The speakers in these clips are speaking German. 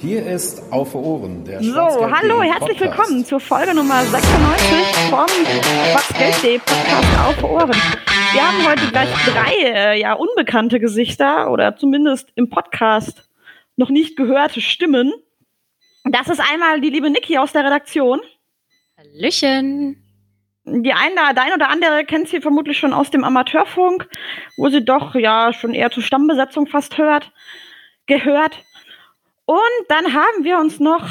Hier ist Auf Ohren, der So, hallo, herzlich willkommen zur Folge Nummer 96 vom Schwarzgelb.de Podcast Auf Ohren. Wir haben heute gleich drei äh, ja, unbekannte Gesichter oder zumindest im Podcast noch nicht gehörte Stimmen. Das ist einmal die liebe Niki aus der Redaktion. Hallöchen. Die eine, der ein oder andere kennt sie vermutlich schon aus dem Amateurfunk, wo sie doch ja schon eher zur Stammbesetzung fast hört, gehört. Und dann haben wir uns noch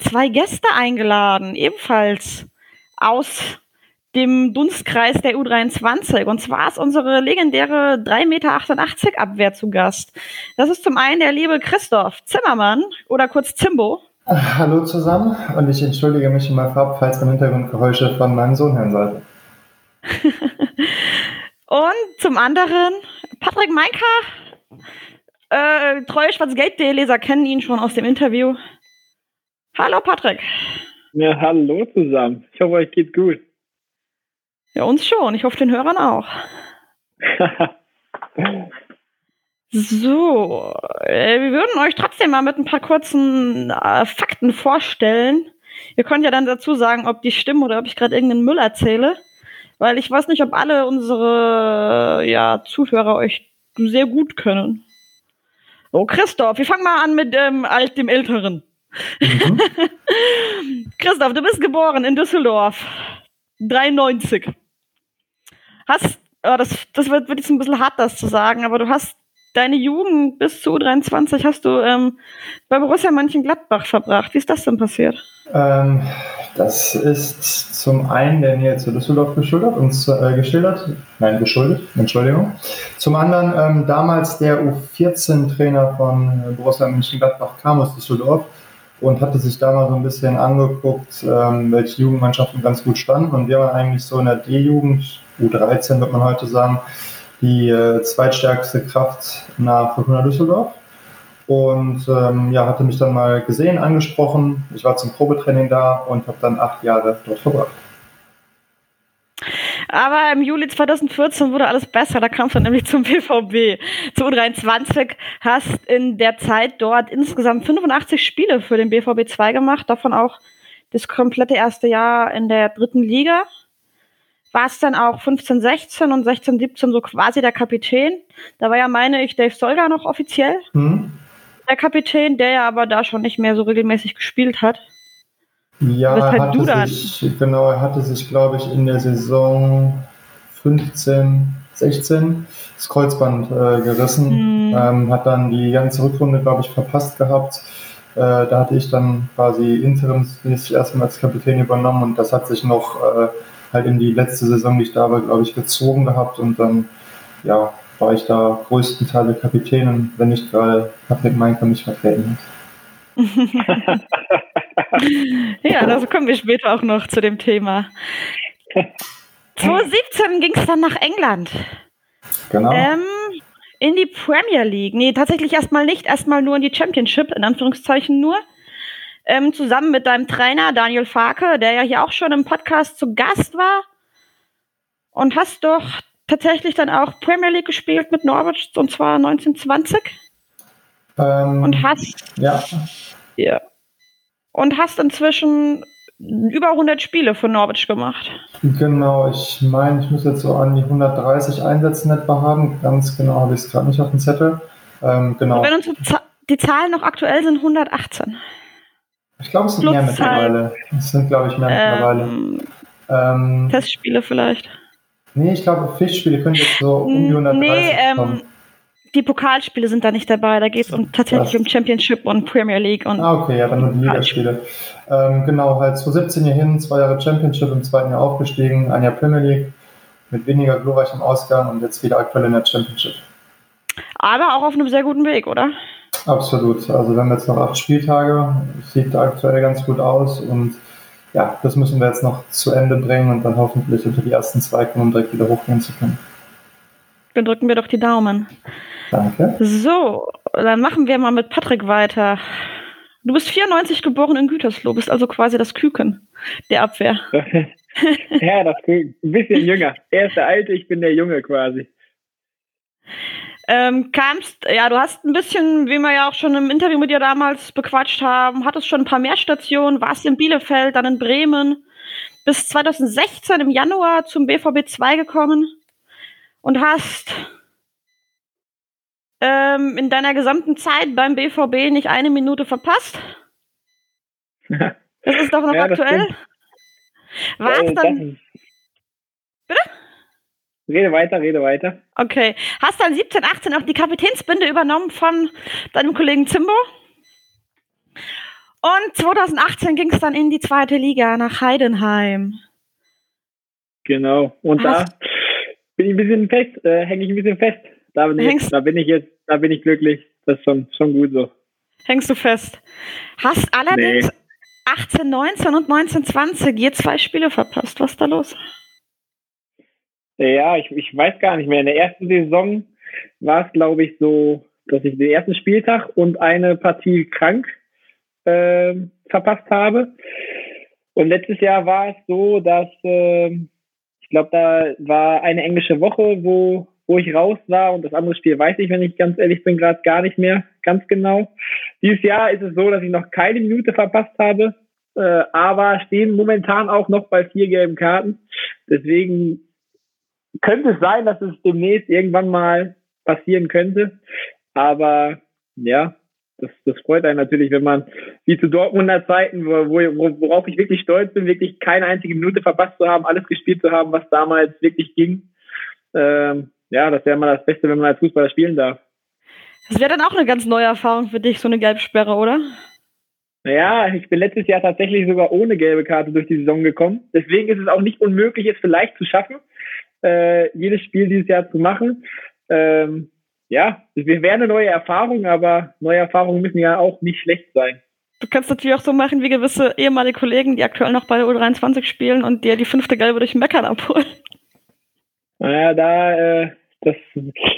zwei Gäste eingeladen, ebenfalls aus dem Dunstkreis der U23. Und zwar ist unsere legendäre 3,88 Meter Abwehr zu Gast. Das ist zum einen der liebe Christoph Zimmermann oder kurz Zimbo. Hallo zusammen und ich entschuldige mich mal vorab, falls man Hintergrundgeräusche von meinem Sohn hören sollte. und zum anderen Patrick Meinker, äh, treue Schwarzgelb.de-Leser kennen ihn schon aus dem Interview. Hallo Patrick. Ja, hallo zusammen. Ich hoffe, euch geht's gut. Ja, uns schon. Ich hoffe, den Hörern auch. so, äh, wir würden euch trotzdem mal mit ein paar kurzen äh, Fakten vorstellen. Ihr könnt ja dann dazu sagen, ob die stimmen oder ob ich gerade irgendeinen Müll erzähle. Weil ich weiß nicht, ob alle unsere ja, Zuhörer euch sehr gut können. Oh, Christoph, wir fangen mal an mit ähm, alt, dem Älteren. Mhm. Christoph, du bist geboren in Düsseldorf. 93. Hast, oh, das, das wird, wird jetzt ein bisschen hart, das zu sagen, aber du hast deine Jugend bis zu 23 hast du ähm, bei Borussia Mönchengladbach verbracht. Wie ist das denn passiert? Ähm, das ist zum einen der Nähe zu Düsseldorf geschildert, uns äh, geschildert, nein, geschuldet, Entschuldigung. Zum anderen ähm, damals der U14-Trainer von äh, Borussia Mönchengladbach kam aus Düsseldorf und hatte sich da mal so ein bisschen angeguckt, ähm, welche Jugendmannschaften ganz gut standen. Und wir waren eigentlich so in der D-Jugend, U13 wird man heute sagen, die äh, zweitstärkste Kraft nach Fortuna Düsseldorf und ähm, ja, hatte mich dann mal gesehen, angesprochen. Ich war zum Probetraining da und habe dann acht Jahre dort verbracht. Aber im Juli 2014 wurde alles besser. Da kamst du nämlich zum BVB. Zu U23 hast in der Zeit dort insgesamt 85 Spiele für den BVB 2 gemacht, davon auch das komplette erste Jahr in der dritten Liga. Warst dann auch 15, 16 und 16, 17 so quasi der Kapitän. Da war ja, meine ich, Dave Solga noch offiziell. Mhm der Kapitän, der ja aber da schon nicht mehr so regelmäßig gespielt hat. Ja, er hatte sich, genau, er hatte sich, glaube ich, in der Saison 15, 16 das Kreuzband äh, gerissen, mhm. ähm, hat dann die ganze Rückrunde, glaube ich, verpasst gehabt. Äh, da hatte ich dann quasi interimsmäßig erstmal als Kapitän übernommen und das hat sich noch äh, halt in die letzte Saison, die ich da war, glaube ich, gezogen gehabt und dann, ja, war ich da größtenteils der Kapitän und wenn nicht, weil Patrick Meinker mich vertreten hat. ja, da kommen wir später auch noch zu dem Thema. 2017 ging es dann nach England. Genau. Ähm, in die Premier League. Nee, tatsächlich erstmal nicht, erstmal nur in die Championship, in Anführungszeichen nur. Ähm, zusammen mit deinem Trainer Daniel Farke, der ja hier auch schon im Podcast zu Gast war. Und hast doch tatsächlich dann auch Premier League gespielt mit Norwich, und zwar 1920. Ähm, und hast. Ja. Ja. Und hast inzwischen über 100 Spiele für Norwich gemacht. Genau, ich meine, ich muss jetzt so an die 130 Einsätze etwa haben. Ganz genau habe ich es gerade nicht auf dem Zettel. Ähm, genau. Und wenn uns die Zahlen noch aktuell sind, 118. Ich glaube, es sind Plus mehr mittlerweile. Es sind, glaube ich, mehr ähm, mittlerweile. Ähm, Testspiele vielleicht. Nee, ich glaube, Fischspiele können jetzt so um die 130 nee, ähm, kommen. Die Pokalspiele sind da nicht dabei. Da geht es um, tatsächlich Was? um Championship und Premier League. Und ah, okay, ja, dann nur die Ligaspiele. Ähm, genau, halt 2017 hier hin, zwei Jahre Championship, im zweiten Jahr aufgestiegen, ein Jahr Premier League mit weniger glorreichem Ausgang und jetzt wieder aktuell in der Championship. Aber auch auf einem sehr guten Weg, oder? Absolut. Also wir haben jetzt noch acht Spieltage, sieht aktuell ganz gut aus und ja, das müssen wir jetzt noch zu Ende bringen und dann hoffentlich unter die ersten zwei kommen, um direkt wieder hochgehen zu können. Dann drücken wir doch die Daumen. Danke. So, dann machen wir mal mit Patrick weiter. Du bist 94 geboren in Gütersloh, bist also quasi das Küken der Abwehr. ja, das Küken. Ein bisschen jünger. Er ist der Alte, ich bin der Junge quasi. Ähm, kamst, ja, du hast ein bisschen, wie wir ja auch schon im Interview mit dir damals bequatscht haben, hattest schon ein paar mehr Stationen, warst in Bielefeld, dann in Bremen, bis 2016 im Januar zum BVB 2 gekommen und hast ähm, in deiner gesamten Zeit beim BVB nicht eine Minute verpasst. Das ist doch noch Ja, aktuell. stimmt. War es Äh, dann, ist- Rede weiter, rede weiter. okay, hast dann 17, 18 auch die Kapitänsbinde übernommen von deinem Kollegen Zimbo? Und 2018 ging es dann in die zweite Liga nach Heidenheim. Genau. Und da Hast- bin ich ein bisschen fest, äh, hänge ich ein bisschen fest. Da bin, ich da bin ich jetzt, da bin ich glücklich. Das ist schon, schon gut so. Hängst du fest? Hast allerdings 18, 19 und 19, 20 je zwei Spiele verpasst. Was ist da los? Ja, ich, ich weiß gar nicht mehr. In der ersten Saison war es, glaube ich, so, dass ich den ersten Spieltag und eine Partie krank ähm, verpasst habe. Und letztes Jahr war es so, dass ähm, ich glaube, da war eine englische Woche, wo, wo ich raus war und das andere Spiel weiß ich, wenn ich ganz ehrlich bin, gerade gar nicht mehr ganz genau. Dieses Jahr ist es so, dass ich noch keine Minute verpasst habe, äh, aber stehen momentan auch noch bei vier gelben Karten. Deswegen könnte es sein, dass es demnächst irgendwann mal passieren könnte. Aber ja, das, das freut einen natürlich, wenn man wie zu Dortmunder Zeiten, wo, wo, worauf ich wirklich stolz bin, wirklich keine einzige Minute verpasst zu haben, alles gespielt zu haben, was damals wirklich ging. Ähm, ja, das wäre mal das Beste, wenn man als Fußballer spielen darf. Das wäre dann auch eine ganz neue Erfahrung für dich, so eine Gelbsperre, oder? Naja, ich bin letztes Jahr tatsächlich sogar ohne gelbe Karte durch die Saison gekommen. Deswegen ist es auch nicht unmöglich, es vielleicht zu schaffen, äh, jedes Spiel dieses Jahr zu machen. Ähm, ja, es wäre eine neue Erfahrung, aber neue Erfahrungen müssen ja auch nicht schlecht sein. Du kannst natürlich auch so machen wie gewisse ehemalige Kollegen, die aktuell noch bei der U23 spielen und dir die fünfte Gelbe durch Meckern abholen. Naja, da, äh, das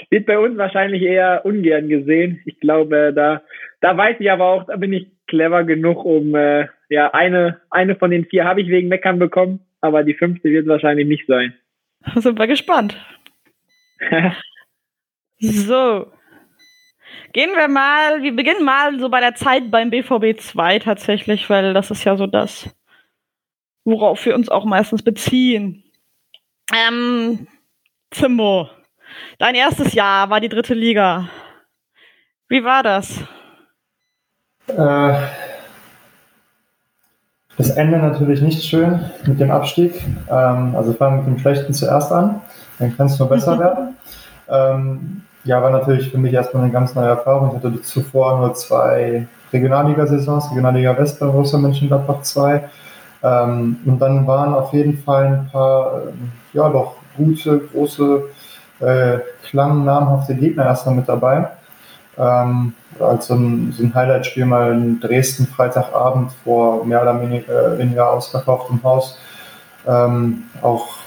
wird bei uns wahrscheinlich eher ungern gesehen. Ich glaube, da, da weiß ich aber auch, da bin ich clever genug, um, äh, ja, eine, eine von den vier habe ich wegen Meckern bekommen, aber die fünfte wird wahrscheinlich nicht sein. Sind wir gespannt. So. Gehen wir mal, wir beginnen mal so bei der Zeit beim BVB 2 tatsächlich, weil das ist ja so das, worauf wir uns auch meistens beziehen. Ähm, Zimbo, dein erstes Jahr war die dritte Liga. Wie war das? Äh, das Ende natürlich nicht schön mit dem Abstieg. Ähm, also fangen wir mit dem Schlechten zuerst an, dann kann es nur besser werden. Ähm, ja, war natürlich für mich erstmal eine ganz neue Erfahrung. Ich hatte zuvor nur zwei Regionalliga-Saisons, Regionalliga West bei Borussia Mönchengladbach 2. Ähm, und dann waren auf jeden Fall ein paar, ähm, ja doch gute, große, äh, klang namhafte Gegner erstmal mit dabei. Ähm, als so ein, so ein Highlight-Spiel mal in Dresden Freitagabend vor mehr oder weniger, äh, weniger ausverkauftem Haus. Ähm, auch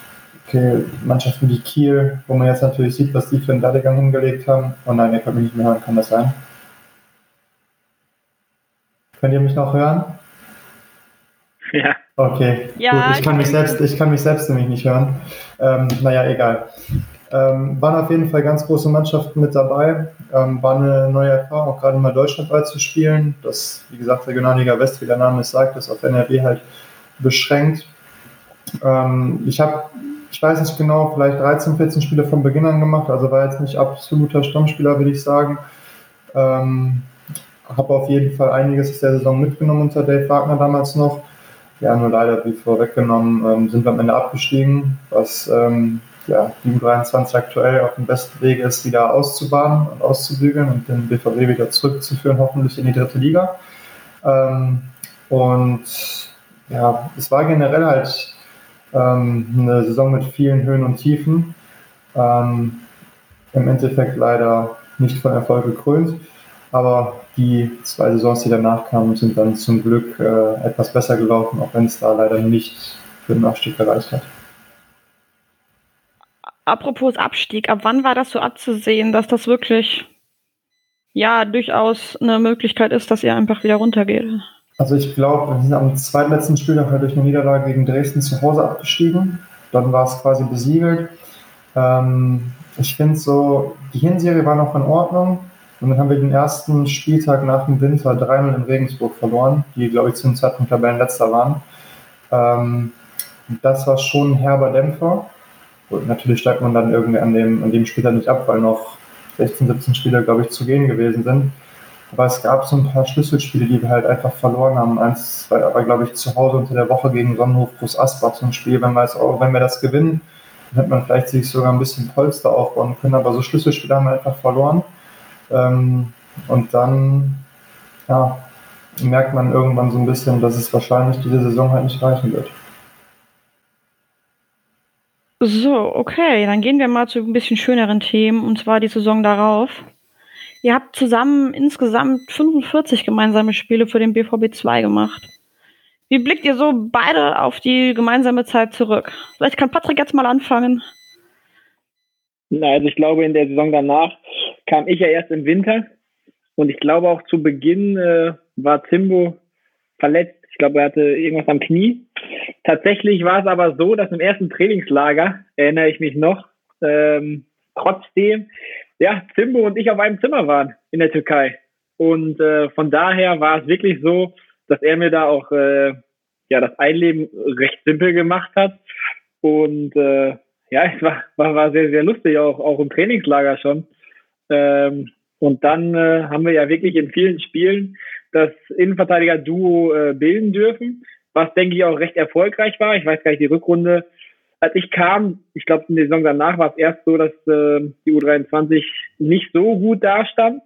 okay, Mannschaften wie Kiel, wo man jetzt natürlich sieht, was die für einen Werdegang hingelegt haben. Oh nein, ihr könnt mich nicht mehr hören, kann das sein? Könnt ihr mich noch hören? Ja. Okay, Ja, gut, ich ich kann mich selbst, ich kann mich selbst nämlich nicht hören. Ähm, naja, egal. Ähm, waren auf jeden Fall ganz große Mannschaften mit dabei. Ähm, war eine neue Erfahrung, auch gerade mal deutschlandweit zu spielen. Das, wie gesagt, Regionalliga West, wie der Name es sagt, ist auf NRW halt beschränkt. Ähm, ich habe, ich weiß nicht genau, vielleicht 13, 14 Spiele von Beginn an gemacht, also war jetzt nicht absoluter Stammspieler, würde ich sagen. Ähm, habe auf jeden Fall einiges aus der Saison mitgenommen unter Dave Wagner damals noch. Ja, nur leider, wie vorweggenommen, ähm, sind wir am Ende abgestiegen, was ähm, ja, die U23 aktuell auf dem besten Weg ist, wieder auszubaden und auszubügeln und den BVB wieder zurückzuführen, hoffentlich in die dritte Liga. Ähm, und ja, es war generell halt ähm, eine Saison mit vielen Höhen und Tiefen. Ähm, Im Endeffekt leider nicht von Erfolg gekrönt. Aber die zwei Saisons, die danach kamen, sind dann zum Glück äh, etwas besser gelaufen, auch wenn es da leider nicht für den Abstieg gereicht hat. Apropos Abstieg, ab wann war das so abzusehen, dass das wirklich ja durchaus eine Möglichkeit ist, dass ihr einfach wieder runtergeht? Also ich glaube, wir sind am zweitletzten Spieltag halt durch eine Niederlage gegen Dresden zu Hause abgestiegen. Dann war es quasi besiegelt. Ähm, ich finde so, die Hinserie war noch in Ordnung. Und dann haben wir den ersten Spieltag nach dem Winter 3-0 in Regensburg verloren, die, glaube ich, zum Zeitpunkt Tabellenletzter waren. Ähm, das war schon ein herber Dämpfer. Und natürlich steigt man dann irgendwie an dem, an dem Spieler nicht ab, weil noch 16, 17 Spieler, glaube ich, zu gehen gewesen sind. Aber es gab so ein paar Schlüsselspiele, die wir halt einfach verloren haben. Eins war aber, glaube ich, zu Hause unter der Woche gegen Sonnenhof plus Asbach so ein Spiel. Wenn wir, auch, wenn wir das gewinnen, dann hätte man vielleicht sich sogar ein bisschen Polster aufbauen können. Aber so Schlüsselspiele haben wir einfach verloren. Ähm, und dann ja, merkt man irgendwann so ein bisschen, dass es wahrscheinlich diese Saison halt nicht reichen wird. So, okay, dann gehen wir mal zu ein bisschen schöneren Themen, und zwar die Saison darauf. Ihr habt zusammen insgesamt 45 gemeinsame Spiele für den BVB 2 gemacht. Wie blickt ihr so beide auf die gemeinsame Zeit zurück? Vielleicht kann Patrick jetzt mal anfangen. Na, also ich glaube, in der Saison danach kam ich ja erst im Winter und ich glaube auch zu Beginn äh, war Timbo verletzt. Ich glaube, er hatte irgendwas am Knie. Tatsächlich war es aber so, dass im ersten Trainingslager, erinnere ich mich noch, ähm, trotzdem, ja, Zimbo und ich auf einem Zimmer waren in der Türkei. Und äh, von daher war es wirklich so, dass er mir da auch äh, ja das Einleben recht simpel gemacht hat. Und äh, ja, es war, war, war sehr, sehr lustig, auch, auch im Trainingslager schon. Ähm, und dann äh, haben wir ja wirklich in vielen Spielen das Innenverteidiger-Duo äh, bilden dürfen was denke ich auch recht erfolgreich war. Ich weiß gar nicht, die Rückrunde, als ich kam, ich glaube, in der Saison danach war es erst so, dass äh, die U23 nicht so gut dastand.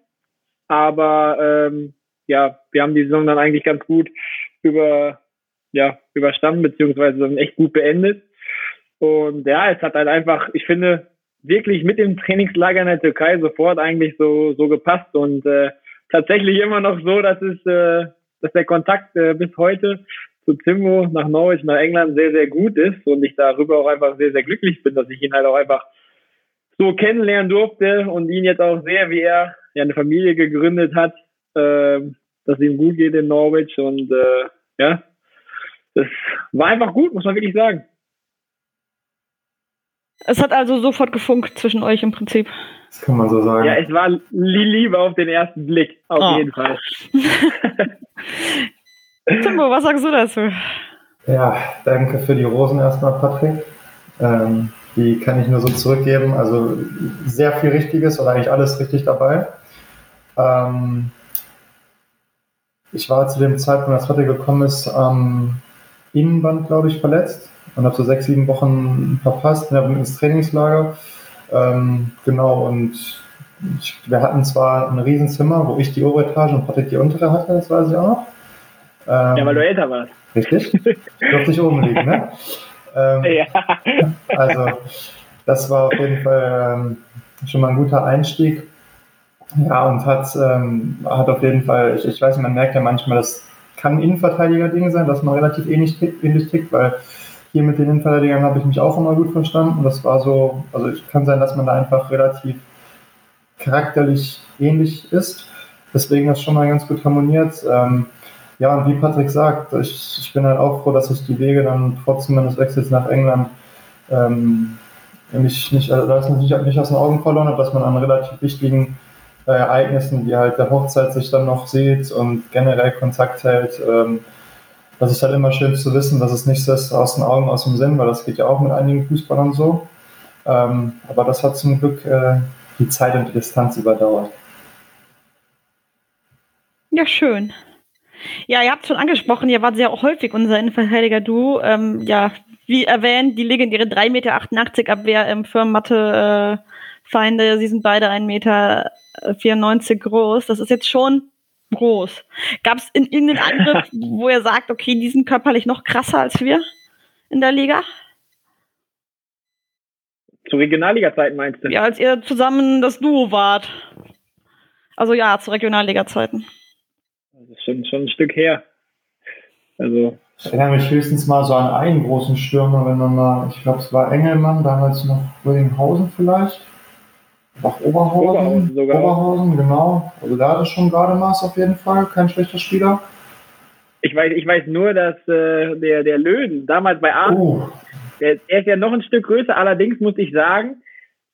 Aber ähm, ja, wir haben die Saison dann eigentlich ganz gut über, ja, überstanden, beziehungsweise dann echt gut beendet. Und ja, es hat halt einfach, ich finde, wirklich mit dem Trainingslager in der Türkei sofort eigentlich so, so gepasst und äh, tatsächlich immer noch so, dass es, äh, dass der Kontakt äh, bis heute zu Timbo nach Norwich, nach England sehr, sehr gut ist und ich darüber auch einfach sehr, sehr glücklich bin, dass ich ihn halt auch einfach so kennenlernen durfte und ihn jetzt auch sehr, wie er ja eine Familie gegründet hat, äh, dass ihm gut geht in Norwich und äh, ja, das war einfach gut, muss man wirklich sagen. Es hat also sofort gefunkt zwischen euch im Prinzip. Das kann man so sagen. Ja, es war Liebe auf den ersten Blick, auf oh. jeden Fall. Timbo, was sagst du dazu? Ja, danke für die Rosen erstmal, Patrick. Ähm, die kann ich nur so zurückgeben. Also sehr viel Richtiges oder eigentlich alles richtig dabei. Ähm, ich war zu dem Zeitpunkt, als Patrick gekommen ist, am Innenband, glaube ich, verletzt und habe so sechs, sieben Wochen verpasst und habe ins Trainingslager. Ähm, genau, und ich, wir hatten zwar ein Riesenzimmer, wo ich die obere Etage und Patrick die untere hatte, das weiß ich auch noch. Ähm, ja, weil du älter warst. Richtig. Ich oben liegen, ne? Ähm, ja. Also, das war auf jeden Fall ähm, schon mal ein guter Einstieg. Ja, und hat, ähm, hat auf jeden Fall, ich, ich weiß nicht, man merkt ja manchmal, das kann Innenverteidiger-Ding sein, dass man relativ ähnlich tickt, ähnlich tickt, weil hier mit den Innenverteidigern habe ich mich auch immer gut verstanden. Das war so, also es kann sein, dass man da einfach relativ charakterlich ähnlich ist. Deswegen das schon mal ganz gut harmoniert. Ähm, ja, und wie Patrick sagt, ich, ich bin halt auch froh, dass ich die Wege dann trotzdem meines Wechsels nach England ähm, mich nicht, also dass man nicht, nicht aus den Augen verloren hat, dass man an relativ wichtigen äh, Ereignissen wie halt der Hochzeit sich dann noch sieht und generell Kontakt hält. Ähm, das ist halt immer schön zu wissen, dass es nicht so ist aus den Augen, aus dem Sinn, weil das geht ja auch mit einigen Fußballern so. Ähm, aber das hat zum Glück äh, die Zeit und die Distanz überdauert. Ja, schön. Ja, ihr habt schon angesprochen, ihr wart sehr häufig unser Innenverteidiger-Duo. Ähm, ja, wie erwähnt, die legendäre 3,88 Meter Abwehr im Firmenmatte äh, Feinde. Sie sind beide 1,94 Meter äh, groß. Das ist jetzt schon groß. Gab es in irgendeinen Angriff, wo ihr sagt, okay, die sind körperlich noch krasser als wir in der Liga? Zu Regionalliga-Zeiten meinst du? Ja, als ihr zusammen das Duo wart. Also ja, zu Regionalliga-Zeiten. Das ist schon, schon ein Stück her. Also. Ich erinnere mich höchstens mal so an einen großen Stürmer, wenn man mal, ich glaube, es war Engelmann, damals noch Willinghausen vielleicht. Auch Oberhausen. Oberhausen, sogar. Oberhausen, genau. Also da es schon gerade Maß auf jeden Fall. Kein schlechter Spieler. Ich weiß, ich weiß nur, dass äh, der, der Löwen damals bei Aachen, oh. der, der ist ja noch ein Stück größer. Allerdings muss ich sagen,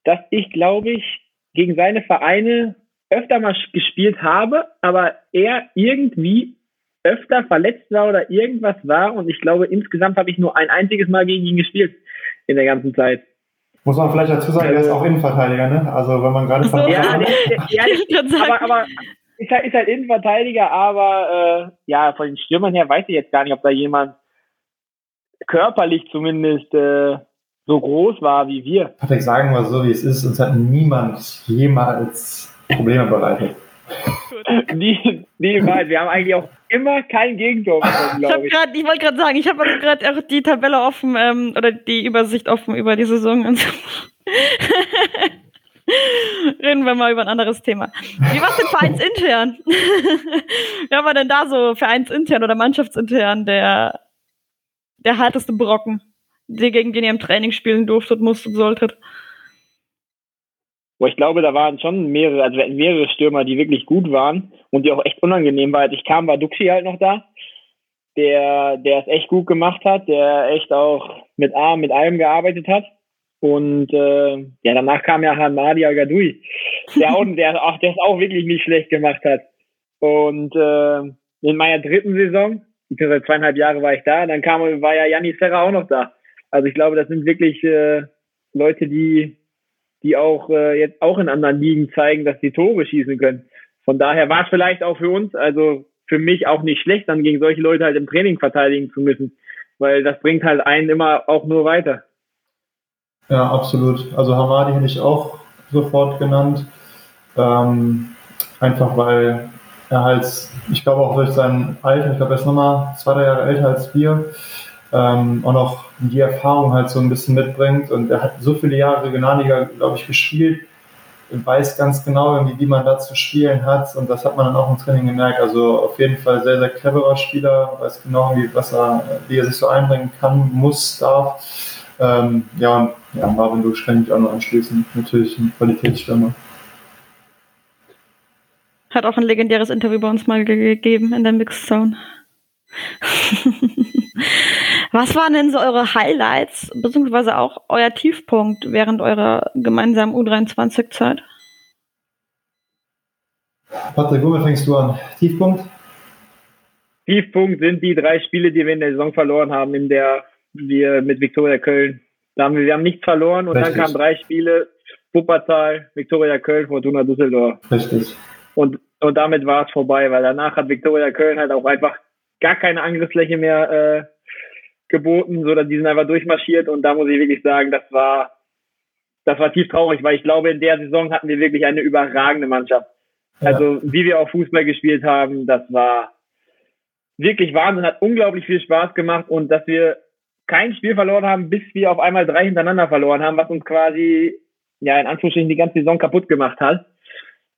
dass ich, glaube ich, gegen seine Vereine öfter mal gespielt habe, aber er irgendwie öfter verletzt war oder irgendwas war. Und ich glaube, insgesamt habe ich nur ein einziges Mal gegen ihn gespielt in der ganzen Zeit. Muss man vielleicht dazu sagen, er ist auch Innenverteidiger, ne? Also wenn man gerade von Ja, der, der, ja, Ich aber, aber ist halt, ist halt Innenverteidiger, aber äh, ja, von den Stürmern her weiß ich jetzt gar nicht, ob da jemand körperlich zumindest äh, so groß war wie wir. Patrick, sagen wir so, wie es ist, uns hat niemand jemals Probleme bereitet. Die, die Wahrheit. Wir haben eigentlich auch immer kein Gegentor bekommen, Ich, ich. grad, ich wollte gerade sagen, ich habe also gerade auch die Tabelle offen ähm, oder die Übersicht offen über die Saison. Und so. Reden wir mal über ein anderes Thema. Wie war es denn vereinsintern? Wer war denn da so vereinsintern oder mannschaftsintern der, der harteste Brocken, der gegen den ihr im Training spielen durftet, musstet, solltet? Boah, ich glaube, da waren schon mehrere, also mehrere Stürmer, die wirklich gut waren und die auch echt unangenehm waren. Als ich kam, war Duxi halt noch da, der, der es echt gut gemacht hat, der echt auch mit Arm, mit allem gearbeitet hat. Und äh, ja, danach kam ja Hamadi Al-Gadoui, der auch, der, auch, der es auch wirklich nicht schlecht gemacht hat. Und äh, in meiner dritten Saison, beziehungsweise zweieinhalb Jahre war ich da, dann kam war ja Yanni Serra auch noch da. Also ich glaube, das sind wirklich äh, Leute, die die auch äh, jetzt auch in anderen Ligen zeigen, dass sie Tore schießen können. Von daher war es vielleicht auch für uns, also für mich auch nicht schlecht, dann gegen solche Leute halt im Training verteidigen zu müssen, weil das bringt halt einen immer auch nur weiter. Ja, absolut. Also Hamadi hätte ich auch sofort genannt. Ähm, einfach weil er halt, ich glaube auch durch sein Alter, ich glaube er ist nochmal zwei, drei Jahre älter als wir, ähm, auch noch die Erfahrung halt so ein bisschen mitbringt. Und er hat so viele Jahre Regionalliga, glaube ich, gespielt, weiß ganz genau, irgendwie, wie man da zu spielen hat. Und das hat man dann auch im Training gemerkt. Also auf jeden Fall sehr, sehr cleverer Spieler, weiß genau, wie, was er, wie er sich so einbringen kann, muss, darf. Ähm, ja, und ja, Marvin Dusch kann ich auch noch anschließen. Natürlich ein Qualitätsstürmer. Hat auch ein legendäres Interview bei uns mal ge gegeben in der Mixzone. Was waren denn so eure Highlights, beziehungsweise auch euer Tiefpunkt während eurer gemeinsamen U23-Zeit? Patrick, womit fängst du an? Tiefpunkt? Tiefpunkt sind die drei Spiele, die wir in der Saison verloren haben, in der wir mit Viktoria Köln. Da haben wir, wir haben nichts verloren und Richtig. dann kamen drei Spiele, Wuppertal, Viktoria Köln, Fortuna Düsseldorf. Richtig. Und, und damit war es vorbei, weil danach hat Viktoria Köln halt auch einfach gar keine Angriffsfläche mehr geboten, sondern die sind einfach durchmarschiert und da muss ich wirklich sagen, das war das war tief traurig, weil ich glaube, in der Saison hatten wir wirklich eine überragende Mannschaft. Ja. Also wie wir auch Fußball gespielt haben, das war wirklich Wahnsinn, hat unglaublich viel Spaß gemacht und dass wir kein Spiel verloren haben, bis wir auf einmal drei hintereinander verloren haben, was uns quasi ja in Anführungsstrichen die ganze Saison kaputt gemacht hat.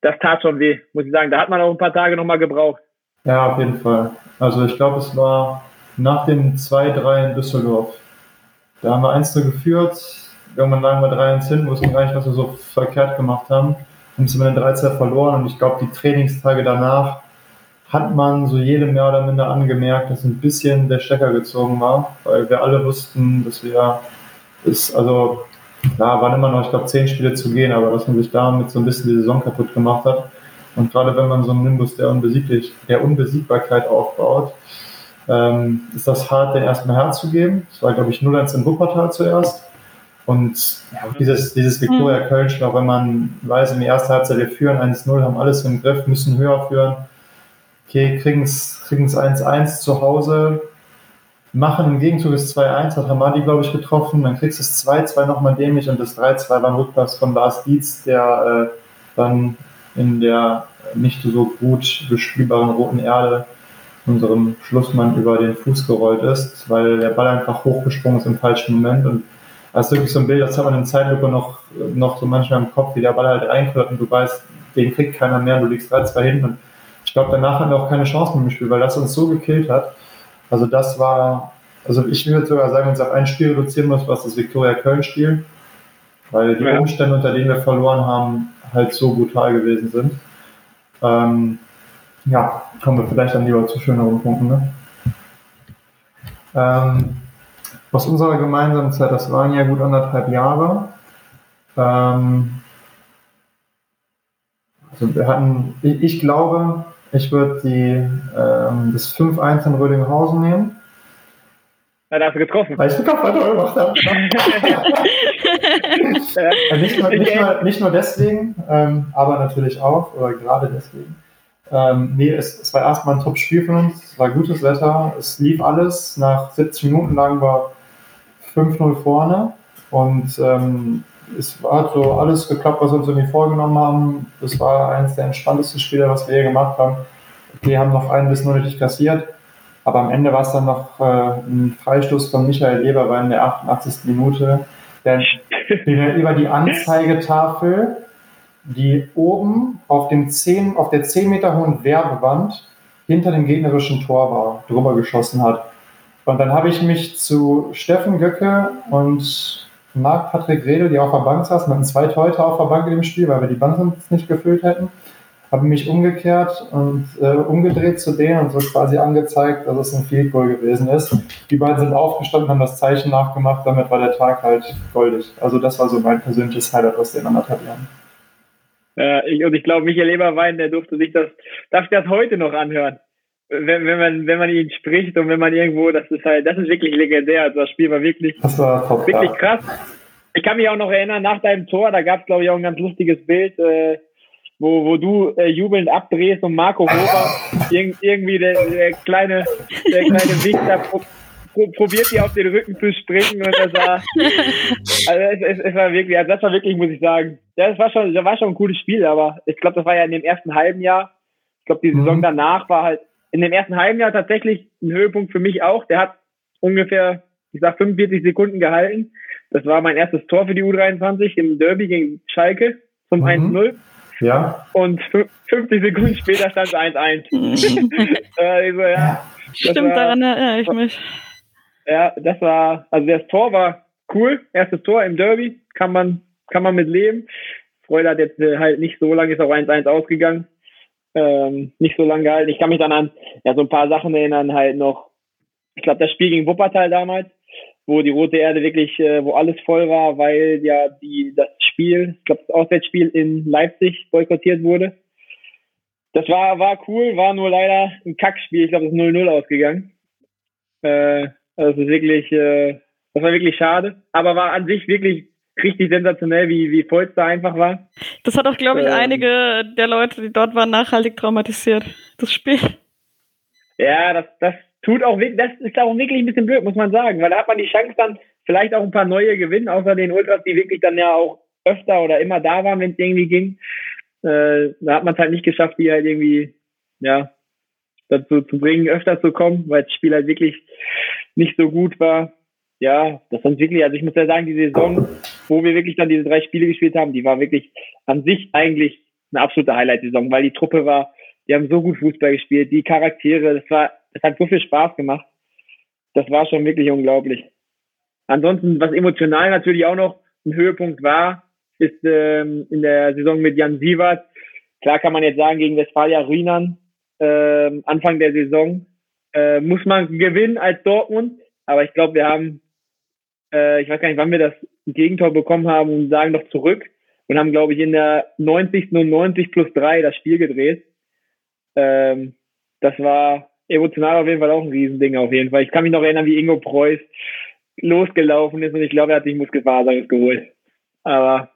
Das tat schon weh, muss ich sagen. Da hat man auch ein paar Tage nochmal gebraucht. Ja, auf jeden Fall. Also ich glaube, es war nach dem 2-3 in Düsseldorf. Da haben wir 1 geführt, irgendwann lagen wir 3-1 hin, wussten gar nicht, was wir so verkehrt gemacht haben. Haben es mit den 13 verloren und ich glaube, die Trainingstage danach hat man so jedem mehr oder minder angemerkt, dass ein bisschen der Stecker gezogen war, weil wir alle wussten, dass wir ist, also klar, waren immer noch, ich glaube, zehn Spiele zu gehen, aber dass man sich damit so ein bisschen die Saison kaputt gemacht hat. Und gerade wenn man so einen Nimbus der, Unbesieglich, der Unbesiegbarkeit aufbaut, ähm, ist das hart, den erstmal herzugeben. Das war, glaube ich, 0-1 in Wuppertal zuerst. Und ja, dieses, dieses Viktoria Köln, auch wenn man weiß, in der ersten Halbzeit wir führen 1-0, haben alles im Griff, müssen höher führen. Okay, kriegen es 1-1 zu Hause, machen im Gegenzug das 2-1, hat Hamadi, glaube ich, getroffen, dann kriegst du das 2-2 nochmal dämlich und das 3-2 war ein Rückpass von Lars Dietz, der äh, dann in der nicht so gut bespielbaren roten Erde unserem Schlussmann über den Fuß gerollt ist, weil der Ball einfach hochgesprungen ist im falschen Moment und das ist wirklich so ein Bild, das hat man in Zeitlupe noch, noch so manchmal im Kopf, wie der Ball halt reinkommt und du weißt, den kriegt keiner mehr, du liegst 3-2 hinten und ich glaube, danach haben wir auch keine Chance mehr im Spiel, weil das uns so gekillt hat. Also das war, also ich würde sogar sagen, wenn es auf ein Spiel reduzieren muss, was das Viktoria Köln-Spiel, weil die Ja. Umstände, unter denen wir verloren haben, halt so brutal gewesen sind. Ähm, ja, kommen wir vielleicht dann lieber zu schöneren Punkten. Ne? Ähm, aus unserer gemeinsamen Zeit, das waren ja gut anderthalb Jahre, Ähm, also wir hatten, ich, ich glaube, ich würde die ähm, das 5-1 in Rödinghausen nehmen. Ja, da hast du getroffen. Weil ich den Kopf gemacht habe. Äh, nicht, nur, nicht, nur, nicht nur deswegen, ähm, aber natürlich auch, oder gerade deswegen. Ähm, nee, es, es war erstmal ein Top-Spiel von uns, es war gutes Wetter, es lief alles. Nach 70 Minuten lang war 5-0 vorne und ähm, es hat so alles geklappt, was wir uns irgendwie vorgenommen haben. Das war eines der entspanntesten Spiele, was wir je gemacht haben. Wir haben noch ein bisschen unnötig kassiert, aber am Ende war es dann noch äh, ein Freistoß von Michael Eberwein in der 88. Minute, der der über die Anzeigetafel, die oben auf, dem 10, auf der 10 Meter hohen Werbewand hinter dem gegnerischen Tor war, drüber geschossen hat. Und dann habe ich mich zu Steffen Göcke und Marc-Patrick Redel, die auf der Bank saßen, hatten zwei Torhüter auf der Bank in dem Spiel, weil wir die Bank nicht gefüllt hätten, habe mich umgekehrt und äh, umgedreht zu denen und so quasi angezeigt, dass es ein Field Goal gewesen ist. Die beiden sind aufgestanden, haben das Zeichen nachgemacht, damit war der Tag halt goldig. Also das war so mein persönliches Highlight aus den anderthalb Jahren. Äh, ich, und ich glaube, Michael Eberwein, der durfte sich das, darf das heute noch anhören. Wenn, wenn man, wenn man ihn spricht und wenn man irgendwo, das ist halt, das ist wirklich legendär. Also das Spiel war wirklich, war wirklich krass. Ich kann mich auch noch erinnern, nach deinem Tor, da gab es, glaube ich, auch ein ganz lustiges Bild, äh, wo, wo du äh, jubelnd abdrehst und Marco Hober, irg irgendwie der, der kleine, der kleine pro, pro, probiert dir auf den Rücken zu springen und das war, also es, es, es war wirklich, also das war wirklich, muss ich sagen, ja, das war schon, das war schon ein cooles Spiel, aber ich glaube, das war ja in dem ersten halben Jahr. Ich glaube, die Saison Mhm. danach war halt in dem ersten halben Jahr tatsächlich ein Höhepunkt für mich auch. Der hat ungefähr, ich sag 45 Sekunden gehalten. Das war mein erstes Tor für die U23 im Derby gegen Schalke zum Mhm. 1-0 Ja, und fü- 50 Sekunden später stand es 1-1. äh, so, ja, Stimmt, war- daran erinnere ich mich. Ja, das war, also das Tor war cool. Erstes Tor im Derby, kann man, kann man mit leben. Freude hat jetzt äh, halt nicht so lange, ist auch 1-1 ausgegangen. Ähm, nicht so lange gehalten. Ich kann mich dann an ja, so ein paar Sachen erinnern, halt noch, ich glaube, das Spiel gegen Wuppertal damals, wo die Rote Erde wirklich, äh, wo alles voll war, weil ja die das Spiel, ich glaube, das Auswärtsspiel in Leipzig boykottiert wurde. Das war, war cool, war nur leider ein Kackspiel. Ich glaube, es ist 0-0 ausgegangen. Äh, also es ist wirklich, äh, das war wirklich schade, aber war an sich wirklich richtig sensationell, wie, wie voll es da einfach war. Das hat auch, glaube ich, Ähm. einige der Leute, die dort waren, nachhaltig traumatisiert. Das Spiel. Ja, das, das tut auch wirklich, das ist auch wirklich ein bisschen blöd, muss man sagen, weil da hat man die Chance dann vielleicht auch ein paar neue gewinnen, außer den Ultras, die wirklich dann ja auch öfter oder immer da waren, wenn es irgendwie ging. Äh, da hat man es halt nicht geschafft, die halt irgendwie, ja, dazu zu bringen, öfter zu kommen, weil das Spiel halt wirklich nicht so gut war. Ja, das sind wirklich, also ich muss ja sagen, die Saison, wo wir wirklich dann diese drei Spiele gespielt haben, die war wirklich an sich eigentlich eine absolute Highlight-Saison, weil die Truppe war, die haben so gut Fußball gespielt, die Charaktere, das war, das hat so viel Spaß gemacht. Das war schon wirklich unglaublich. Ansonsten, was emotional natürlich auch noch ein Höhepunkt war, ist ähm, in der Saison mit Jan Sievert. Klar kann man jetzt sagen, gegen Westfalia Rheinland, ähm, Anfang der Saison, äh, muss man gewinnen als Dortmund. Aber ich glaube, wir haben, äh, ich weiß gar nicht, wann wir das Gegentor bekommen haben und sagen doch zurück und haben, glaube ich, in der 90. und 90 plus 3 das Spiel gedreht. Ähm, das war emotional auf jeden Fall auch ein Riesending auf jeden Fall. Ich kann mich noch erinnern, wie Ingo Preuß losgelaufen ist und ich glaube, er hat sich Muskelfaser geholt. Aber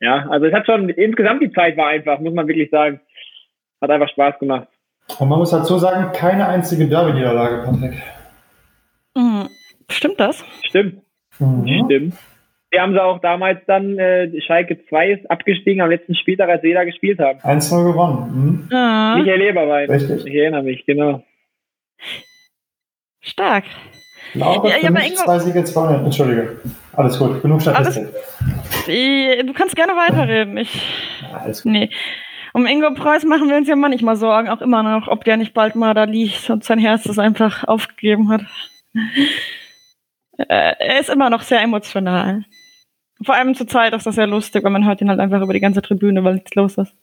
ja, also es hat schon, insgesamt die Zeit war einfach, muss man wirklich sagen. Hat einfach Spaß gemacht. Und man muss dazu sagen, keine einzige Derby-Niederlage, Patrick. Mhm. Stimmt das? Stimmt, Mhm. stimmt. Wir haben sie auch damals dann, äh, Schalke 2 ist abgestiegen am letzten Spieltag, als wir da gespielt haben. 1-0 gewonnen. Ja, Michael Leberwein. Richtig. Ich erinnere mich, genau. stark. Mhm. Laura Ja, ja, Ingo- zwei Siege, zwei Unentschieden. Entschuldige. Alles gut, genug Statistik. Die- Du kannst gerne weiterreden. Ich, Ja, alles gut. nee. Um Ingo Preuß machen wir uns ja manchmal Sorgen, auch immer noch, ob der nicht bald mal da liegt und sein Herz das einfach aufgegeben hat. Äh, er ist immer noch sehr emotional. Vor allem zur Zeit ist das sehr lustig, weil man hört ihn halt einfach über die ganze Tribüne, weil nichts los ist.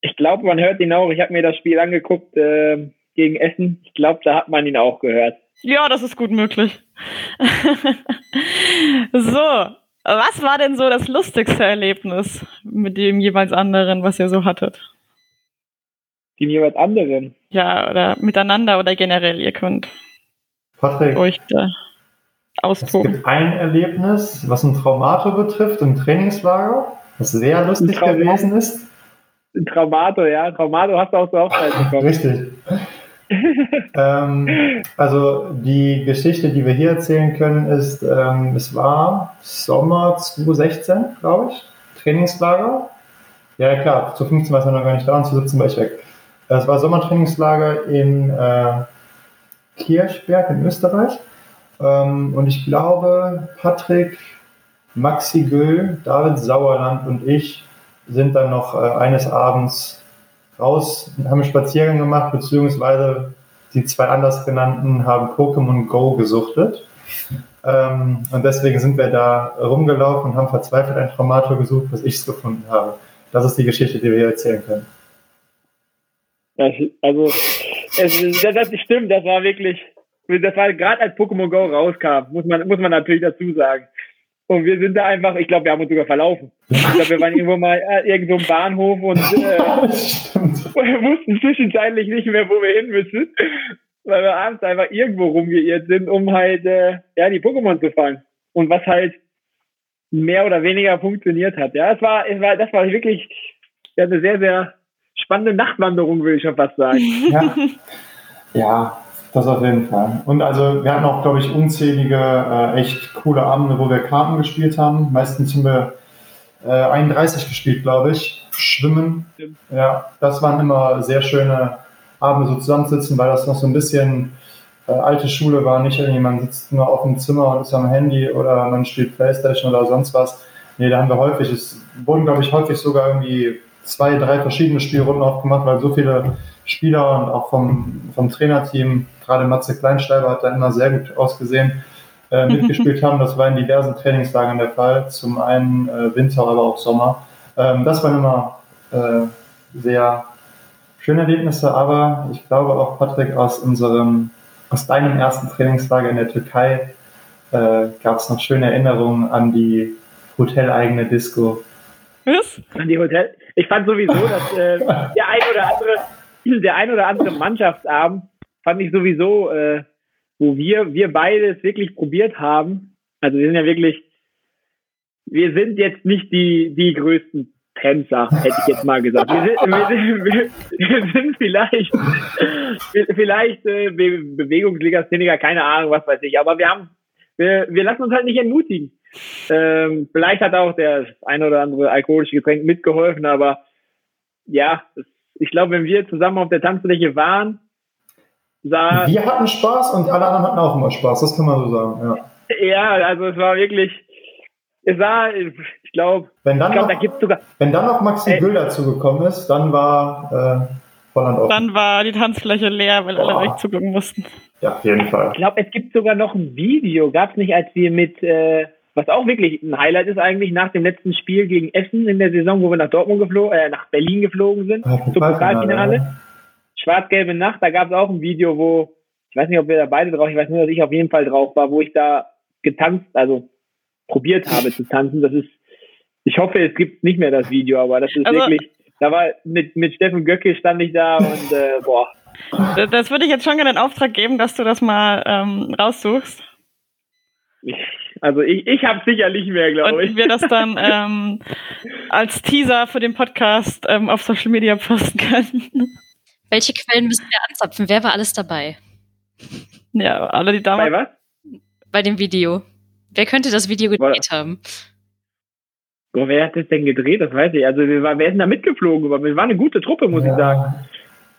Ich glaube, man hört ihn auch. Ich habe mir das Spiel angeguckt äh, gegen Essen. Ich glaube, da hat man ihn auch gehört. Ja, das ist gut möglich. so, Was war denn so das lustigste Erlebnis mit dem jeweils anderen, was ihr so hattet? Die jeweils anderen. Ja, oder miteinander oder generell, ihr könnt Patrick, euch da es austoben. gibt ein Erlebnis, was ein Traumato betrifft, im Trainingslager, das sehr lustig gewesen ist. Ein Traumato, ja. Traumato hast du auch zur Hochzeit bekommen. Richtig. Ähm, also die Geschichte, die wir hier erzählen können, ist, ähm, es war Sommer 2016, glaube ich, Trainingslager. Ja, klar, zu 15 war ich noch gar nicht da und zu 17 war ich weg. Es war Sommertrainingslager in äh, Kirchberg in Österreich. Ähm, und ich glaube, Patrick, Maxi Göll, David Sauerland und ich sind dann noch äh, eines Abends raus, haben einen Spaziergang gemacht, beziehungsweise die zwei anders genannten haben Pokémon Go gesuchtet. Ähm, und deswegen sind wir da rumgelaufen und haben verzweifelt ein Traumator gesucht, bis ich es gefunden habe. Das ist die Geschichte, die wir hier erzählen können. Also, es, das, das stimmt, das war wirklich, das war gerade als Pokémon Go rauskam, muss man, muss man natürlich dazu sagen. Und wir sind da einfach, ich glaube, wir haben uns sogar verlaufen. Ich glaube, wir waren irgendwo mal äh, irgendwo im Bahnhof und äh, wussten zwischenzeitlich nicht mehr, wo wir hin müssen, weil wir abends einfach irgendwo rumgeirrt sind, um halt äh, ja die Pokémon zu fangen. Und was halt mehr oder weniger funktioniert hat. Ja, es war, es war, das war wirklich ja, eine sehr, sehr spannende Nachtwanderung, würde ich schon fast sagen. Ja. ja, das auf jeden Fall. Und also wir hatten auch, glaube ich, unzählige, äh, echt coole Abende, wo wir Karten gespielt haben. Meistens haben wir äh, 31 gespielt, glaube ich. Schwimmen. Stimmt. Ja, das waren immer sehr schöne Abende so zusammensitzen, weil das noch so ein bisschen äh, alte Schule war. Nicht irgendwie, man sitzt nur auf dem Zimmer und ist am Handy oder man spielt Playstation oder sonst was. Nee, da haben wir häufig, es wurden, glaube ich, häufig sogar irgendwie zwei, drei verschiedene Spielrunden aufgemacht, weil so viele Spieler und auch vom, vom Trainerteam, gerade Matze Kleinsteiber hat da immer sehr gut ausgesehen, äh, mitgespielt haben. Das war in diversen Trainingslagern der Fall. Zum einen äh, Winter, aber auch Sommer. Ähm, das waren immer äh, sehr schöne Erlebnisse, aber ich glaube auch, Patrick, aus unserem, aus deinem ersten Trainingslager in der Türkei äh, gab es noch schöne Erinnerungen an die hoteleigene Disco. Was? An die Hotel. Ich fand sowieso, dass äh, der ein oder andere, der ein oder andere Mannschaftsabend fand ich sowieso, äh, wo wir, wir beide es wirklich probiert haben. Also wir sind ja wirklich, wir sind jetzt nicht die, die größten Tänzer, hätte ich jetzt mal gesagt. Wir sind, wir sind, wir, sind vielleicht, vielleicht äh, Be Bewegungslegastheniker, keine Ahnung, was weiß ich. Aber wir haben, wir, wir lassen uns halt nicht entmutigen. Ähm, vielleicht hat auch der ein oder andere alkoholische Getränk mitgeholfen, aber ja, das, ich glaube, wenn wir zusammen auf der Tanzfläche waren, sah, Wir hatten Spaß und alle anderen hatten auch immer Spaß, das kann man so sagen. Ja. ja, also es war wirklich, es sah, ich glaube, Wenn, dann glaube, da noch, gibt es sogar, wenn dann noch Maxi Ey. Güll dazugekommen ist, dann war äh, Holland offen. Dann war die Tanzfläche leer, weil alle Boah. wegzugucken mussten. Ja, auf jeden Fall. ich glaube, es gibt sogar noch ein Video, gab es nicht, als wir mit, äh, was auch wirklich ein Highlight ist eigentlich, nach dem letzten Spiel gegen Essen in der Saison, wo wir nach Dortmund geflogen, äh, nach Berlin geflogen sind, zum Pokalfinale. Schwarz-gelbe Nacht, da gab es auch ein Video, wo, ich weiß nicht, ob wir da beide drauf, ich weiß nur, dass ich auf jeden Fall drauf war, wo ich da getanzt, also probiert habe zu tanzen. Das ist, ich hoffe, es gibt nicht mehr das Video, aber das ist Also- wirklich, da war mit, mit Steffen Göcke stand ich da und äh, boah, Das, das würde ich jetzt schon gerne in Auftrag geben, dass du das mal ähm, raussuchst. Also ich, ich habe sicherlich mehr, glaube Und ich. wir das dann ähm, als Teaser für den Podcast ähm, auf Social Media posten können. Welche Quellen müssen wir anzapfen? Wer war alles dabei ja, alle, die Bei damals. was? bei dem Video? Wer könnte das Video gedreht haben? Boah, wer hat das denn gedreht? Das weiß ich. Also wir war, wer ist denn da mitgeflogen? Aber Wir waren eine gute Truppe, muss ich sagen.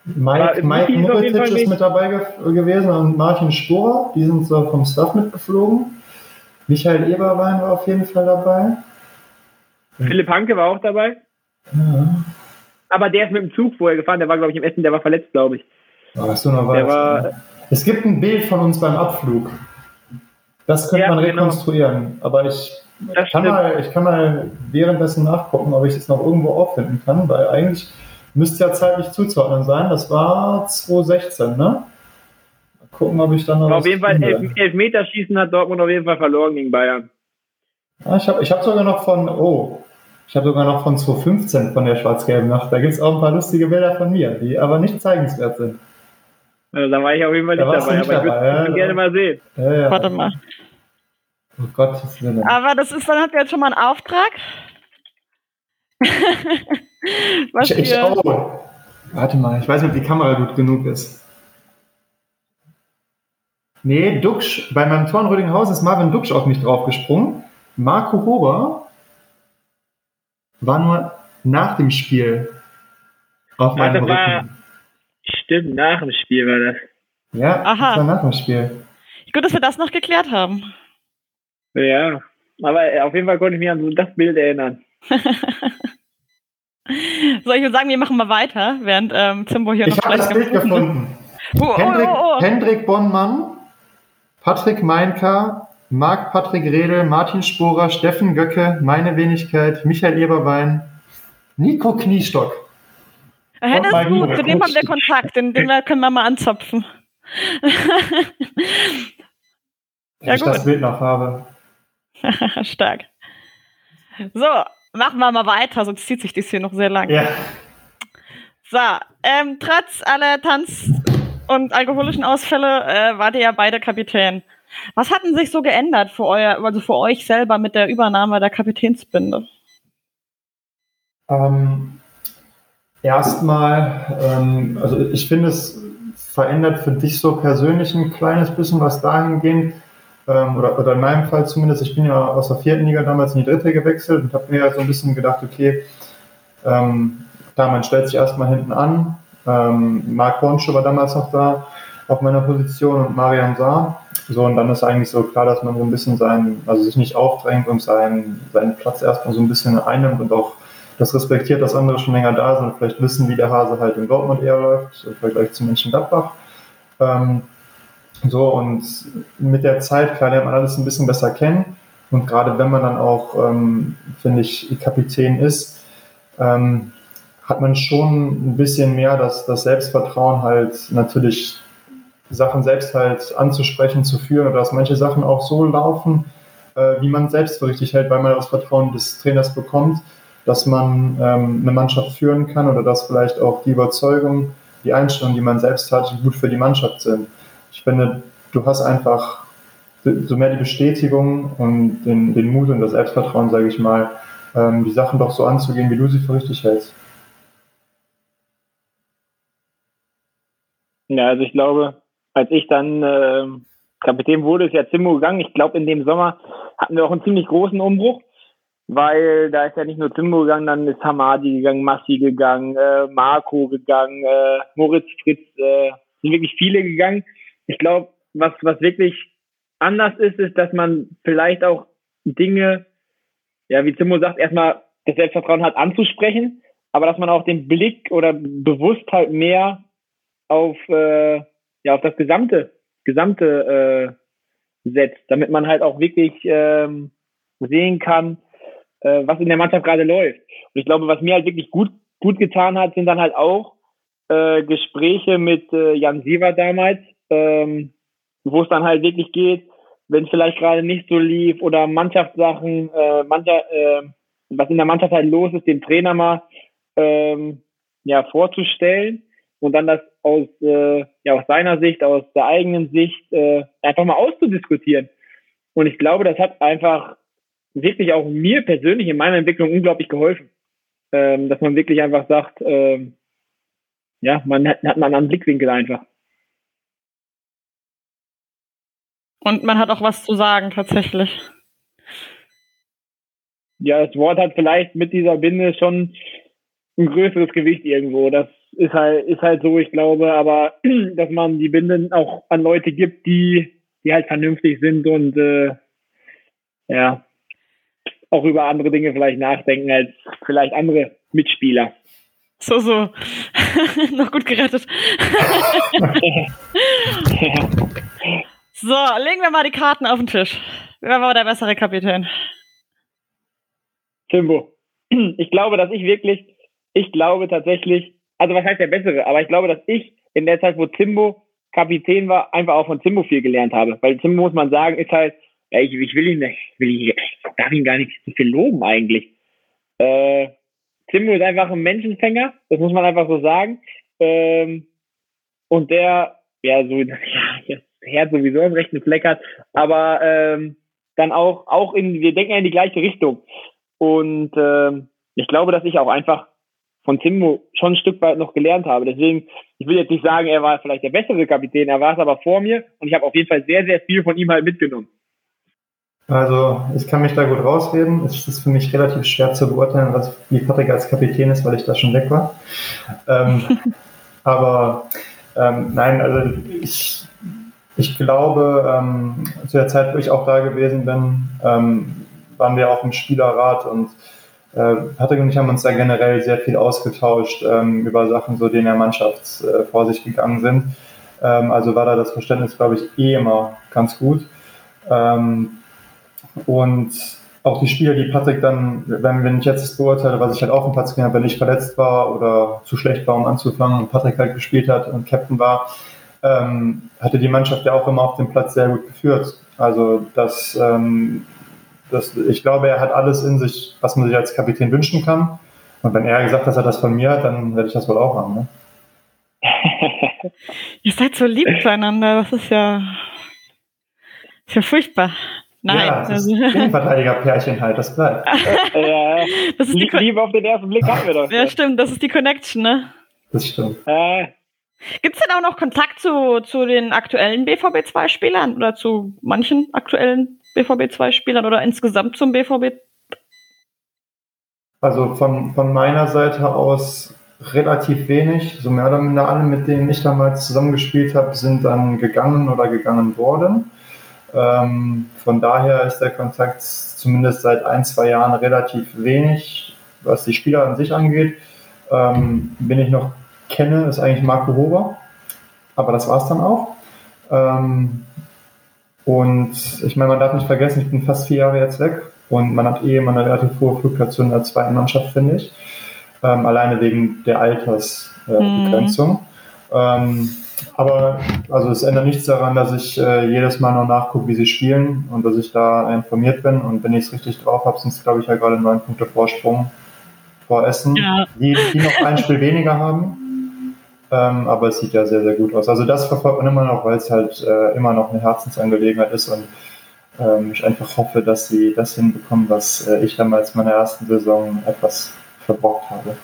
Mike, Mike Michi ist mit dabei ge gewesen und Martin Sporer, die sind so vom Staff mitgeflogen. Michael Eberwein war auf jeden Fall dabei. Philipp Hanke war auch dabei. Ja. Aber der ist mit dem Zug vorher gefahren. Der war, glaube ich, im Essen. Der war verletzt, glaube ich. Oh, was du noch Der war- es gibt ein Bild von uns beim Abflug. Das könnte Ja, man genau. rekonstruieren. Aber ich Das kann, stimmt. mal, ich kann mal währenddessen nachgucken, ob ich es noch irgendwo auffinden kann, weil eigentlich müsste ja zeitlich zuzuordnen sein. Das war 2016, ne? Gucken, ob ich dann noch Aber was auf jeden Fall. Elf, Elfmeterschießen hat Dortmund auf jeden Fall verloren gegen Bayern. Ja, ich habe ich hab sogar noch von, oh, ich habe sogar noch von 2015 von der schwarz-gelben Nacht. Da gibt es auch ein paar lustige Bilder von mir, die aber nicht zeigenswert sind. Also, da war ich auf jeden Fall Da nicht warst du dabei, nicht aber ich dabei, würde ja, ja, gerne mal sehen. Ja, ja. Warte mal. Oh Willen. Aber das ist, dann habt ihr jetzt schon mal einen Auftrag. Was Ich, ich auch. Warte mal, ich weiß nicht, ob die Kamera gut genug ist. Nee, Duxch, bei meinem Tor in Rödinghausen ist Marvin Duxch auf mich draufgesprungen. Marco Huber war nur nach dem Spiel auf Ah, meinem Rücken. Stimmt, nach dem Spiel war das. Ja, Aha. das war nach dem Spiel. gut, dass wir das noch geklärt haben. Ja, aber äh, auf jeden Fall konnte ich mich an so das Bild erinnern. So, ich würde sagen, wir machen mal weiter, während ähm, Zimbo hier Ich noch habe das Bild gefunden. Oh, oh, Hendrik, oh, oh. Hendrik Bonnmann, Patrick Meinka, Marc Patrick Redel, Martin Sporer, Steffen Göcke, meine Wenigkeit, Michael Eberwein, Nico Kniestock. Hey, das ist gut, zu dem haben wir Kontakt, den, den können wir mal anzapfen. Wenn Ja, ich das gut. Bild noch habe. Stark. So, machen wir mal weiter, sonst zieht sich das hier noch sehr lang. Ja. So, ähm, trotz aller Tanz- und alkoholischen Ausfälle äh, wart ihr ja beide Kapitän. Was hat denn sich so geändert für euer, also für euch selber mit der Übernahme der Kapitänsbinde? Ähm, Erstmal, ähm, also ich finde, es verändert für dich so persönlich ein kleines bisschen was dahingehend, ähm, oder, oder in meinem Fall zumindest, ich bin ja aus der vierten Liga damals in die dritte gewechselt und habe mir so ein bisschen gedacht, okay, ähm, da man stellt sich erstmal hinten an. Ähm, Marc Hornschuh war damals noch da auf meiner Position und Marian Saar. So, und dann ist eigentlich so klar, dass man so ein bisschen seinen, also sich nicht aufdrängt und seinen, seinen Platz erstmal so ein bisschen einnimmt und auch das respektiert, dass andere schon länger da sind und vielleicht wissen, wie der Hase halt in Dortmund eher läuft, im Vergleich zu Mönchengladbach. Ähm, so, und mit der Zeit, klar, lernt man alles ein bisschen besser kennen. Und gerade wenn man dann auch, ähm, finde ich, Kapitän ist, ähm, hat man schon ein bisschen mehr das, das Selbstvertrauen halt natürlich Sachen selbst halt anzusprechen, zu führen oder dass manche Sachen auch so laufen, äh, wie man selbst für richtig hält, weil man das Vertrauen des Trainers bekommt, dass man ähm, eine Mannschaft führen kann oder dass vielleicht auch die Überzeugung, die Einstellung, die man selbst hat, gut für die Mannschaft sind. Ich finde, du hast einfach so mehr die Bestätigung und den, den Mut und das Selbstvertrauen, sage ich mal, ähm, die Sachen doch so anzugehen, wie du sie für richtig hältst. Ja, also ich glaube, als ich dann ähm, Kapitän wurde, ist ja Zimmo gegangen. Ich glaube, in dem Sommer hatten wir auch einen ziemlich großen Umbruch, weil da ist ja nicht nur Zimmo gegangen, dann ist Hamadi gegangen, Massi gegangen, äh, Marco gegangen, äh, Moritz Fritz, äh, sind wirklich viele gegangen. Ich glaube, was, was wirklich anders ist, ist, dass man vielleicht auch Dinge, ja, wie Zimmo sagt, erstmal das Selbstvertrauen hat anzusprechen, aber dass man auch den Blick oder bewusst halt mehr auf, äh, ja, auf das gesamte, gesamte äh, setzt, damit man halt auch wirklich ähm, sehen kann, äh, was in der Mannschaft gerade läuft. Und ich glaube, was mir halt wirklich gut, gut getan hat, sind dann halt auch äh, Gespräche mit äh, Jan Siever damals, ähm, wo es dann halt wirklich geht, wenn es vielleicht gerade nicht so lief oder Mannschaftssachen, äh, Mannschaft, äh, was in der Mannschaft halt los ist, dem Trainer mal ähm, ja, vorzustellen und dann das aus, äh, ja, aus seiner Sicht, aus der eigenen Sicht äh, einfach mal auszudiskutieren. Und ich glaube, das hat einfach wirklich auch mir persönlich in meiner Entwicklung unglaublich geholfen. Ähm, dass man wirklich einfach sagt, ähm, ja, man hat, hat man einen anderen Blickwinkel einfach. Und man hat auch was zu sagen, tatsächlich. Ja, das Wort hat vielleicht mit dieser Binde schon ein größeres Gewicht irgendwo. Das ist halt, ist halt so, ich glaube, aber dass man die Binden auch an Leute gibt, die, die halt vernünftig sind und äh, ja, auch über andere Dinge vielleicht nachdenken als vielleicht andere Mitspieler. So, so. Noch gut gerettet. so, legen wir mal die Karten auf den Tisch. Wer war der bessere Kapitän? Timbo. Ich glaube, dass ich wirklich, ich glaube tatsächlich, also was heißt der bessere, aber ich glaube, dass ich in der Zeit, wo Timbo Kapitän war, einfach auch von Timbo viel gelernt habe. Weil Timbo, muss man sagen, ist halt ja, ich, ich will ihn nicht, will ihn, ich darf ihn gar nicht so viel loben eigentlich. Äh, Timbo ist einfach ein Menschenfänger, das muss man einfach so sagen. Ähm, und der, ja, so, ja, jetzt Herz sowieso einen rechten Fleck hat, aber ähm, dann auch, auch in, wir denken ja in die gleiche Richtung. Und ähm, ich glaube, dass ich auch einfach von Timbo schon ein Stück weit noch gelernt habe. Deswegen, ich will jetzt nicht sagen, er war vielleicht der bessere Kapitän, er war es aber vor mir und ich habe auf jeden Fall sehr, sehr viel von ihm halt mitgenommen. Also ich kann mich da gut rausreden. Es ist für mich relativ schwer zu beurteilen, was wie Patrick als Kapitän ist, weil ich da schon weg war. Ähm, aber ähm, nein, also ich, ich glaube, ähm, zu der Zeit, wo ich auch da gewesen bin, ähm, waren wir auch im Spielerrat und äh, Patrick und ich haben uns da generell sehr viel ausgetauscht ähm, über Sachen, so die in der Mannschaft äh, vor sich gegangen sind. Ähm, also war da das Verständnis, glaube ich, eh immer ganz gut. Ähm, und auch die Spieler, die Patrick dann, wenn, wenn ich jetzt das beurteile, was ich halt auf dem Platz gesehen habe, wenn ich verletzt war oder zu schlecht war, um anzufangen und Patrick halt gespielt hat und Captain war, ähm, hatte die Mannschaft ja auch immer auf dem Platz sehr gut geführt. Also das, ähm, das, ich glaube, er hat alles in sich, was man sich als Kapitän wünschen kann. Und wenn er gesagt hat, dass er das von mir hat, dann werde ich das wohl auch haben. Ne? Ihr seid so lieb zueinander, das ist ja, ist ja furchtbar. Nein. Ja, das ist Innenverteidiger-Pärchen halt, das bleibt. äh, Das ist die Liebe auf den ersten Blick haben wir doch. ja, stimmt, das ist die Connection, ne? Das stimmt. Äh, Gibt es denn auch noch Kontakt zu, zu den aktuellen BVB 2-Spielern oder zu manchen aktuellen BVB 2-Spielern oder insgesamt zum BVB? Also von, von meiner Seite aus relativ wenig. So mehr oder minder alle, mit denen ich damals zusammengespielt habe, sind dann gegangen oder gegangen worden. Ähm, von daher ist der Kontakt zumindest seit ein, zwei Jahren relativ wenig, was die Spieler an sich angeht. Ähm, wen ich noch kenne, ist eigentlich Marco Hober. Aber das war es dann auch. Ähm, und ich meine, man darf nicht vergessen, ich bin fast vier Jahre jetzt weg und man hat eh immer eine relativ hohe Fluktuation in der zweiten Mannschaft, finde ich. Ähm, alleine wegen der Altersbegrenzung. Ähm, aber also es ändert nichts daran, dass ich äh, jedes Mal noch nachgucke, wie sie spielen und dass ich da informiert bin. Und wenn ich es richtig drauf habe, sind es, glaube ich, ja gerade neun Punkte Vorsprung vor Essen, Ja. die, die noch ein Spiel weniger haben. Ähm, aber es sieht ja sehr, sehr gut aus. Also das verfolgt man immer noch, weil es halt äh, immer noch eine Herzensangelegenheit ist und ähm, ich einfach hoffe, dass sie das hinbekommen, was äh, ich damals in meiner ersten Saison etwas verbockt habe.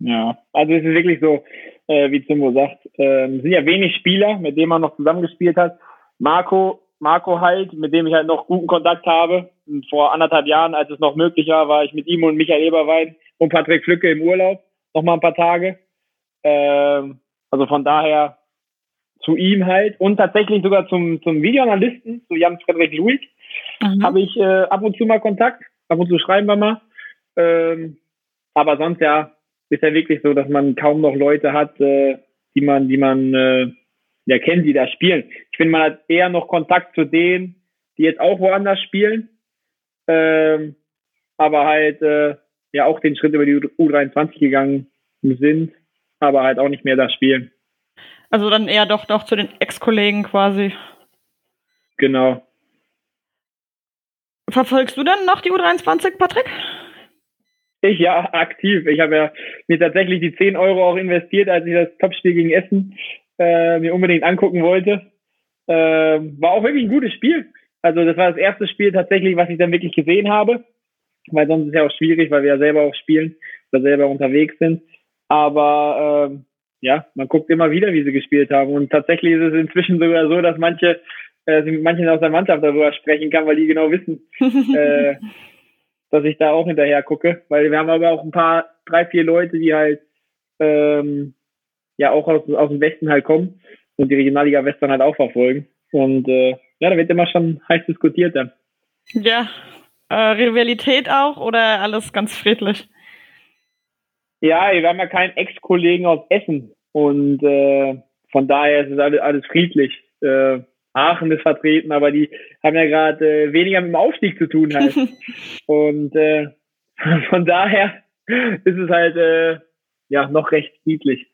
Ja, also es ist wirklich so, äh, wie Zimbo sagt, ähm, sind ja wenig Spieler, mit denen man noch zusammengespielt hat. Marco, Marco halt, mit dem ich halt noch guten Kontakt habe. Vor anderthalb Jahren, als es noch möglich war, war ich mit ihm und Michael Eberwein und Patrick Flücke im Urlaub, noch mal ein paar Tage. Ähm, also von daher zu ihm halt und tatsächlich sogar zum, zum Videoanalysten, zu Jan Frederik Luig, Mhm. habe ich äh, ab und zu mal Kontakt, ab und zu schreiben wir mal. Ähm, aber sonst ja, ist ja wirklich so, dass man kaum noch Leute hat, äh, die man, die man äh, ja kennt, die da spielen. Ich finde, man hat eher noch Kontakt zu denen, die jetzt auch woanders spielen, ähm, aber halt äh, ja auch den Schritt über die U23 gegangen sind, aber halt auch nicht mehr da spielen. Also dann eher doch noch zu den Ex-Kollegen quasi. Genau. Verfolgst du dann noch die U23, Patrick? Ich ja, aktiv. Ich habe ja mir tatsächlich die 10 Euro auch investiert, als ich das Topspiel gegen Essen äh, mir unbedingt angucken wollte. Ähm, war auch wirklich ein gutes Spiel. Also das war das erste Spiel tatsächlich, was ich dann wirklich gesehen habe. Weil sonst ist es ja auch schwierig, weil wir ja selber auch spielen oder selber unterwegs sind. Aber ähm, ja, man guckt immer wieder, wie sie gespielt haben. Und tatsächlich ist es inzwischen sogar so, dass manche äh, mit manchen aus der Mannschaft darüber sprechen kann, weil die genau wissen, äh, dass ich da auch hinterher gucke, weil wir haben aber auch ein paar, drei, vier Leute, die halt ähm, ja auch aus, aus dem Westen halt kommen und die Regionalliga West dann halt auch verfolgen. Und äh, ja, da wird immer schon heiß diskutiert dann. ja. Äh, Rivalität auch oder alles ganz friedlich? Ja, wir haben ja keinen Ex-Kollegen aus Essen und äh, von daher ist es alles, alles friedlich. Äh, Aachen ist vertreten, aber die haben ja gerade äh, weniger mit dem Aufstieg zu tun halt. Und äh, von daher ist es halt äh, ja noch recht friedlich.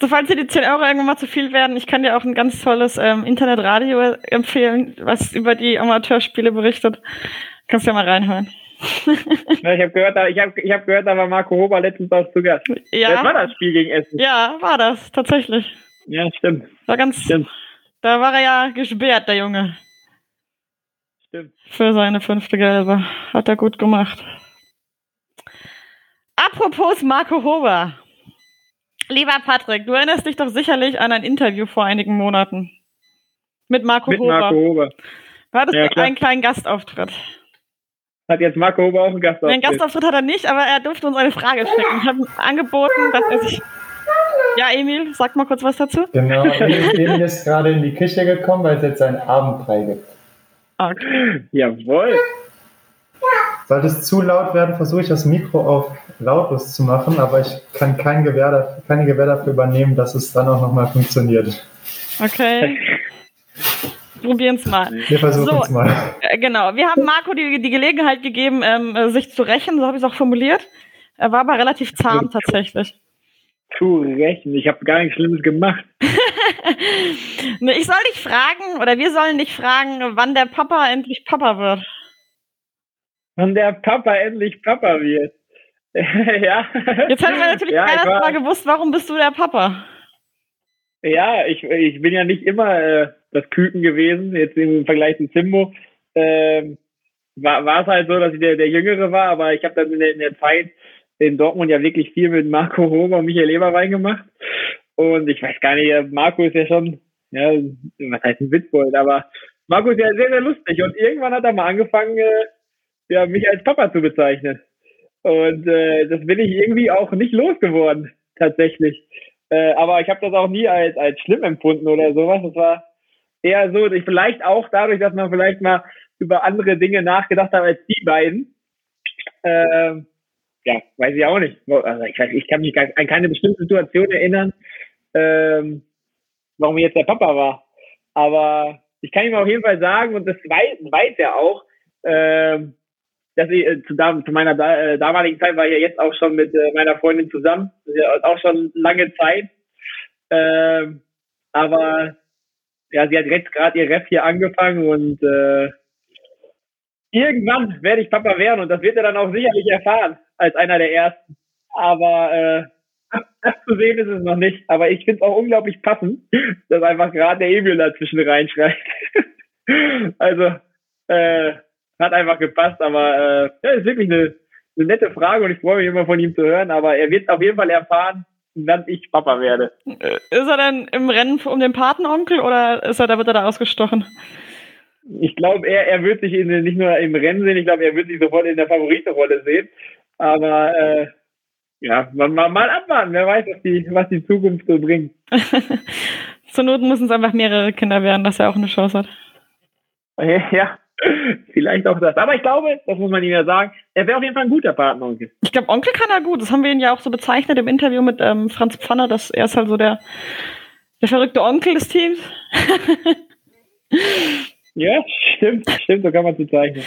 So, falls dir die 10 Euro irgendwann mal zu viel werden, ich kann dir auch ein ganz tolles ähm, Internetradio empfehlen, was über die Amateurspiele berichtet. Kannst ja mal reinhören. Ja, ich habe gehört, da- ich habe ich hab gehört, da war Marco Hober letztens auch zu Gast. Das war Ja, das Spiel gegen Essen. ja, war das, tatsächlich. Ja, stimmt. War ganz, Stimmt. da war er ja gesperrt, der Junge. Stimmt. Für seine fünfte Gelbe. Hat er gut gemacht. Apropos Marco Hober. Lieber Patrick, du erinnerst dich doch sicherlich an ein Interview vor einigen Monaten. Mit Marco Mit Hober. Marco Hober. Du hattest Ja, einen kleinen Gastauftritt. Hat jetzt Marco Hober auch einen Gast Einen Gastauftritt hat er nicht, aber er durfte uns eine Frage stellen. Ich habe ihm angeboten, dass er sich. Ja, Emil, sag mal kurz was dazu. Genau, Emil ist gerade in die Küche gekommen, weil es jetzt einen Abendbrei gibt. Okay. Jawohl. Sollte es zu laut werden, versuche ich das Mikro auf lautlos zu machen, aber ich kann kein Gewähr, dafür- keine Gewähr dafür übernehmen, dass es dann auch nochmal funktioniert. Okay. Probieren's mal. Wir versuchen So. es mal. Äh, Genau, wir haben Marco die, die Gelegenheit gegeben, ähm, äh, sich zu rächen, so habe ich es auch formuliert. Er war aber relativ zahm tatsächlich. Zu rechnen. Ich habe gar nichts Schlimmes gemacht. Ne, ich soll dich fragen, oder wir sollen dich fragen, wann der Papa endlich Papa wird. Und der Papa endlich Papa wird. ja. Jetzt hätten wir natürlich ja, war- mal gewusst, warum bist du der Papa? Ja, ich, ich bin ja nicht immer äh, das Küken gewesen, jetzt im Vergleich zu Simbo. Ähm, war war es halt so, dass ich der, der Jüngere war, aber ich habe dann in der, in der Zeit in Dortmund ja wirklich viel mit Marco Homer und Michael Eberwein gemacht. Und ich weiß gar nicht, äh, Marco ist ja schon, ja, was heißt ein Witzbold, aber Marco ist ja sehr, sehr lustig. Und irgendwann hat er mal angefangen, äh, ja, mich als Papa zu bezeichnen. Und äh, das bin ich irgendwie auch nicht losgeworden, tatsächlich. Äh, aber ich habe das auch nie als, als schlimm empfunden oder sowas. Das war eher so, ich vielleicht auch dadurch, dass man vielleicht mal über andere Dinge nachgedacht hat als die beiden. Ähm, ja, weiß ich auch nicht. Also ich, ich kann mich an keine bestimmte Situation erinnern, ähm, warum jetzt der Papa war. Aber ich kann ihm auf jeden Fall sagen, und das weiß, weiß er auch, ähm, dass ich äh, zu, zu meiner äh, damaligen Zeit war ich ja jetzt auch schon mit äh, meiner Freundin zusammen. Das ist ja auch schon lange Zeit. Ähm, aber ja, sie hat jetzt gerade ihr Ref hier angefangen und äh, irgendwann werde ich Papa werden und das wird er dann auch sicherlich erfahren als einer der ersten. Aber äh, abzusehen ist es noch nicht. Aber ich finde es auch unglaublich passend, dass einfach gerade der Emil dazwischen reinschreit. also äh, hat einfach gepasst, aber äh, ja, ist wirklich eine, eine nette Frage und ich freue mich immer von ihm zu hören. Aber er wird auf jeden Fall erfahren, wann ich Papa werde. Äh, Ist er denn im Rennen um den Patenonkel oder ist er, da wird er da ausgestochen? Ich glaube, er, er wird sich in, nicht nur im Rennen sehen, ich glaube, er wird sich sofort in der Favoritenrolle sehen. Aber äh, ja, mal, mal, mal abwarten, wer weiß, was die, was die Zukunft so bringt. Zur Not müssen es einfach mehrere Kinder werden, dass er auch eine Chance hat. Ja, vielleicht auch das. Aber ich glaube, das muss man ihm ja sagen, er wäre auf jeden Fall ein guter Patenonkel. Ich glaube, Onkel kann er gut. Das haben wir ihn ja auch so bezeichnet im Interview mit ähm, Franz Pfanner, dass er ist halt so der, der verrückte Onkel des Teams. Ja, stimmt, stimmt, so kann man es bezeichnen.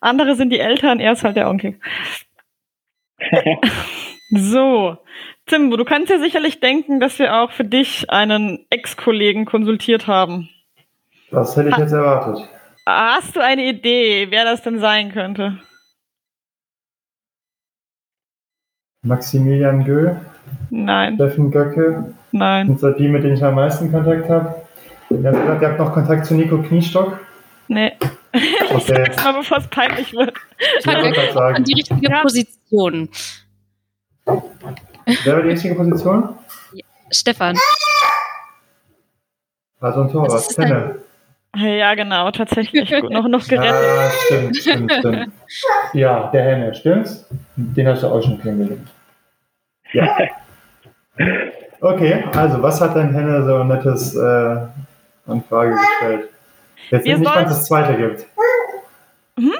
Andere sind die Eltern, er ist halt der Onkel. So, Timbo, du kannst dir sicherlich denken, dass wir auch für dich einen Ex-Kollegen konsultiert haben. Das hätte ich jetzt erwartet. Hast du eine Idee, wer das denn sein könnte? Maximilian Göhl, Nein, Steffen Göcke, nein, sind so die, mit denen ich am meisten Kontakt habe. Ihr habt ihr habt noch Kontakt zu Nico Kniestock. nee. Okay, Mal bevor es peinlich wird. ich gerade An sagen. die richtige Ja. Position. Wer war die richtige Position? Stefan. Also ein Torwart, Das ein- Henne. Ja, genau, tatsächlich. Noch, noch gerettet. Ja, stimmt, stimmt, stimmt. Ja, der Henne, stimmt's? Den hast du auch schon kennengelernt. Ja. Okay, also was hat dein Henne so nettes äh, an Frage gestellt? Jetzt Wir nicht, wann es das zweite gibt. Mhm.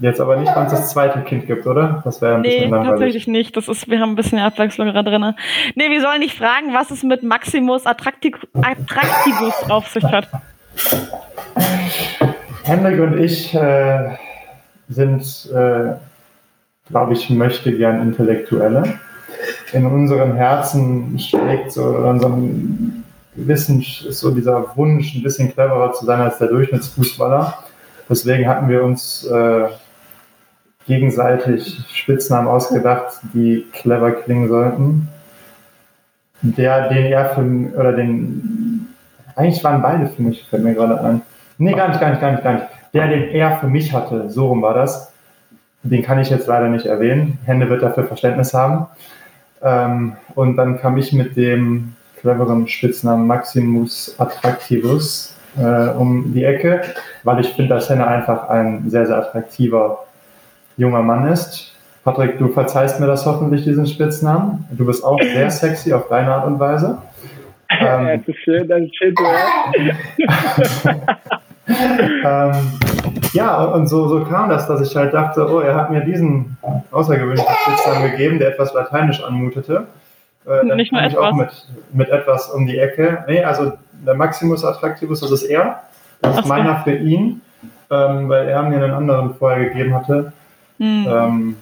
Jetzt aber nicht, wann es das zweite Kind gibt, oder? Das wäre ein Nee, bisschen langweilig. tatsächlich nicht. Das ist, wir haben ein bisschen Abwechslung gerade drin. Nee, wir sollen nicht fragen, was es mit Maximus Attracti Attractivus auf sich hat. Henrik und ich äh, sind, äh, glaube ich, möchte gern Intellektuelle. in unseren Herzen schlägt, so in unserem Wissen ist so dieser Wunsch, ein bisschen cleverer zu sein als der Durchschnittsfußballer. Deswegen hatten wir uns äh, gegenseitig Spitznamen ausgedacht, die clever klingen sollten. Der, den er für, oder den, eigentlich waren beide für mich, fällt mir gerade ein. Nee, gar nicht, gar nicht, gar nicht, gar nicht. Der, den er für mich hatte, so rum war das. Den kann ich jetzt leider nicht erwähnen. Hände wird dafür Verständnis haben. Ähm, und dann kam ich mit dem cleveren Spitznamen Maximus Attractivus äh, um die Ecke, weil ich finde, dass Henne einfach ein sehr, sehr attraktiver junger Mann ist. Patrick, du verzeihst mir das hoffentlich, diesen Spitznamen. Du bist auch sehr sexy auf deine Art und Weise. Ähm, das ist schön, das ist schön hören. ähm, ja, und so, so kam das, dass ich halt dachte, oh, er hat mir diesen außergewöhnlichen Spitznamen gegeben, der etwas lateinisch anmutete. Äh, dann Nicht nur etwas. auch mit, mit etwas um die Ecke. Nee, also der Maximus Attractivus, das ist er. Das ist so. meiner für ihn, ähm, weil er mir einen anderen vorher gegeben hatte. Hm. Ähm,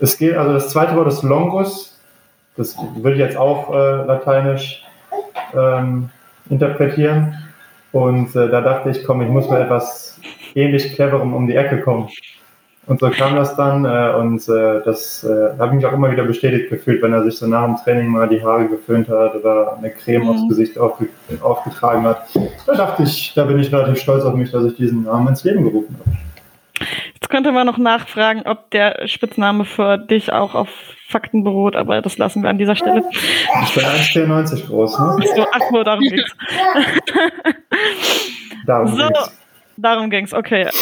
es geht, also das zweite Wort ist Longus. Das würde ich jetzt auch äh, lateinisch ähm, interpretieren. Und äh, da dachte ich, komm, ich muss mit etwas ähnlich cleverem um die Ecke kommen. Und so kam das dann äh, und äh, das äh, habe ich mich auch immer wieder bestätigt gefühlt, wenn er sich so nach dem Training mal die Haare geföhnt hat oder eine Creme Mhm. aufs Gesicht aufge aufgetragen hat. Da dachte ich, da bin ich relativ stolz auf mich, dass ich diesen Namen ins Leben gerufen habe. Jetzt könnte man noch nachfragen, ob der Spitzname für dich auch auf Fakten beruht, aber das lassen wir an dieser Stelle. Ich bin 1,94 groß, ne? So, ach so, darum ging's. Darum So, ging's. darum ging's, okay.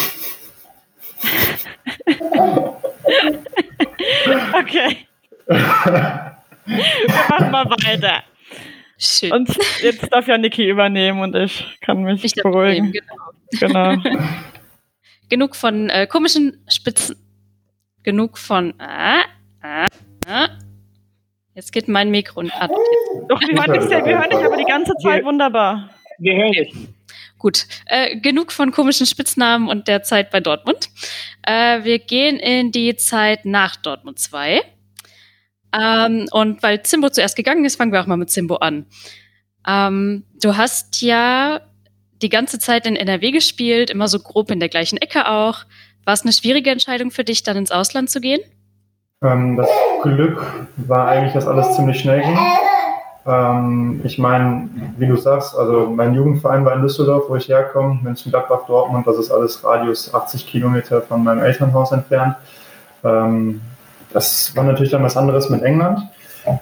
okay. Wir machen mal weiter. Schön. Und jetzt darf ja Niki übernehmen und ich kann mich ich beruhigen. nehmen, genau. Genau. Genug von äh, komischen Spitzen. Genug von. Ah, ah, ah. Jetzt geht mein Mikro ab. Doch, wir hören dich, wir hören dich aber die ganze Zeit wunderbar. Wir hören dich. Gut, äh, genug von komischen Spitznamen und der Zeit bei Dortmund. Äh, wir gehen in die Zeit nach Dortmund 2. Ähm, und weil Zimbo zuerst gegangen ist, fangen wir auch mal mit Zimbo an. Ähm, du hast ja die ganze Zeit in NRW gespielt, immer so grob in der gleichen Ecke auch. War es eine schwierige Entscheidung für dich, dann ins Ausland zu gehen? Ähm, das Glück war eigentlich, dass alles ziemlich schnell ging. Ähm, ich meine, wie du sagst, also mein Jugendverein war in Düsseldorf, wo ich herkomme, Mönchengladbach, Dortmund, das ist alles Radius 80 Kilometer von meinem Elternhaus entfernt. Ähm, das war natürlich dann was anderes mit England.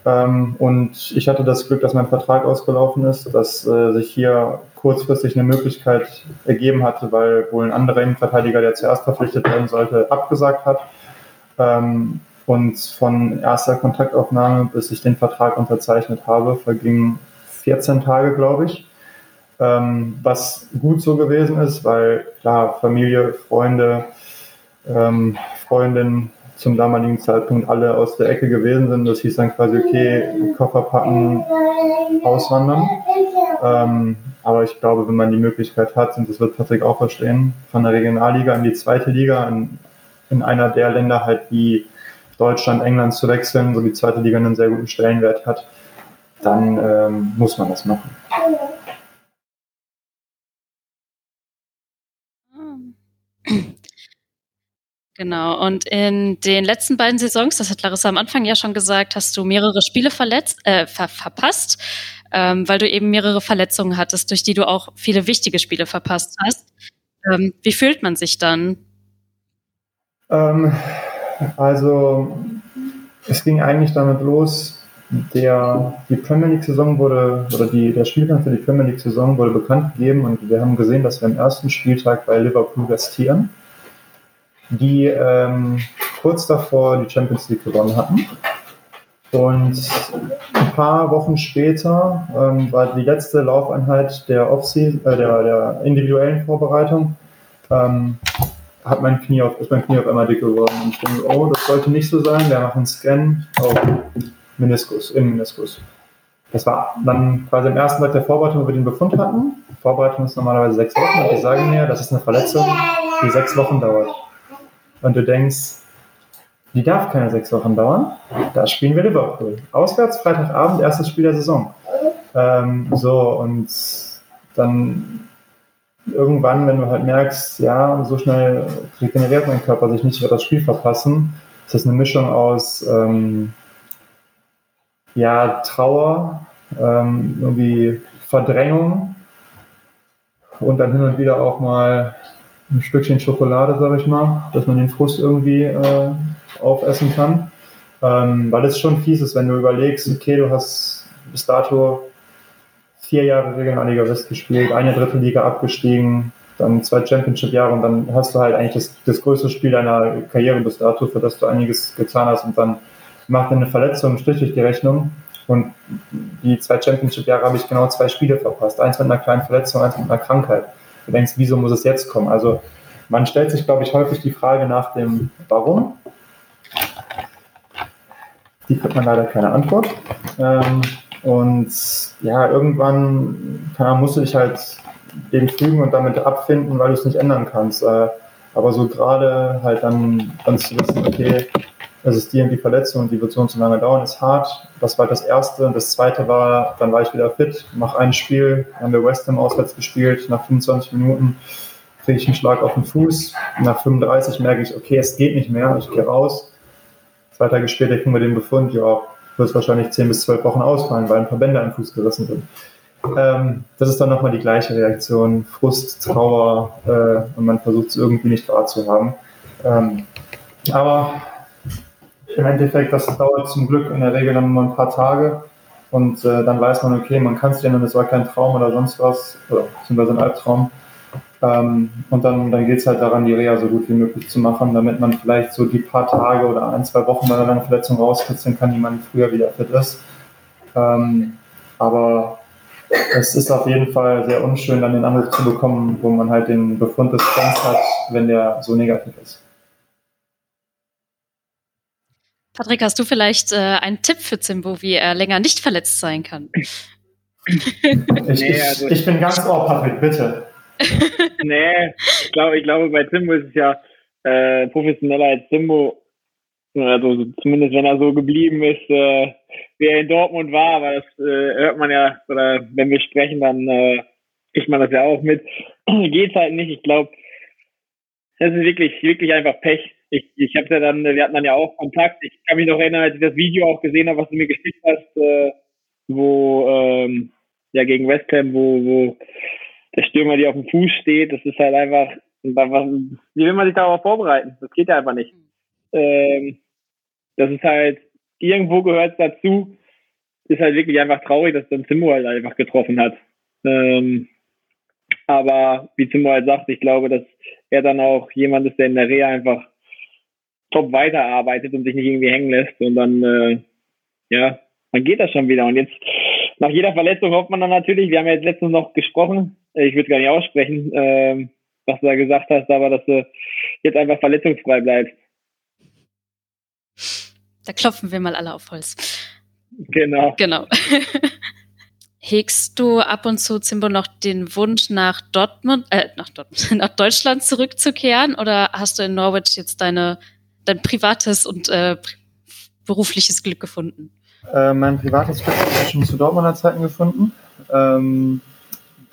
Ähm, und ich hatte das Glück, dass mein Vertrag ausgelaufen ist, dass äh, sich hier kurzfristig eine Möglichkeit ergeben hatte, weil wohl ein anderer Innenverteidiger, der zuerst verpflichtet werden sollte, abgesagt hat. Ähm, und von erster Kontaktaufnahme, bis ich den Vertrag unterzeichnet habe, vergingen 14 Tage, glaube ich. Ähm, was gut so gewesen ist, weil klar, Familie, Freunde, ähm, Freundin zum damaligen Zeitpunkt alle aus der Ecke gewesen sind. Das hieß dann quasi, okay, Koffer packen, auswandern. Ähm, aber ich glaube, wenn man die Möglichkeit hat, und das wird Patrick auch verstehen, von der Regionalliga in die zweite Liga, in, in einer der Länder halt wie Deutschland, England zu wechseln, wo die zweite Liga einen sehr guten Stellenwert hat, dann ähm, muss man das machen. Genau, und in den letzten beiden Saisons, das hat Larissa am Anfang ja schon gesagt, hast du mehrere Spiele verletzt, äh, ver verpasst, ähm, weil du eben mehrere Verletzungen hattest, durch die du auch viele wichtige Spiele verpasst hast. Ähm, wie fühlt man sich dann? Ähm, also es ging eigentlich damit los, der, die Premier League-Saison wurde, oder die, der Spielplan für die Premier League-Saison wurde bekannt gegeben und wir haben gesehen, dass wir am ersten Spieltag bei Liverpool gastieren, die ähm, kurz davor die Champions League gewonnen hatten. Und ein paar Wochen später ähm, war die letzte Laufeinheit der, äh, der, der individuellen Vorbereitung. Ähm, hat mein Knie auf, ist mein Knie auf einmal dick geworden. Und ich denke, oh, das sollte nicht so sein. Wir machen einen Scan auf Meniskus, im Meniskus. Das war dann quasi am ersten Tag der Vorbereitung, wo wir den Befund hatten. Die Vorbereitung ist normalerweise sechs Wochen und die sagen mir, das ist eine Verletzung, die sechs Wochen dauert. Und du denkst, die darf keine sechs Wochen dauern. Da spielen wir Liverpool. Auswärts, Freitagabend, erstes Spiel der Saison. Ähm, so, und dann irgendwann, wenn du halt merkst, ja, so schnell regeneriert mein Körper sich nicht, wird das Spiel verpassen. ist Das eine Mischung aus ähm, ja, Trauer, ähm, irgendwie Verdrängung und dann hin und wieder auch mal ein Stückchen Schokolade, sag ich mal, dass man den Frust irgendwie äh, aufessen kann. Ähm, weil es schon fies ist, wenn du überlegst, okay, du hast bis dato vier Jahre Regionalliga West gespielt, eine dritte Liga abgestiegen, dann zwei Championship-Jahre und dann hast du halt eigentlich das, das größte Spiel deiner Karriere bis dato, für das du einiges getan hast und dann macht eine Verletzung einen Strich durch die Rechnung und die zwei Championship-Jahre habe ich genau zwei Spiele verpasst. Eins mit einer kleinen Verletzung, eins mit einer Krankheit. Du denkst, wieso muss es jetzt kommen? Also man stellt sich, glaube ich, häufig die Frage nach dem Warum. Die kriegt man leider keine Antwort. Ähm, und ja, irgendwann kann, musst du dich halt dem fügen und damit abfinden, weil du es nicht ändern kannst. Äh, aber so gerade halt dann, dann zu wissen, okay, es ist die die Verletzung die wird so und so lange dauern, ist hart. Das war das Erste. Und das Zweite war, dann war ich wieder fit, mache ein Spiel, haben wir West Ham auswärts gespielt, nach 25 Minuten kriege ich einen Schlag auf den Fuß. Nach 35 merke ich, okay, es geht nicht mehr, ich gehe raus. Zwei Tage später kriegen wir den Befund, ja, wird es wahrscheinlich 10 bis 12 Wochen ausfallen, weil ein paar Bänder am Fuß gerissen sind. Ähm, das ist dann nochmal die gleiche Reaktion, Frust, Trauer äh, und man versucht es irgendwie nicht wahrzuhaben. Ähm, aber im Endeffekt, das dauert zum Glück in der Regel dann nur ein paar Tage und äh, dann weiß man, okay, man kann es und es war kein Traum oder sonst was, oder beziehungsweise ein Albtraum. Ähm, und dann, dann geht es halt daran, die Reha so gut wie möglich zu machen, damit man vielleicht so die paar Tage oder ein, zwei Wochen bei einer Verletzung rauskitzeln kann, die man früher wieder fit ist. Ähm, aber es ist auf jeden Fall sehr unschön, dann den Anruf zu bekommen, wo man halt den Befund des Fans hat, wenn der so negativ ist. Patrick, hast du vielleicht äh, einen Tipp für Zimbo, wie er länger nicht verletzt sein kann? ich, ich, also ich, bin ganz ohr, Patrick, bitte. nee, ich glaube, ich glaube, bei Zimbo ist es ja äh, professioneller als Zimbo. Also zumindest wenn er so geblieben ist, äh, wie er in Dortmund war, aber das äh, hört man ja, oder wenn wir sprechen, dann äh, kriegt man das ja auch mit. Geht halt nicht. Ich glaube, das ist wirklich, wirklich einfach Pech ich, ich habe ja dann, wir hatten dann ja auch Kontakt. Ich kann mich noch erinnern, als ich das Video auch gesehen habe, was du mir geschickt hast, äh, wo ähm, ja gegen West Ham, wo, wo der Stürmer, die auf dem Fuß steht, das ist halt einfach, wie will man sich darauf vorbereiten? Das geht ja einfach nicht. Ähm, das ist halt, irgendwo gehört es dazu, ist halt wirklich einfach traurig, dass dann Zimmo halt einfach getroffen hat. Ähm, aber wie Zimmo halt sagt, ich glaube, dass er dann auch jemand ist, der in der Reha einfach top weiterarbeitet und sich nicht irgendwie hängen lässt. Und dann, äh, ja, dann geht das schon wieder. Und jetzt, nach jeder Verletzung hofft man dann natürlich, wir haben ja jetzt letztens noch gesprochen, äh, ich würde gar nicht aussprechen, äh, was du da gesagt hast, aber dass du jetzt einfach verletzungsfrei bleibst. Da klopfen wir mal alle auf Holz. Genau. Genau. Hegst du ab und zu, Zimbo, noch den Wunsch, nach Dortmund, äh, nach Dortmund, nach Deutschland zurückzukehren? Oder hast du in Norwich jetzt deine dein privates und äh, berufliches Glück gefunden? Äh, mein privates Glück habe ich schon zu Dortmunder Zeiten gefunden. Ähm,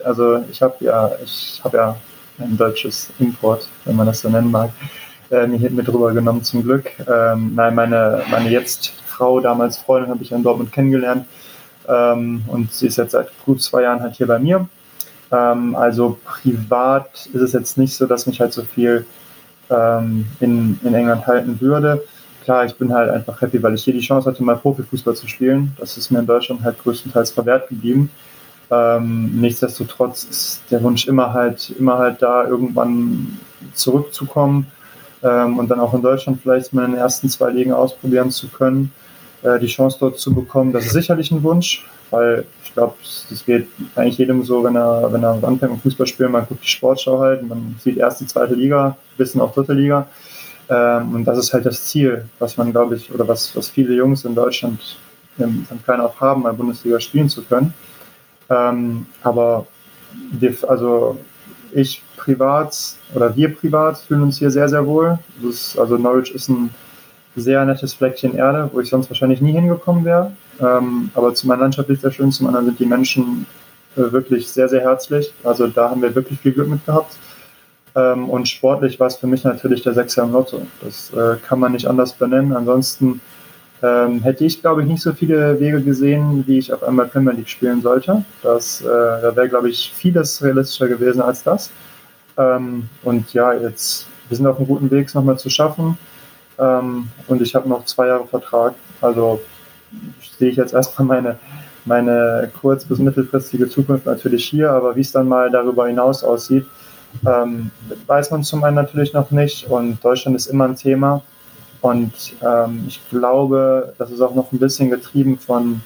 also ich habe ja, ich habe ja ein deutsches Import, wenn man das so nennen mag, äh, mir mit rübergenommen zum Glück. Ähm, nein, meine, meine jetzt Frau, damals Freundin, habe ich in Dortmund kennengelernt. Ähm, und sie ist jetzt seit gut zwei Jahren halt hier bei mir. Ähm, also privat ist es jetzt nicht so, dass mich halt so viel ähm, in, in England halten würde. Klar, ich bin halt einfach happy, weil ich hier die Chance hatte, mal Profifußball zu spielen. Das ist mir in Deutschland halt größtenteils verwehrt geblieben. Ähm, nichtsdestotrotz ist der Wunsch immer halt, immer halt da, irgendwann zurückzukommen ähm, und dann auch in Deutschland vielleicht mal in den ersten zwei Ligen ausprobieren zu können, äh, die Chance dort zu bekommen. Das ist sicherlich ein Wunsch, weil ich glaube, das geht eigentlich jedem so, wenn er, wenn er anfängt mit Fußball spielen, man guckt die Sportschau halt, man sieht erst die zweite Liga, bisschen auch dritte Liga. Ähm, und das ist halt das Ziel, was man, glaube ich, oder was, was viele Jungs in Deutschland ähm, von klein auf haben, mal Bundesliga spielen zu können. Ähm, aber wir, also ich privat oder wir privat fühlen uns hier sehr, sehr wohl. Ist, also Norwich ist ein sehr nettes Fleckchen Erde, wo ich sonst wahrscheinlich nie hingekommen wäre. Ähm, aber zum einen landschaftlich sehr schön, zum anderen sind die Menschen äh, wirklich sehr, sehr herzlich. Also da haben wir wirklich viel Glück mit gehabt. Ähm, und sportlich war es für mich natürlich der Sechser im Lotto. Das äh, kann man nicht anders benennen. Ansonsten ähm, hätte ich, glaube ich, nicht so viele Wege gesehen, wie ich auf einmal Premier League spielen sollte. Das, äh, da wäre, glaube ich, vieles realistischer gewesen als das. Ähm, und ja, jetzt, wir sind auf einem guten Weg, es nochmal zu schaffen. Ähm, und ich habe noch zwei Jahre Vertrag. Also sehe ich jetzt erstmal meine, meine kurz- bis mittelfristige Zukunft natürlich hier, aber wie es dann mal darüber hinaus aussieht, ähm, weiß man zum einen natürlich noch nicht. Und Deutschland ist immer ein Thema. Und ähm, ich glaube, das ist auch noch ein bisschen getrieben von,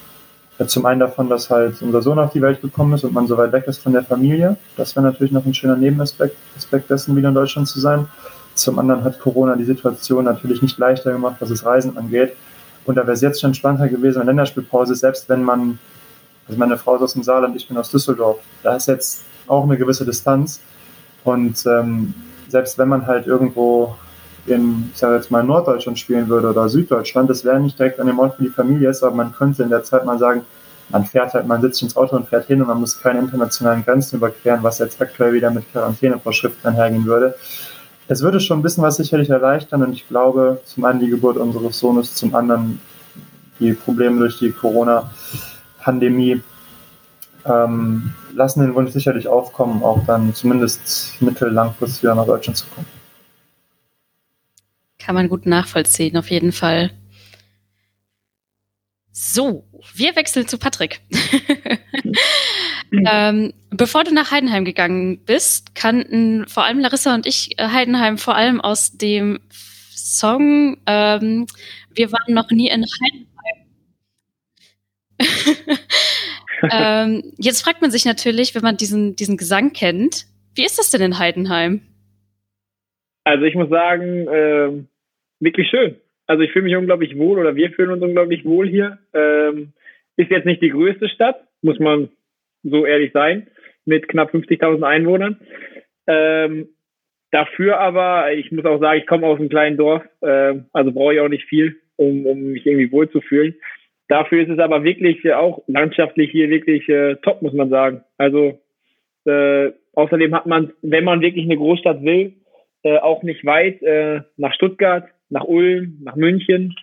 zum einen davon, dass halt unser Sohn auf die Welt gekommen ist und man so weit weg ist von der Familie. Das wäre natürlich noch ein schöner Nebenaspekt Aspekt dessen, wieder in Deutschland zu sein. Zum anderen hat Corona die Situation natürlich nicht leichter gemacht, was das Reisen angeht. Und da wäre es jetzt schon spannender gewesen, eine Länderspielpause, selbst wenn man, also meine Frau ist aus dem Saarland, ich bin aus Düsseldorf, da ist jetzt auch eine gewisse Distanz. Und ähm, selbst wenn man halt irgendwo in, ich sage jetzt mal, Norddeutschland spielen würde oder Süddeutschland, das wäre nicht direkt an dem Ort, wo die Familie ist, aber man könnte in der Zeit mal sagen, man fährt halt, man sitzt ins Auto und fährt hin und man muss keine internationalen Grenzen überqueren, was jetzt aktuell wieder mit Quarantänevorschriften einhergehen würde es würde schon ein bisschen was sicherlich erleichtern und ich glaube, zum einen die Geburt unseres Sohnes, zum anderen die Probleme durch die Corona-Pandemie ähm, lassen den Wunsch sicherlich aufkommen, auch dann zumindest mittel- langfristig wieder nach Deutschland zu kommen. Kann man gut nachvollziehen, auf jeden Fall. So, wir wechseln zu Patrick. ähm, bevor du nach Heidenheim gegangen bist, kannten vor allem Larissa und ich äh, Heidenheim vor allem aus dem Song ähm, Wir waren noch nie in Heidenheim. ähm, jetzt fragt man sich natürlich, wenn man diesen, diesen Gesang kennt, wie ist das denn in Heidenheim? Also ich muss sagen, äh, wirklich schön. Also ich fühle mich unglaublich wohl oder wir fühlen uns unglaublich wohl hier. Ähm, ist jetzt nicht die größte Stadt, muss man so ehrlich sein, mit knapp 50.000 Einwohnern. Ähm, dafür aber, ich muss auch sagen, ich komme aus einem kleinen Dorf, äh, also brauche ich auch nicht viel, um, um mich irgendwie wohlzufühlen. Dafür ist es aber wirklich auch landschaftlich hier wirklich äh, top, muss man sagen. Also äh, außerdem hat man, wenn man wirklich eine Großstadt will, äh, auch nicht weit äh, nach Stuttgart nach Ulm, nach München.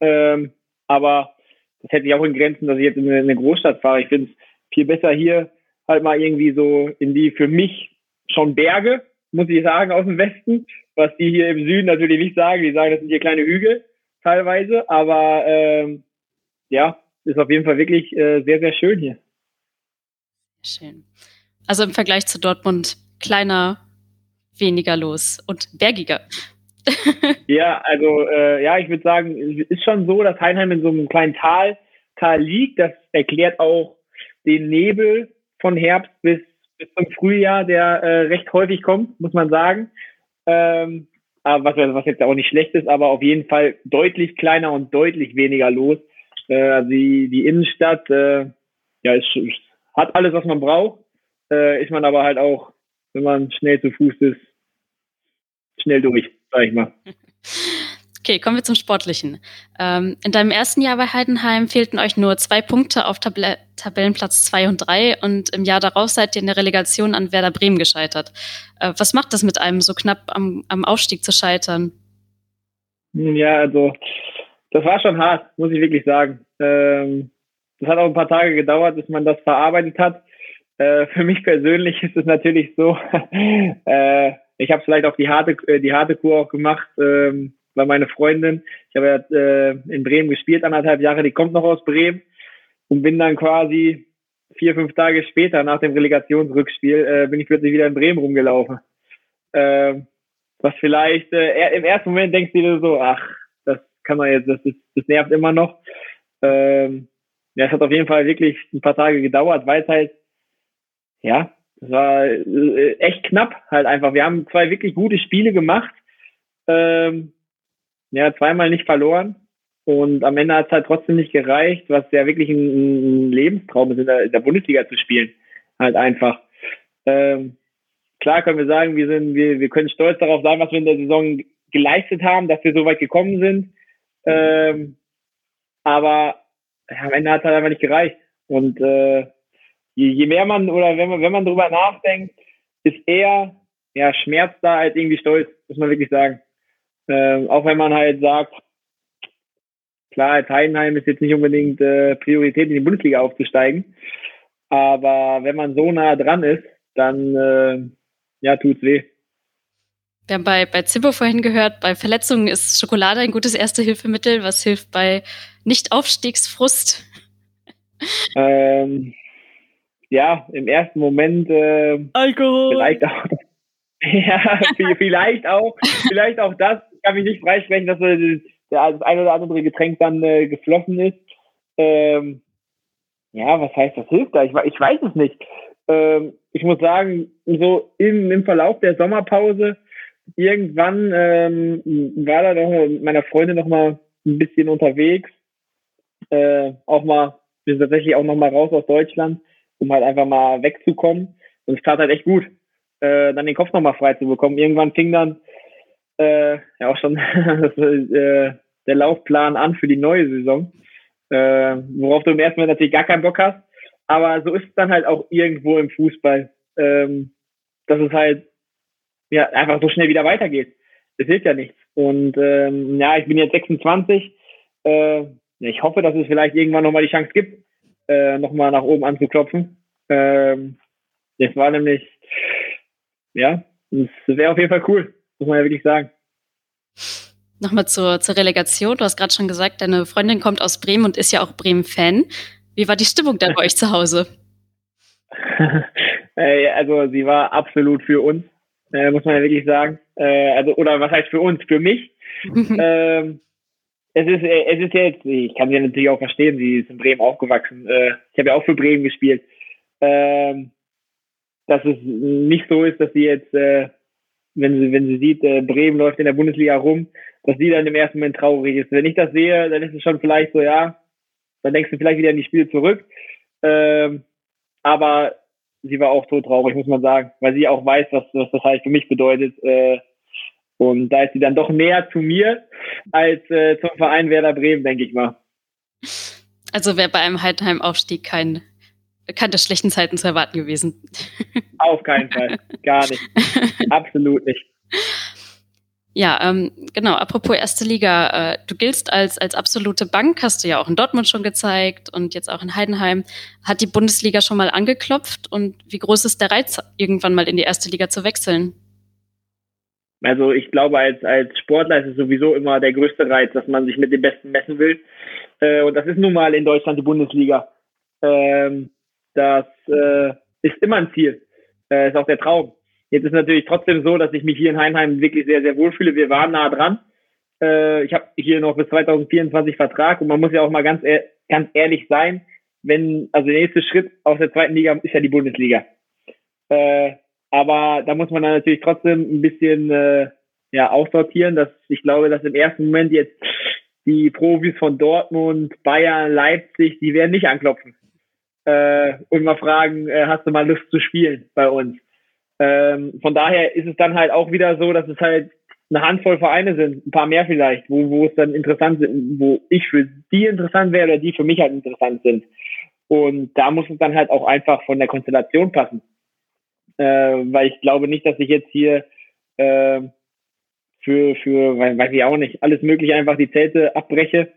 Ähm, aber das hätte ich auch in Grenzen, dass ich jetzt in eine Großstadt fahre. Ich finde es viel besser hier halt mal irgendwie so in die für mich schon Berge, muss ich sagen, aus dem Westen, was die hier im Süden natürlich nicht sagen. Die sagen, das sind hier kleine Hügel teilweise, aber ähm, ja, ist auf jeden Fall wirklich äh, sehr, sehr schön hier. Schön. Also im Vergleich zu Dortmund kleiner, weniger los und bergiger ja, also äh, ja, ich würde sagen, es ist schon so, dass Heinheim in so einem kleinen Tal, Tal liegt. Das erklärt auch den Nebel von Herbst bis, bis zum Frühjahr, der äh, recht häufig kommt, muss man sagen. Ähm, was, was jetzt auch nicht schlecht ist, aber auf jeden Fall deutlich kleiner und deutlich weniger los. Äh, die, die Innenstadt äh, ja, ist, hat alles, was man braucht. Äh, ist man aber halt auch, wenn man schnell zu Fuß ist, schnell durch sag ich mal. Okay, kommen wir zum Sportlichen. Ähm, in deinem ersten Jahr bei Heidenheim fehlten euch nur zwei Punkte auf Tab Tabellenplatz zwei und drei und im Jahr darauf seid ihr in der Relegation an Werder Bremen gescheitert. Äh, was macht das mit einem, so knapp am, am Aufstieg zu scheitern? Ja, also das war schon hart, muss ich wirklich sagen. Ähm, das hat auch ein paar Tage gedauert, bis man das verarbeitet hat. Äh, für mich persönlich ist es natürlich so, äh, ich habe vielleicht auch die harte, äh, die harte Kur auch gemacht, ähm, weil meine Freundin, ich habe ja äh, in Bremen gespielt, anderthalb Jahre, die kommt noch aus Bremen und bin dann quasi vier, fünf Tage später nach dem Relegationsrückspiel, äh, bin ich plötzlich wieder in Bremen rumgelaufen. Ähm, was vielleicht, äh, im ersten Moment denkst du dir so, ach, das kann man jetzt, das, ist, das nervt immer noch. Ähm, ja, es hat auf jeden Fall wirklich ein paar Tage gedauert, weil es halt, ja, das war äh, echt knapp halt einfach. Wir haben zwei wirklich gute Spiele gemacht. Ähm, ja, zweimal nicht verloren. Und am Ende hat es halt trotzdem nicht gereicht, was ja wirklich ein, Lebenstraum ist, in der, in der, Bundesliga zu spielen. Halt einfach. Ähm, klar können wir sagen, wir sind, wir, wir können stolz darauf sein, was wir in der Saison geleistet haben, dass wir so weit gekommen sind. Ähm, aber am Ende hat es halt einfach nicht gereicht. Und äh, je, je mehr man oder wenn man, wenn man drüber nachdenkt, ist eher ja, Schmerz da als irgendwie Stolz, muss man wirklich sagen. Ähm, auch wenn man halt sagt, klar, als Heidenheim ist jetzt nicht unbedingt äh, Priorität, in die Bundesliga aufzusteigen. Aber wenn man so nah dran ist, dann äh, ja, tut's weh. Wir haben bei, bei Zimbo vorhin gehört, bei Verletzungen ist Schokolade ein gutes Erste-Hilfemittel. Was hilft bei Nicht-Aufstiegsfrust? Ähm, ja, im ersten Moment äh, Alkohol. vielleicht auch. ja, vielleicht auch, vielleicht auch das. Kann mich nicht freisprechen, dass das ein oder andere Getränk dann äh, geflossen ist. Ähm, ja, was heißt, das hilft da? Ich, ich weiß es nicht. Ähm, ich muss sagen, so im, im Verlauf der Sommerpause irgendwann ähm, war da noch mit meiner Freundin noch mal ein bisschen unterwegs. Äh, auch mal, wir sind tatsächlich auch noch mal raus aus Deutschland, um halt einfach mal wegzukommen. Und es tat halt echt gut, äh, dann den Kopf noch mal frei zu bekommen. Irgendwann fing dann äh, ja auch schon äh, der Laufplan an für die neue Saison, äh, worauf du im ersten Mal natürlich gar keinen Bock hast. Aber so ist es dann halt auch irgendwo im Fußball, ähm, dass es halt ja, einfach so schnell wieder weitergeht. Das hilft ja nichts. Und ähm, ja, ich bin jetzt 26. Äh, ich hoffe, dass es vielleicht irgendwann nochmal die Chance gibt, äh, nochmal nach oben anzuklopfen. Ähm, das war nämlich, ja, das wäre auf jeden Fall cool, muss man ja wirklich sagen. Nochmal zur, zur Relegation. Du hast gerade schon gesagt, deine Freundin kommt aus Bremen und ist ja auch Bremen-Fan. Wie war die Stimmung da bei euch zu Hause? also sie war absolut für uns äh, muss man ja wirklich sagen. Äh, also, oder was heißt für uns? Für mich. ähm, es ist, äh, es ist jetzt, ich kann sie natürlich auch verstehen, sie ist in Bremen aufgewachsen. Äh, ich habe ja auch für Bremen gespielt. Ähm, dass es nicht so ist, dass sie jetzt, äh, wenn sie, wenn sie sieht, äh, Bremen läuft in der Bundesliga rum, dass sie dann im ersten Moment traurig ist. Wenn ich das sehe, dann ist es schon vielleicht so, ja, dann denkst du vielleicht wieder an die Spiele zurück. Ähm, aber sie war auch tot traurig, muss man sagen, weil sie auch weiß, was, was das halt für mich bedeutet. Äh, und da ist sie dann doch näher zu mir als äh, zum Verein Werder Bremen, denke ich mal. Also wäre bei einem Heidenheim-Aufstieg kein, keine schlechten Zeiten zu erwarten gewesen. Auf keinen Fall. Gar nicht. Absolut nicht. Ja, ähm, genau. Apropos erste Liga, äh, du giltst als als absolute Bank, hast du ja auch in Dortmund schon gezeigt und jetzt auch in Heidenheim. Hat die Bundesliga schon mal angeklopft und wie groß ist der Reiz, irgendwann mal in die erste Liga zu wechseln? Also ich glaube, als als Sportler ist es sowieso immer der größte Reiz, dass man sich mit dem Besten messen will. Äh, und das ist nun mal in Deutschland die Bundesliga. Ähm, das äh, ist immer ein Ziel. Äh, ist auch der Traum. Jetzt ist natürlich trotzdem so, dass ich mich hier in Heinheim wirklich sehr, sehr wohlfühle. Wir waren nah dran. Äh, ich habe hier noch bis 2024 Vertrag und man muss ja auch mal ganz, ganz ehrlich sein, wenn, also der nächste Schritt aus der zweiten Liga ist ja die Bundesliga. Äh, aber da muss man dann natürlich trotzdem ein bisschen äh, ja, aussortieren, dass ich glaube, dass im ersten Moment jetzt die Profis von Dortmund, Bayern, Leipzig, die werden nicht anklopfen äh, und mal fragen, äh, hast du mal Lust zu spielen bei uns? Ähm, von daher ist es dann halt auch wieder so, dass es halt eine Handvoll Vereine sind, ein paar mehr vielleicht, wo, wo es dann interessant sind, wo ich für die interessant wäre oder die für mich halt interessant sind. Und da muss es dann halt auch einfach von der Konstellation passen. Äh, weil ich glaube nicht, dass ich jetzt hier äh, für, für, weiß ich auch nicht, alles mögliche einfach die Zelte abbreche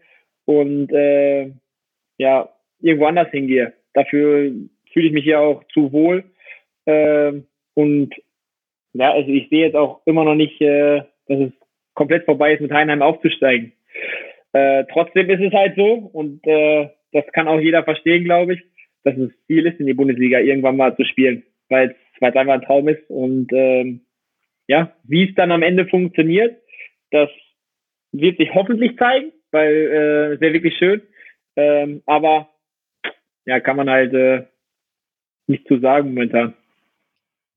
und äh, ja, irgendwo anders hingehe. Dafür fühle ich mich hier auch zu wohl. Äh, und ja, also ich sehe jetzt auch immer noch nicht, äh, dass es komplett vorbei ist, mit Heinheim aufzusteigen. Äh, trotzdem ist es halt so und äh, das kann auch jeder verstehen, glaube ich, dass es Ziel ist, in die Bundesliga irgendwann mal zu spielen, weil es einfach ein Traum ist. Und ähm, ja, wie es dann am Ende funktioniert, das wird sich hoffentlich zeigen, weil äh, wäre wirklich schön. Ähm, aber ja, kann man halt äh, nicht zu sagen momentan.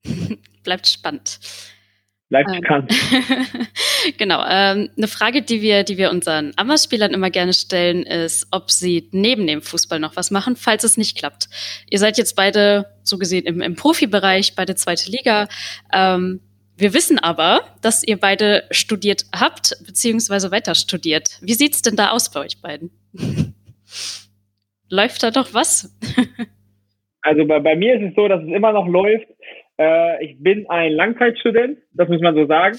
Bleibt spannend. Bleibt ähm, spannend. genau. Ähm, eine Frage, die wir, die wir unseren Ammerspielern immer gerne stellen, ist, ob sie neben dem Fußball noch was machen, falls es nicht klappt. Ihr seid jetzt beide, so gesehen, im, im Profibereich, beide zweite Liga. Ähm, Wir wissen aber, dass ihr beide studiert habt, beziehungsweise weiter studiert. Wie sieht's denn da aus bei euch beiden? Läuft da doch was? also bei, bei mir ist es so, dass es immer noch läuft. Äh, ich bin ein Langzeitstudent, das muss man so sagen,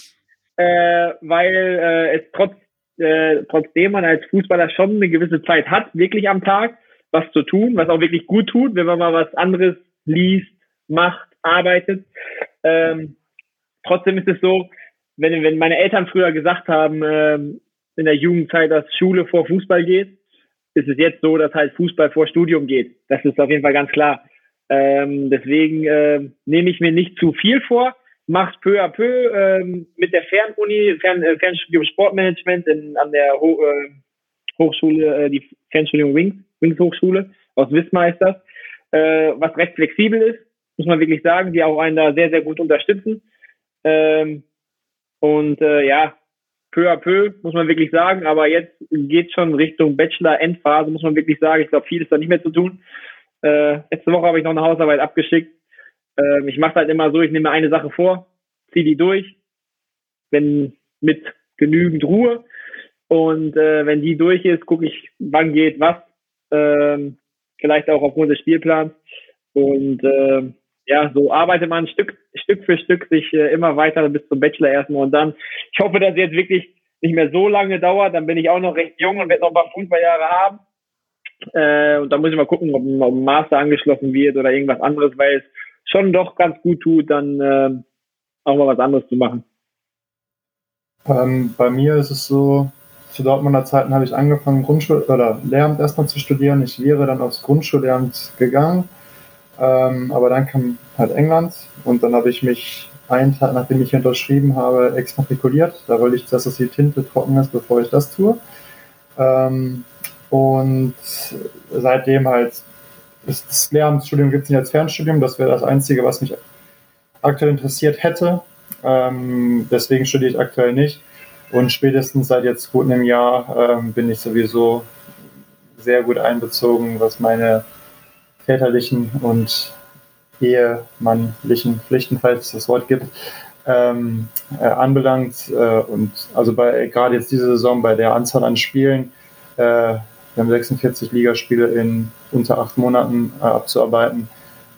äh, weil äh, es trotz, äh, trotzdem man als Fußballer schon eine gewisse Zeit hat, wirklich am Tag was zu tun, was auch wirklich gut tut, wenn man mal was anderes liest, macht, arbeitet. Ähm, trotzdem ist es so, wenn, wenn meine Eltern früher gesagt haben, ähm, in der Jugendzeit, dass Schule vor Fußball geht, ist es jetzt so, dass halt Fußball vor Studium geht. Das ist auf jeden Fall ganz klar. Ähm, deswegen äh, nehme ich mir nicht zu viel vor, mache peu à peu ähm, mit der Fernuni, Fern, äh, Fernstudium Sportmanagement in, an der Ho äh, Hochschule, äh, die Fernstudium Wings, Wings Hochschule aus Wismar äh, was recht flexibel ist, muss man wirklich sagen, die auch einen da sehr, sehr gut unterstützen. Ähm, und äh, ja, peu à peu, muss man wirklich sagen. Aber jetzt geht schon Richtung Bachelor-Endphase, muss man wirklich sagen. Ich glaube, viel ist da nicht mehr zu tun. Äh, letzte Woche habe ich noch eine Hausarbeit abgeschickt. Äh, ich mache halt immer so, ich nehme eine Sache vor, ziehe die durch, wenn mit genügend Ruhe. Und äh, wenn die durch ist, gucke ich, wann geht was. Ähm, vielleicht auch aufgrund des Spielplans. Und äh, ja, so arbeitet man Stück, Stück für Stück sich äh, immer weiter bis zum Bachelor erstmal und dann, ich hoffe, dass es jetzt wirklich nicht mehr so lange dauert, dann bin ich auch noch recht jung und werde noch ein paar Fußballjahre haben. Äh, und dann muss ich mal gucken, ob, ob ein Master angeschlossen wird oder irgendwas anderes, weil es schon doch ganz gut tut, dann äh, auch mal was anderes zu machen. Ähm, bei mir ist es so, zu Dortmunder Zeiten habe ich angefangen, Grundschul- oder Lehramt erstmal zu studieren. Ich wäre dann aufs Grundschullehramt gegangen ähm, aber dann kam halt England und dann habe ich mich einen Tag, nachdem ich unterschrieben habe, exmatrikuliert. Da wollte ich, dass die Tinte trocken ist, bevor ich das tue. Ähm, und seitdem halt, das Lehramtsstudium gibt es nicht als Fernstudium. Das wäre das Einzige, was mich aktuell interessiert hätte. Ähm, deswegen studiere ich aktuell nicht. Und spätestens seit jetzt gut einem Jahr ähm, bin ich sowieso sehr gut einbezogen, was meine väterlichen und ehemannlichen Pflichten, falls es das Wort gibt, ähm, äh, anbelangt. Äh, und also bei gerade jetzt diese Saison bei der Anzahl an Spielen, äh, wir haben 46 Ligaspiele in unter acht Monaten äh, abzuarbeiten,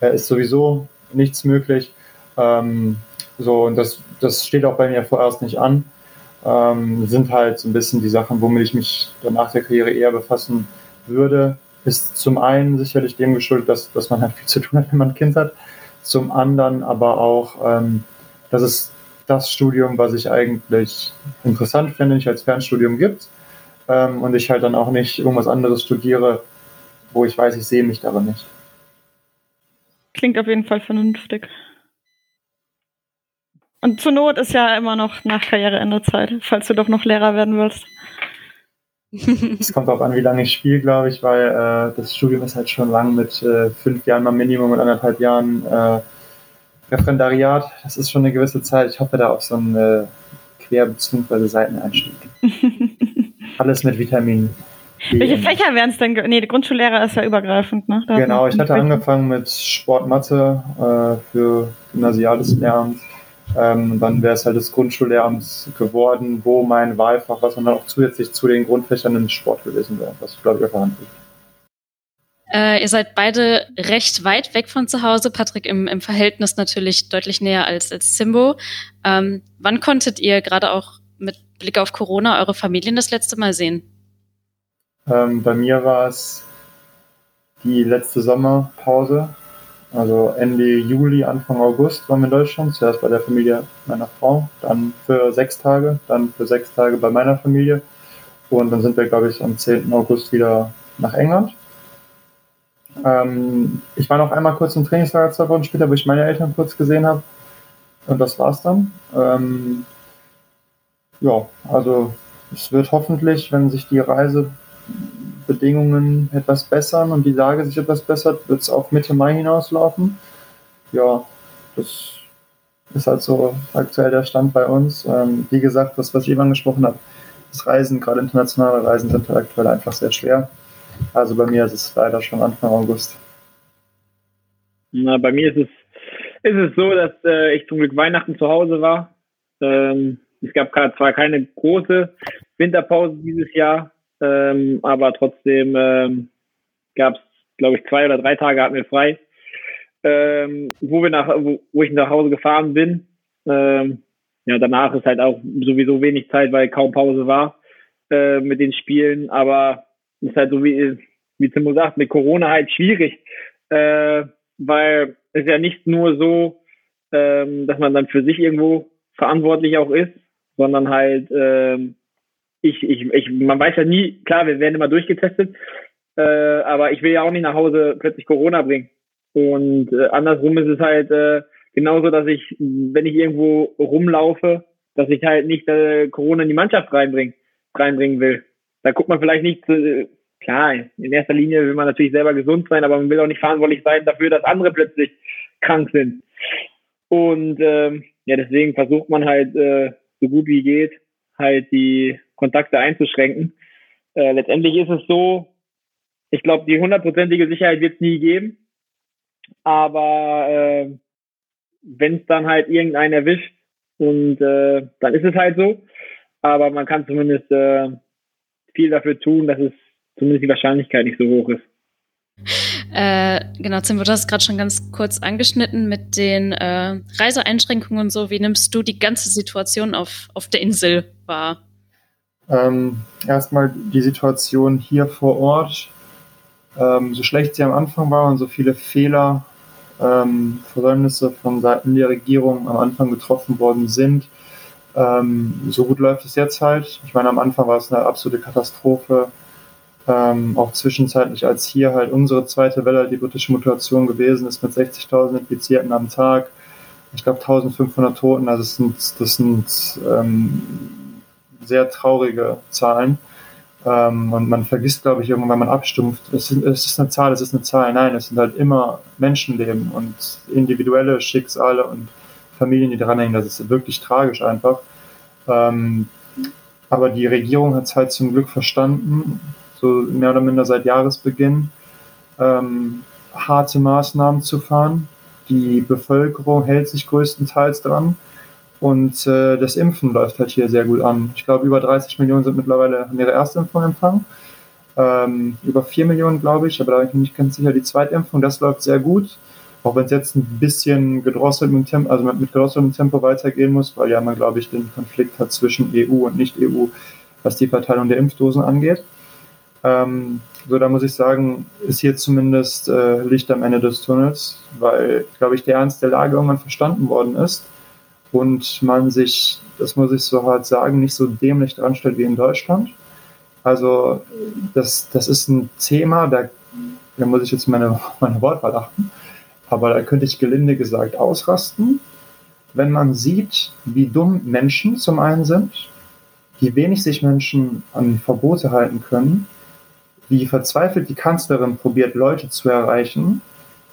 äh, ist sowieso nichts möglich. Ähm, so, und das, das steht auch bei mir vorerst nicht an. Ähm, sind halt so ein bisschen die Sachen, womit ich mich dann nach der Karriere eher befassen würde ist zum einen sicherlich dem geschuldet, dass, dass man halt viel zu tun hat, wenn man ein Kind hat. Zum anderen aber auch, ähm, dass es das Studium, was ich eigentlich interessant finde, nicht als Fernstudium gibt. Ähm, und ich halt dann auch nicht irgendwas anderes studiere, wo ich weiß, ich sehe mich darin nicht. Klingt auf jeden Fall vernünftig. Und zur Not ist ja immer noch nach Karriereende Zeit, falls du doch noch Lehrer werden willst. Es kommt auch an, wie lange ich spiele, glaube ich, weil äh, das Studium ist halt schon lang mit äh, fünf Jahren mal Minimum und anderthalb Jahren äh, Referendariat. Das ist schon eine gewisse Zeit. Ich hoffe da auf so einen äh, Quer- bzw. Seiteneinstieg. Alles mit Vitaminen. Welche Fächer wären es denn? Nee, der Grundschullehrer ist ja übergreifend, ne? Da genau, ich hatte angefangen mit Sport, Mathe äh, für gymnasiales Lehramt ähm, dann wäre es halt das Grundschullehramt geworden, wo mein Wahlfach, was dann auch zusätzlich zu den Grundfächern im Sport gewesen wäre, was glaube ich Hand liegt. Äh, ihr seid beide recht weit weg von zu Hause. Patrick im, im Verhältnis natürlich deutlich näher als, als Zimbo. Ähm, wann konntet ihr gerade auch mit Blick auf Corona eure Familien das letzte Mal sehen? Ähm, bei mir war es die letzte Sommerpause. Also Ende Juli, Anfang August waren wir in Deutschland. Zuerst bei der Familie meiner Frau, dann für sechs Tage, dann für sechs Tage bei meiner Familie. Und dann sind wir, glaube ich, am 10. August wieder nach England. Ähm, ich war noch einmal kurz im Trainingslager zwei Wochen später, wo ich meine Eltern kurz gesehen habe. Und das war's dann. Ähm, ja, also es wird hoffentlich, wenn sich die Reise Bedingungen etwas bessern und die Lage sich etwas bessert, wird es auf Mitte Mai hinauslaufen. Ja, das ist halt so aktuell der Stand bei uns. Ähm, wie gesagt, das, was ich eben angesprochen habe, das Reisen, gerade internationale Reisen, sind halt aktuell einfach sehr schwer. Also bei mir ist es leider schon Anfang August. Na, bei mir ist es, ist es so, dass äh, ich zum Glück Weihnachten zu Hause war. Ähm, es gab zwar keine große Winterpause dieses Jahr, ähm, aber trotzdem ähm, gab es, glaube ich, zwei oder drei Tage hatten wir frei, ähm, wo wir nach, wo, wo, ich nach Hause gefahren bin. Ähm, ja, danach ist halt auch sowieso wenig Zeit, weil kaum Pause war äh, mit den Spielen. Aber es ist halt so wie, wie Timo sagt, mit Corona halt schwierig, äh, weil es ja nicht nur so, ähm, dass man dann für sich irgendwo verantwortlich auch ist, sondern halt, ähm, ich, ich, ich, man weiß ja nie, klar, wir werden immer durchgetestet, äh, aber ich will ja auch nicht nach Hause plötzlich Corona bringen. Und äh, andersrum ist es halt äh, genauso, dass ich, wenn ich irgendwo rumlaufe, dass ich halt nicht äh, Corona in die Mannschaft reinbringen, reinbringen will. Da guckt man vielleicht nicht, äh, klar, in erster Linie will man natürlich selber gesund sein, aber man will auch nicht verantwortlich sein dafür, dass andere plötzlich krank sind. Und ähm, ja, deswegen versucht man halt äh, so gut wie geht, halt die Kontakte einzuschränken. Äh, letztendlich ist es so, ich glaube, die hundertprozentige Sicherheit wird es nie geben. Aber äh, wenn es dann halt irgendeinen erwischt und äh, dann ist es halt so. Aber man kann zumindest äh, viel dafür tun, dass es zumindest die Wahrscheinlichkeit nicht so hoch ist. Äh, genau, Tim, du hast gerade schon ganz kurz angeschnitten mit den äh, Reiseeinschränkungen und so. Wie nimmst du die ganze Situation auf, auf der Insel wahr? Ähm, erstmal die Situation hier vor Ort. Ähm, so schlecht sie am Anfang war und so viele Fehler, ähm, Versäumnisse von Seiten der Regierung am Anfang getroffen worden sind, ähm, so gut läuft es jetzt halt. Ich meine, am Anfang war es eine absolute Katastrophe ähm, auch zwischenzeitlich, als hier halt unsere zweite Welle, die britische Mutation gewesen ist, mit 60.000 Infizierten am Tag, ich glaube 1500 Toten, also das sind, das sind ähm, sehr traurige Zahlen. Ähm, und man vergisst, glaube ich, irgendwann, wenn man abstumpft, es, sind, es ist eine Zahl, es ist eine Zahl. Nein, es sind halt immer Menschenleben und individuelle Schicksale und Familien, die dranhängen. Das ist wirklich tragisch einfach. Ähm, aber die Regierung hat es halt zum Glück verstanden, so mehr oder minder seit Jahresbeginn, ähm, harte Maßnahmen zu fahren. Die Bevölkerung hält sich größtenteils dran. Und äh, das Impfen läuft halt hier sehr gut an. Ich glaube, über 30 Millionen sind mittlerweile haben ihre erste Impfung empfangen. Ähm, über 4 Millionen, glaube ich, aber da bin ich nicht ganz sicher, die Zweitimpfung, das läuft sehr gut. Auch wenn es jetzt ein bisschen gedrosselt mit Tempo, also mit gedrosseltem Tempo weitergehen muss, weil ja man, glaube ich, den Konflikt hat zwischen EU und Nicht-EU, was die Verteilung der Impfdosen angeht. Ähm, so, da muss ich sagen, ist hier zumindest äh, Licht am Ende des Tunnels, weil, glaube ich, der Ernst der Lage irgendwann verstanden worden ist und man sich, das muss ich so hart sagen, nicht so dämlich dran stellt wie in Deutschland. Also, das, das ist ein Thema, da, da muss ich jetzt meine, meine Wortwahl achten, aber da könnte ich gelinde gesagt ausrasten, wenn man sieht, wie dumm Menschen zum einen sind, wie wenig sich Menschen an Verbote halten können wie verzweifelt die Kanzlerin probiert, Leute zu erreichen.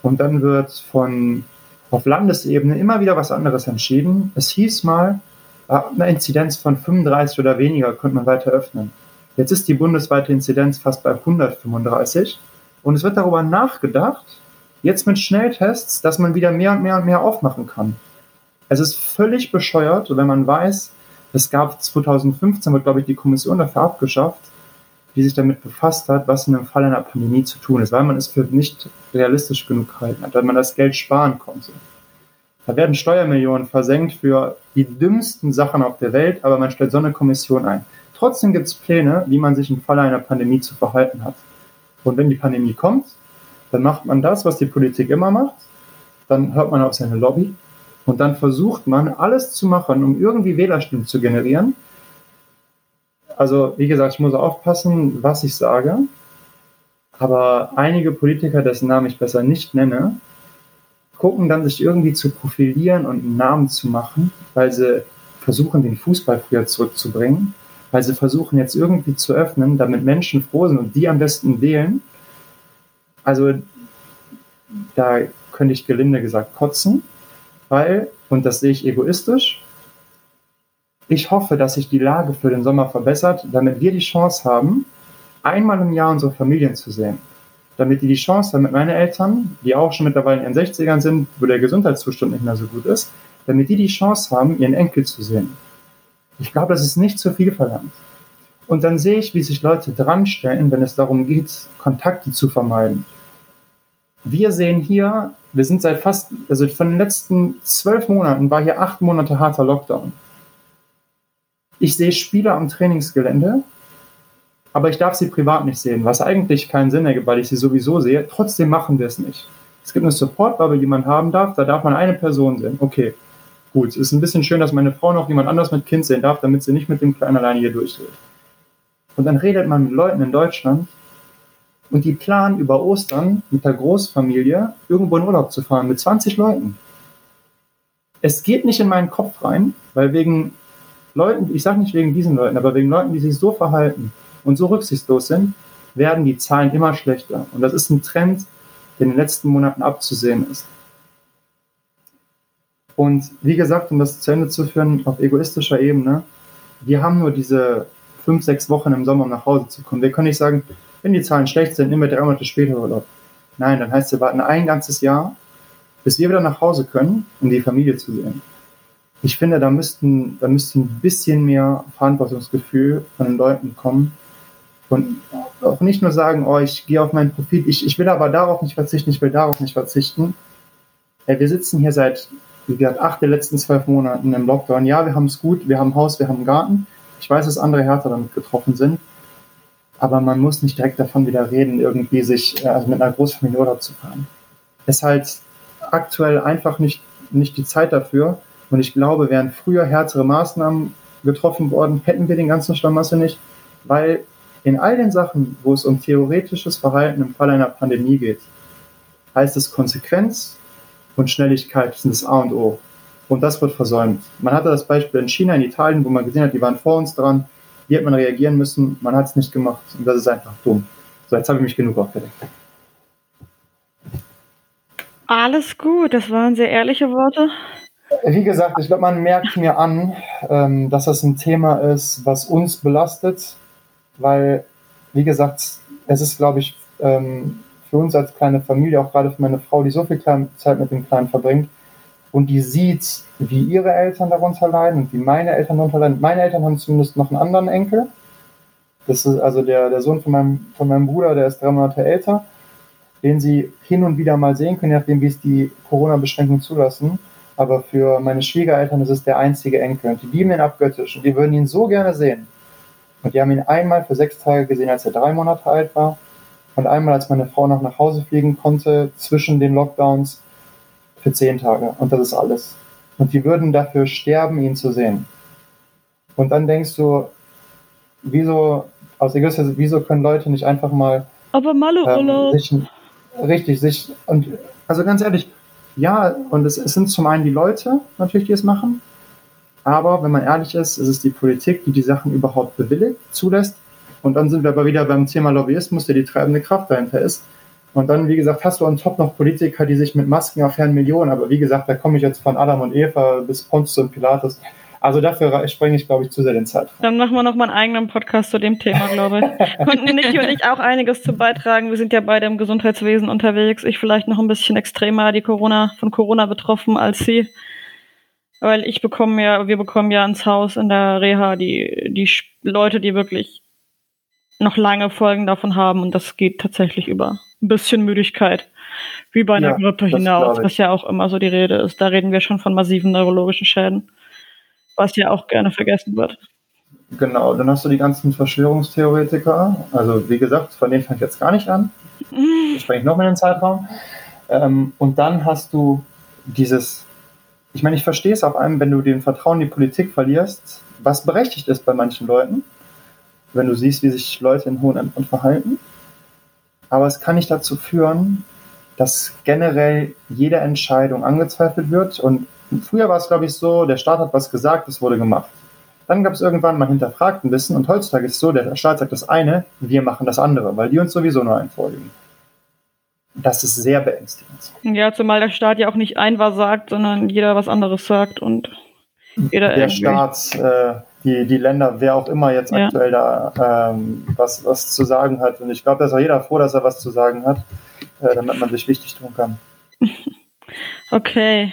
Und dann wird von auf Landesebene immer wieder was anderes entschieden. Es hieß mal, ab einer Inzidenz von 35 oder weniger könnte man weiter öffnen. Jetzt ist die bundesweite Inzidenz fast bei 135 und es wird darüber nachgedacht, jetzt mit Schnelltests, dass man wieder mehr und mehr und mehr aufmachen kann. Es ist völlig bescheuert, wenn man weiß, es gab 2015, wird glaube ich die Kommission dafür abgeschafft, die sich damit befasst hat, was in einem Fall einer Pandemie zu tun ist, weil man es für nicht realistisch genug gehalten hat, weil man das Geld sparen konnte. Da werden Steuermillionen versenkt für die dümmsten Sachen auf der Welt, aber man stellt so eine Kommission ein. Trotzdem gibt es Pläne, wie man sich im Falle einer Pandemie zu verhalten hat. Und wenn die Pandemie kommt, dann macht man das, was die Politik immer macht. Dann hört man auf seine Lobby und dann versucht man alles zu machen, um irgendwie Wählerstimmen zu generieren, also wie gesagt, ich muss aufpassen, was ich sage. Aber einige Politiker, dessen Namen ich besser nicht nenne, gucken dann sich irgendwie zu profilieren und einen Namen zu machen, weil sie versuchen, den Fußball früher zurückzubringen, weil sie versuchen jetzt irgendwie zu öffnen, damit Menschen froh sind und die am besten wählen. Also da könnte ich gelinde gesagt kotzen, weil, und das sehe ich egoistisch, ich hoffe, dass sich die Lage für den Sommer verbessert, damit wir die Chance haben, einmal im Jahr unsere Familien zu sehen. Damit die die Chance haben, mit meinen Eltern, die auch schon mittlerweile in ihren 60ern sind, wo der Gesundheitszustand nicht mehr so gut ist, damit die die Chance haben, ihren Enkel zu sehen. Ich glaube, das ist nicht zu viel verlangt. Und dann sehe ich, wie sich Leute dranstellen, wenn es darum geht, Kontakte zu vermeiden. Wir sehen hier, wir sind seit fast, also von den letzten zwölf Monaten war hier acht Monate harter Lockdown. Ich sehe Spieler am Trainingsgelände, aber ich darf sie privat nicht sehen, was eigentlich keinen Sinn ergibt, weil ich sie sowieso sehe. Trotzdem machen wir es nicht. Es gibt eine Support-Bubble, die man haben darf, da darf man eine Person sehen. Okay, gut. Es ist ein bisschen schön, dass meine Frau noch jemand anders mit Kind sehen darf, damit sie nicht mit dem Kleinen alleine hier durchgeht. Und dann redet man mit Leuten in Deutschland und die planen über Ostern mit der Großfamilie irgendwo in Urlaub zu fahren mit 20 Leuten. Es geht nicht in meinen Kopf rein, weil wegen Leuten, ich sage nicht wegen diesen Leuten, aber wegen Leuten, die sich so verhalten und so rücksichtslos sind, werden die Zahlen immer schlechter. Und das ist ein Trend, der in den letzten Monaten abzusehen ist. Und wie gesagt, um das zu Ende zu führen, auf egoistischer Ebene, wir haben nur diese fünf, sechs Wochen im Sommer, um nach Hause zu kommen. Wir können nicht sagen, wenn die Zahlen schlecht sind, nehmen wir drei Monate später Urlaub. Nein, dann heißt es, wir warten ein ganzes Jahr, bis wir wieder nach Hause können, um die Familie zu sehen. Ich finde, da müssten, da müsste ein bisschen mehr Verantwortungsgefühl von den Leuten kommen, und auch nicht nur sagen, oh, ich gehe auf meinen Profit, ich, ich will aber darauf nicht verzichten, ich will darauf nicht verzichten. Ja, wir sitzen hier seit, wie gesagt, acht der letzten zwölf Monaten im Lockdown. Ja, wir haben es gut, wir haben Haus, wir haben Garten. Ich weiß, dass andere härter damit getroffen sind. Aber man muss nicht direkt davon wieder reden, irgendwie sich äh, also mit einer Großfamilie Urlaub zu fahren. Es ist halt aktuell einfach nicht, nicht die Zeit dafür. Und ich glaube, wären früher härtere Maßnahmen getroffen worden, hätten wir den ganzen Schlamassel nicht, weil in all den Sachen, wo es um theoretisches Verhalten im Fall einer Pandemie geht, heißt es Konsequenz und Schnelligkeit sind das A und O. Und das wird versäumt. Man hatte das Beispiel in China, in Italien, wo man gesehen hat, die waren vor uns dran. Wie hat man reagieren müssen? Man hat es nicht gemacht. Und das ist einfach dumm. So, jetzt habe ich mich genug aufgedeckt. Alles gut, das waren sehr ehrliche Worte. Wie gesagt, ich glaube, man merkt mir an, ähm, dass das ein Thema ist, was uns belastet, weil, wie gesagt, es ist, glaube ich, ähm, für uns als kleine Familie, auch gerade für meine Frau, die so viel Zeit mit dem Kleinen verbringt und die sieht, wie ihre Eltern darunter leiden und wie meine Eltern darunter leiden. Meine Eltern haben zumindest noch einen anderen Enkel. Das ist also der, der Sohn von meinem, von meinem Bruder, der ist drei Monate älter, den sie hin und wieder mal sehen können, nachdem wie es die Corona-Beschränkungen zulassen. Aber für meine Schwiegereltern ist es der einzige Enkel und die lieben ihn abgöttisch und die würden ihn so gerne sehen. Und die haben ihn einmal für sechs Tage gesehen, als er drei Monate alt war. Und einmal, als meine Frau noch nach Hause fliegen konnte, zwischen den Lockdowns, für zehn Tage. Und das ist alles. Und die würden dafür sterben, ihn zu sehen. Und dann denkst du, wieso, aus Egoismus, wieso können Leute nicht einfach mal. Aber Malle ähm, sich, Richtig, sich. Und also ganz ehrlich, ja, und es, es sind zum einen die Leute natürlich, die es machen, aber wenn man ehrlich ist, ist es die Politik, die die Sachen überhaupt bewilligt, zulässt. Und dann sind wir aber wieder beim Thema Lobbyismus, der die treibende Kraft dahinter ist. Und dann, wie gesagt, hast du on top noch Politiker, die sich mit Masken affären Millionen. Aber wie gesagt, da komme ich jetzt von Adam und Eva bis Pontius und Pilatus. Also dafür sprenge ich, glaube ich, zu sehr den Zeitraum. Dann machen wir noch mal einen eigenen Podcast zu dem Thema, glaube ich. Konnten Niki und ich auch einiges zu beitragen. Wir sind ja beide im Gesundheitswesen unterwegs. Ich vielleicht noch ein bisschen extremer die Corona, von Corona betroffen als sie. Weil ich bekomme ja, wir bekommen ja ins Haus in der Reha die, die Leute, die wirklich noch lange Folgen davon haben und das geht tatsächlich über ein bisschen Müdigkeit. Wie bei einer ja, Grippe hinaus, was ja auch immer so die Rede ist. Da reden wir schon von massiven neurologischen Schäden, was ja auch gerne vergessen wird. Genau, dann hast du die ganzen Verschwörungstheoretiker. Also wie gesagt, von denen fange ich jetzt gar nicht an. Ich spreche noch mal in den Zeitraum. Ähm, und dann hast du dieses ich meine, ich verstehe es auf einem, wenn du den Vertrauen in die Politik verlierst, was berechtigt ist bei manchen Leuten, wenn du siehst, wie sich Leute in hohen Ämtern verhalten. Aber es kann nicht dazu führen, dass generell jede Entscheidung angezweifelt wird. Und früher war es, glaube ich, so, der Staat hat was gesagt, es wurde gemacht. Dann gab es irgendwann mal hinterfragt ein bisschen und heutzutage ist es so, der Staat sagt das eine, wir machen das andere, weil die uns sowieso nur einen vorlegen. Das ist sehr beängstigend. Ja, zumal der Staat ja auch nicht ein was sagt, sondern jeder was anderes sagt und jeder Der irgendwie. Staat, äh, die, die Länder, wer auch immer jetzt ja. aktuell da ähm, was, was zu sagen hat. Und ich glaube, da ist auch jeder froh, dass er was zu sagen hat, äh, damit man sich wichtig tun kann. Okay.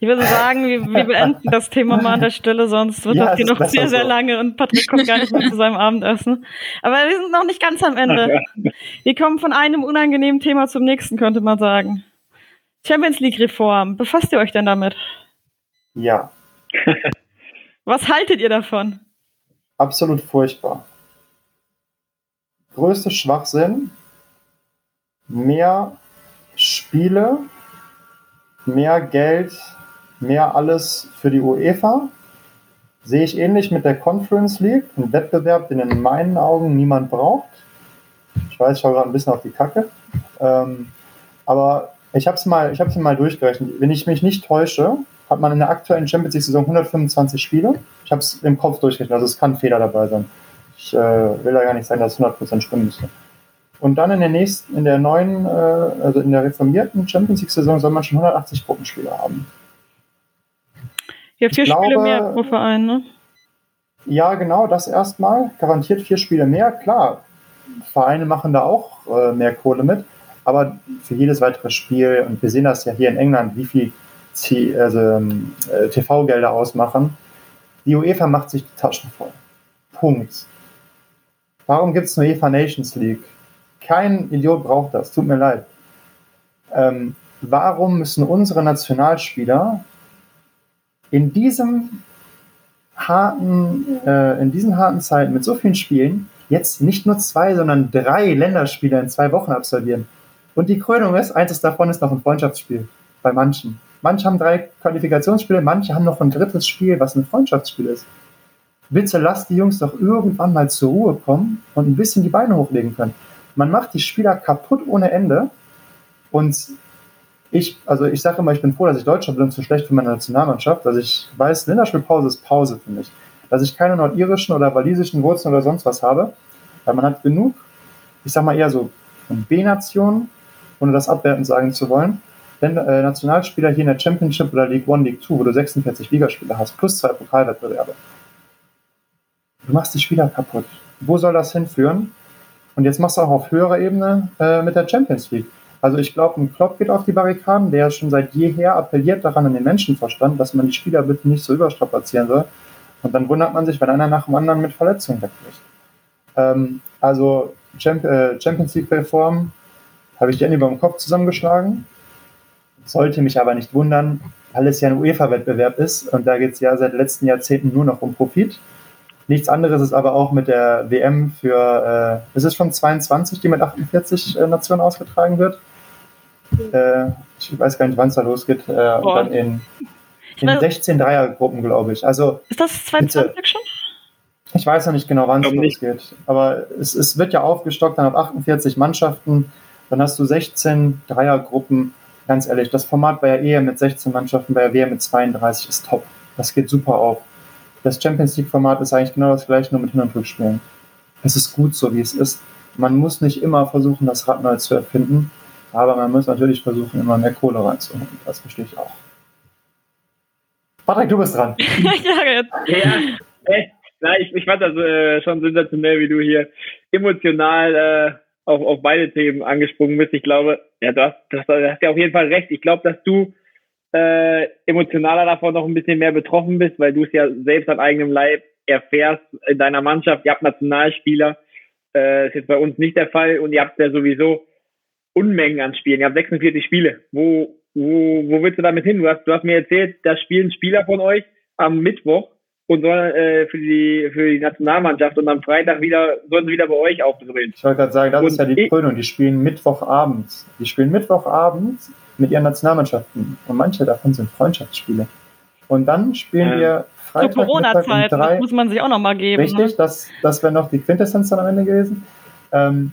Ich würde sagen, wir, wir beenden das Thema mal an der Stelle, sonst wird Ja, das hier noch sehr, besser sehr so. lange und Patrick kommt gar nicht mehr zu seinem Abendessen. Aber wir sind noch nicht ganz am Ende. Wir kommen von einem unangenehmen Thema zum nächsten, könnte man sagen. Champions League Reform. Befasst ihr euch denn damit? Ja, Was haltet ihr davon? absolut furchtbar. Größte Schwachsinn. Mehr Spiele, mehr Geld, mehr alles für die UEFA. Sehe ich ähnlich mit der Conference League, ein Wettbewerb, den in meinen Augen niemand braucht. Ich weiß, ich schaue gerade ein bisschen auf die Kacke. Ähm, aber ich habe es mal, ich hab's mal durchgerechnet. Wenn ich mich nicht täusche, hat man in der aktuellen Champions League-Saison 125 Spiele. Ich habe es im Kopf durchgerechnet, also es kann Fehler dabei sein. Ich äh, will da gar nicht sagen, dass es 100% stimmen müsste. Und dann in der nächsten, in der neuen, äh, also in der reformierten Champions League-Saison soll man schon 180 Gruppenspiele haben. Ja, vier Ich Spiele glaube- mehr pro Verein, ne? Ja, genau, das erstmal. Garantiert vier Spiele mehr. Klar, Vereine machen da auch äh, mehr Kohle mit, aber für jedes weitere Spiel, und wir sehen das ja hier in England, wie viel also, ähm, äh, TV-Gelder ausmachen, die UEFA macht sich die Taschen voll. Punkt. Warum gibt es eine UEFA Nations League? Kein Idiot braucht das, tut mir leid. Ähm, warum müssen unsere Nationalspieler in diesem harten, äh, in diesen harten Zeiten mit so vielen Spielen jetzt nicht nur zwei, sondern drei Länderspiele in zwei Wochen absolvieren. Und die Krönung ist, eins davon ist noch ein Freundschaftsspiel. Bei manchen. Manche haben drei Qualifikationsspiele, manche haben noch ein drittes Spiel, was ein Freundschaftsspiel ist. Bitte lasst die Jungs doch irgendwann mal zur Ruhe kommen und ein bisschen die Beine hochlegen können. Man macht die Spieler kaputt ohne Ende. Und ich, also ich sage immer, ich bin froh, dass ich Deutscher bin und zu schlecht für meine Nationalmannschaft. Dass ich weiß, Länderspielpause ist Pause für mich. Dass ich keine nordirischen oder walisischen Wurzeln oder sonst was habe. Weil man hat genug, ich sag mal eher so B-Nationen, ohne das abwertend sagen zu wollen, denn äh, Nationalspieler hier in der Championship oder League One, League Two, wo du 46 Ligaspieler hast, plus zwei Pokalwettbewerbe. Du machst die Spieler kaputt. Wo soll das hinführen? Und jetzt machst du auch auf höherer Ebene äh, mit der Champions League. Also ich glaube, ein Klopp geht auf die Barrikaden, der schon seit jeher appelliert daran an den Menschenverstand, dass man die Spieler bitte nicht so überstrapazieren soll. Und dann wundert man sich, wenn einer nach dem anderen mit Verletzungen wegbricht. Ähm, also äh, Champions League Reform habe ich die Hände über den Kopf zusammengeschlagen. Sollte mich aber nicht wundern, weil es ja ein UEFA-Wettbewerb ist und da geht es ja seit letzten Jahrzehnten nur noch um Profit. Nichts anderes ist aber auch mit der WM für, äh, ist es schon 22, die mit 48 äh, Nationen ausgetragen wird? Äh, ich weiß gar nicht, wann es da losgeht. Äh, und dann in, in weiß- 16 Dreiergruppen, glaube ich. Also Ist das 22 schon? ich weiß noch nicht genau, wann es losgeht. Aber es, es wird ja aufgestockt dann auf 48 Mannschaften. Dann hast du 16 Dreiergruppen. Ganz ehrlich, das Format bei der EM mit 16 Mannschaften, bei der WM mit 32 ist top. Das geht super auf. Das Champions League-Format ist eigentlich genau das gleiche, nur mit Hin- und Rückspielen. Es ist gut so, wie es ist. Man muss nicht immer versuchen, das Rad neu zu erfinden, aber man muss natürlich versuchen, immer mehr Kohle reinzuholen. Das verstehe ich auch. Patrick, du bist dran. ja, jetzt. Ja, echt. Na, ich, ich fand das äh, schon sensationell, wie du hier emotional äh, auf, auf beide Themen angesprungen bist. Ich glaube, ja, du hast, du hast, du hast ja auf jeden Fall recht. Ich glaube, dass du äh, emotionaler davon noch ein bisschen mehr betroffen bist, weil du es ja selbst an eigenem Leib erfährst in deiner Mannschaft. Ihr habt Nationalspieler, äh, ist jetzt bei uns nicht der Fall und ihr habt ja sowieso Unmengen an Spielen. Ihr habt 46 Spiele. Wo, wo, wo willst du damit hin? Du hast, du hast mir erzählt, da spielen Spieler von euch am Mittwoch und sollen äh, für die für die Nationalmannschaft und am Freitag wieder sollen sie wieder bei euch aufdrehen. Ich wollte gerade sagen, das Und ist ja die Krönung. Die spielen Mittwochabend. Die spielen Mittwochabend mit ihren Nationalmannschaften. Und manche davon sind Freundschaftsspiele. Und dann spielen Ja. wir Zur Freitag um Corona-Zeit, das drei. muss man sich auch noch mal geben. Ne? Richtig, das, das wäre noch die Quintessenz dann am Ende gewesen. Ähm,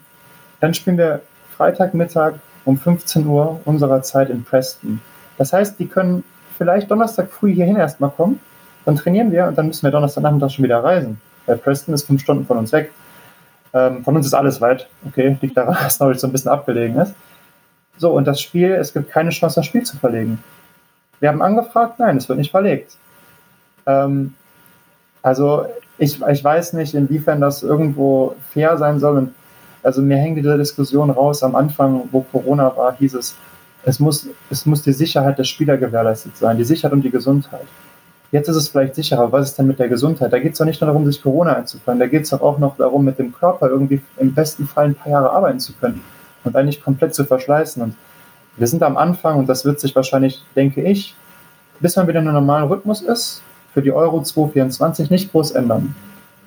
dann spielen wir Freitagmittag um 15 Uhr unserer Zeit in Preston. Das heißt, die können vielleicht Donnerstag früh hierhin erstmal kommen, dann trainieren wir und dann müssen wir Donnerstagnachmittag schon wieder reisen. Weil Preston ist fünf Stunden von uns weg. Ähm, von uns ist alles weit. Okay, liegt daran, dass Norwich so ein bisschen abgelegen ist. So, und das Spiel, es gibt keine Chance, das Spiel zu verlegen. Wir haben angefragt, nein, es wird nicht verlegt. Ähm, also ich, ich weiß nicht, inwiefern das irgendwo fair sein soll. Und also mir hängt diese Diskussion raus. Am Anfang, wo Corona war, hieß es, es muss, es muss die Sicherheit der Spieler gewährleistet sein, die Sicherheit und die Gesundheit. Jetzt ist es vielleicht sicherer, was ist denn mit der Gesundheit? Da geht es doch nicht nur darum, sich Corona einzufangen, da geht es doch auch noch darum, mit dem Körper irgendwie im besten Fall ein paar Jahre arbeiten zu können und eigentlich komplett zu verschleißen. Und wir sind am Anfang und das wird sich wahrscheinlich, denke ich, bis man wieder in einem normalen Rhythmus ist, für die Euro 2024 nicht groß ändern.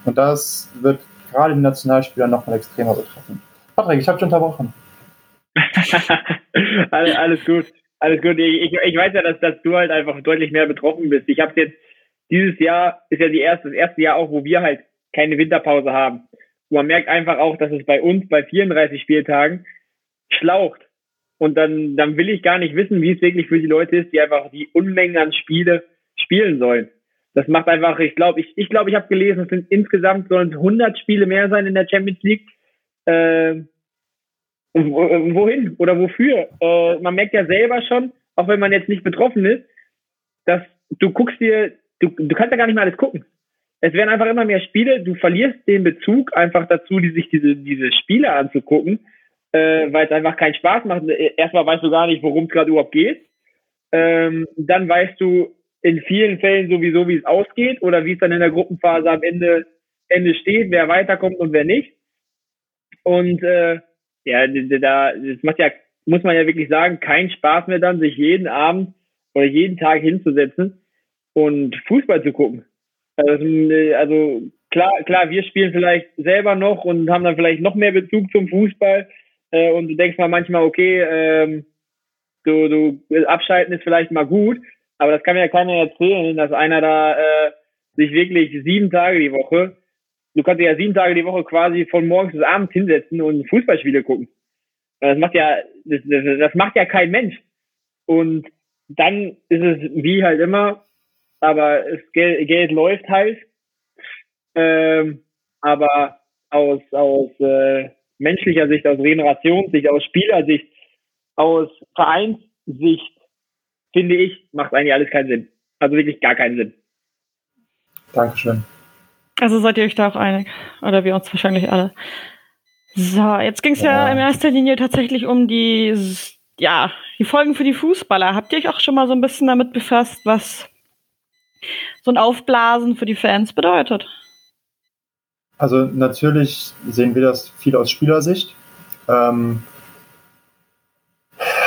Und das wird gerade die Nationalspieler nochmal extremer betreffen. Patrick, ich habe dich unterbrochen. alles, alles gut. Alles gut. Ich, ich weiß ja, dass, dass du halt einfach deutlich mehr betroffen bist. Ich habe jetzt dieses Jahr ist ja die erste, das erste Jahr auch, wo wir halt keine Winterpause haben. Und man merkt einfach auch, dass es bei uns bei 34 Spieltagen schlaucht. Und dann, dann will ich gar nicht wissen, wie es wirklich für die Leute ist, die einfach die Unmengen an Spiele spielen sollen. Das macht einfach, ich glaube, ich, ich glaube, ich habe gelesen, es sind insgesamt sollen 100 Spiele mehr sein in der Champions League. Äh, wohin oder wofür? Äh, man merkt ja selber schon, auch wenn man jetzt nicht betroffen ist, dass du guckst dir, du, du kannst ja gar nicht mehr alles gucken. Es werden einfach immer mehr Spiele, du verlierst den Bezug einfach dazu, die, sich diese, diese Spiele anzugucken, äh, weil es einfach keinen Spaß macht. Erstmal weißt du gar nicht, worum es gerade überhaupt geht. Ähm, dann weißt du in vielen Fällen sowieso, wie es ausgeht oder wie es dann in der Gruppenphase am Ende, Ende steht, wer weiterkommt und wer nicht. Und äh, ja, da, das macht ja, muss man ja wirklich sagen, keinen Spaß mehr dann, sich jeden Abend oder jeden Tag hinzusetzen und Fußball zu gucken. Also, also klar, klar, wir spielen vielleicht selber noch und haben dann vielleicht noch mehr Bezug zum Fußball. Äh, und du denkst mal manchmal, okay, ähm, du, du abschalten ist vielleicht mal gut, aber das kann mir ja keiner erzählen, dass einer da äh, sich wirklich sieben Tage die Woche du kannst ja sieben Tage die Woche quasi von morgens bis abends hinsetzen und Fußballspiele gucken. Das macht ja, das, das, das macht ja kein Mensch. Und dann ist es wie halt immer, aber es, Geld, Geld läuft halt. Ähm, aber aus, aus äh, menschlicher Sicht, aus Generationssicht, aus Spielersicht, aus Vereinssicht, finde ich, macht eigentlich alles keinen Sinn. Also wirklich gar keinen Sinn. Dankeschön. Also seid ihr euch da auch einig? Oder wir uns wahrscheinlich alle. So, jetzt ging es ja. ja. in erster Linie tatsächlich um die, ja, die Folgen für die Fußballer. Habt ihr euch auch schon mal so ein bisschen damit befasst, was so ein Aufblasen für die Fans bedeutet? Also natürlich sehen wir das viel aus Spielersicht. Ähm,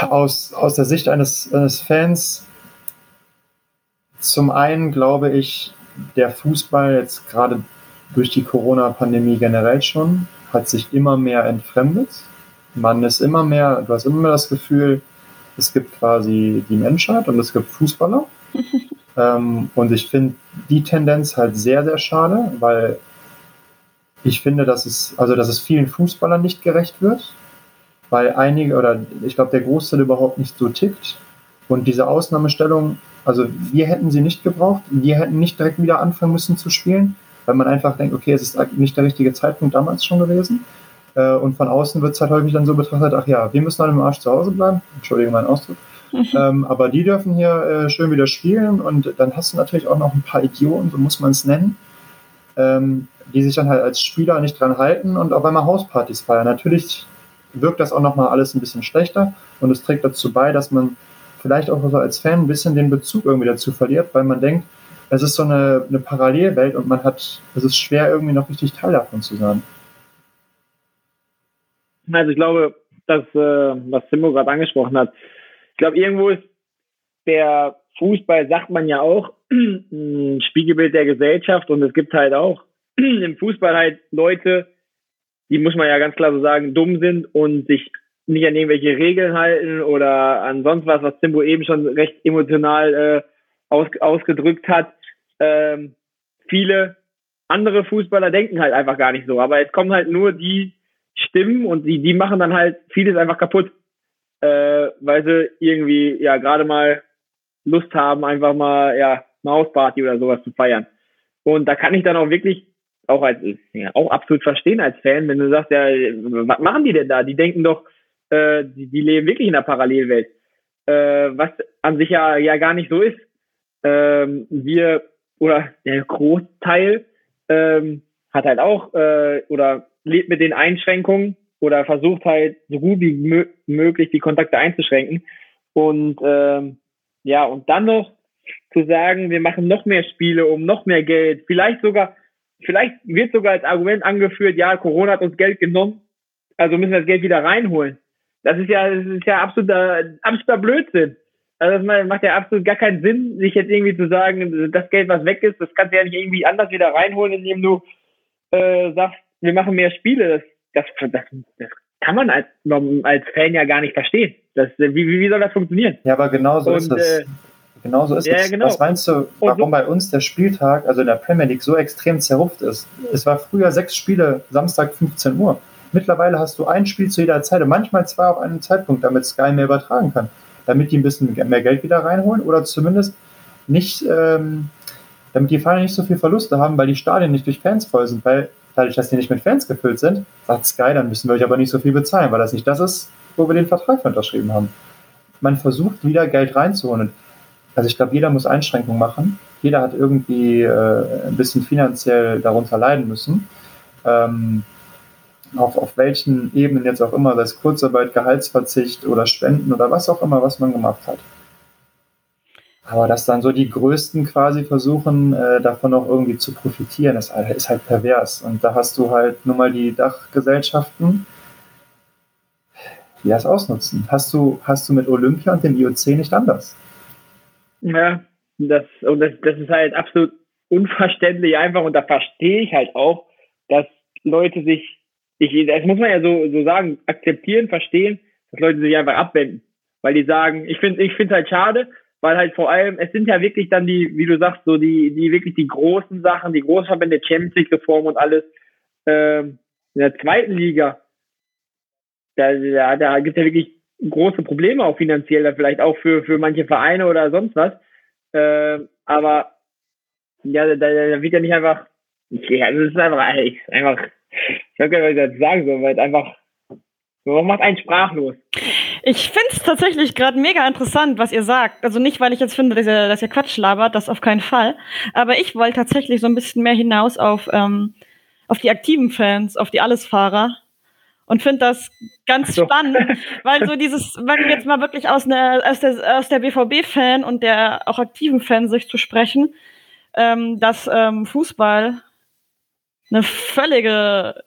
aus, aus der Sicht eines, eines Fans, zum einen glaube ich, der Fußball jetzt gerade durch die Corona-Pandemie generell schon hat sich immer mehr entfremdet. Man ist immer mehr, du hast immer mehr das Gefühl, es gibt quasi die Menschheit und es gibt Fußballer. ähm, und ich finde die Tendenz halt sehr, sehr schade, weil ich finde, dass es, also dass es vielen Fußballern nicht gerecht wird, weil einige oder ich glaube der Großteil überhaupt nicht so tickt. Und diese Ausnahmestellung also wir hätten sie nicht gebraucht. Wir hätten nicht direkt wieder anfangen müssen zu spielen, weil man einfach denkt, okay, es ist nicht der richtige Zeitpunkt damals schon gewesen. Äh, und von außen wird es halt häufig dann so betrachtet, ach ja, wir müssen halt im Arsch zu Hause bleiben. Entschuldige meinen Ausdruck. ähm, aber die dürfen hier äh, schön wieder spielen und dann hast du natürlich auch noch ein paar Idioten, so muss man es nennen, ähm, die sich dann halt als Spieler nicht dran halten und auf einmal Hauspartys feiern. Natürlich wirkt das auch nochmal alles ein bisschen schlechter und es trägt dazu bei, dass man vielleicht auch als Fan ein bisschen den Bezug irgendwie dazu verliert, weil man denkt, es ist so eine, eine Parallelwelt und man hat, es ist schwer irgendwie noch richtig Teil davon zu sein. Also ich glaube, das, äh, was Simbo gerade angesprochen hat, ich glaube, irgendwo ist der Fußball, sagt man ja auch, ein Spiegelbild der Gesellschaft und es gibt halt auch im Fußball halt Leute, die muss man ja ganz klar so sagen, dumm sind und sich nicht an irgendwelche Regeln halten oder an sonst was, was Timbo eben schon recht emotional äh, aus, ausgedrückt hat. Ähm, viele andere Fußballer denken halt einfach gar nicht so, aber es kommen halt nur die Stimmen und die, die machen dann halt vieles einfach kaputt, äh, weil sie irgendwie ja gerade mal Lust haben, einfach mal ja eine Hausparty oder sowas zu feiern. Und da kann ich dann auch wirklich auch als ja, auch absolut verstehen als Fan, wenn du sagst, ja, was machen die denn da? Die denken doch, äh, die, die leben wirklich in einer Parallelwelt. Äh, was an sich ja, ja gar nicht so ist. Ähm, wir oder der Großteil ähm, hat halt auch äh, oder lebt mit den Einschränkungen oder versucht halt so gut wie mö möglich die Kontakte einzuschränken. Und ähm, ja, und dann noch zu sagen, wir machen noch mehr Spiele um noch mehr Geld. Vielleicht sogar, vielleicht wird sogar als Argument angeführt, ja, Corona hat uns Geld genommen, also müssen wir das Geld wieder reinholen. Das ist ja, das ist ja absoluter, absoluter Blödsinn. Also das macht ja absolut gar keinen Sinn, sich jetzt irgendwie zu sagen, das Geld, was weg ist, das kannst du ja nicht irgendwie anders wieder reinholen, indem du äh, sagst, wir machen mehr Spiele. Das, das, das, das kann man als, als Fan ja gar nicht verstehen. Das, wie, wie soll das funktionieren? Ja, aber genau so ist es. Äh, genau so ist ja, es. Genau. Was meinst du, warum so, bei uns der Spieltag, also in der Premier League, so extrem zerrupft ist? Es war früher sechs Spiele, Samstag 15 Uhr. Mittlerweile hast du ein Spiel zu jeder Zeit und manchmal zwei auf einem Zeitpunkt, damit Sky mehr übertragen kann damit die ein bisschen mehr Geld wieder reinholen oder zumindest nicht, ähm, damit die Vereine nicht so viel Verluste haben, weil die Stadien nicht durch Fans voll sind, weil dadurch, dass die nicht mit Fans gefüllt sind, sagt Sky, dann müssen wir euch aber nicht so viel bezahlen, weil das nicht das ist, wo wir den Vertrag unterschrieben haben. Man versucht wieder Geld reinzuholen. Also ich glaube, jeder muss Einschränkungen machen. Jeder hat irgendwie äh, ein bisschen finanziell darunter leiden müssen. Ähm, auf, auf welchen Ebenen jetzt auch immer, sei es Kurzarbeit, Gehaltsverzicht oder Spenden oder was auch immer, was man gemacht hat. Aber dass dann so die Größten quasi versuchen, äh, davon auch irgendwie zu profitieren, ist, halt, ist halt pervers. Und da hast du halt nur mal die Dachgesellschaften, die das ausnutzen. Hast du, hast du mit Olympia und dem IOC nicht anders? Ja, das, und das, das ist halt absolut unverständlich einfach und da verstehe ich halt auch, dass Leute sich ich, das muss man ja so, so sagen, akzeptieren, verstehen, dass Leute sich einfach abwenden. Weil die sagen, ich finde ich halt schade, weil halt vor allem, es sind ja wirklich dann die, wie du sagst, so die, die wirklich die großen Sachen, die Großverbände, Champions League Reform und alles, ähm, in der zweiten Liga, da, da, da gibt es ja wirklich große Probleme auch finanziell, vielleicht auch für, für manche Vereine oder sonst was. Äh, aber ja, da, da wird ja nicht einfach, ja, das ist einfach, einfach ich weiß gar nicht, was ich jetzt sagen soll, weil einfach, man macht einen sprachlos. Ich finde es tatsächlich gerade mega interessant, was ihr sagt. Also nicht, weil ich jetzt finde, dass ihr, dass ihr Quatsch labert, das auf keinen Fall. Aber ich wollte tatsächlich so ein bisschen mehr hinaus auf, ähm, auf die aktiven Fans, auf die Allesfahrer. Und finde das ganz so. spannend, weil so dieses, wenn wir jetzt mal wirklich aus, ne, aus der, aus der BVB-Fan und der auch aktiven Fansicht zu sprechen, ähm, dass ähm, Fußball eine völlige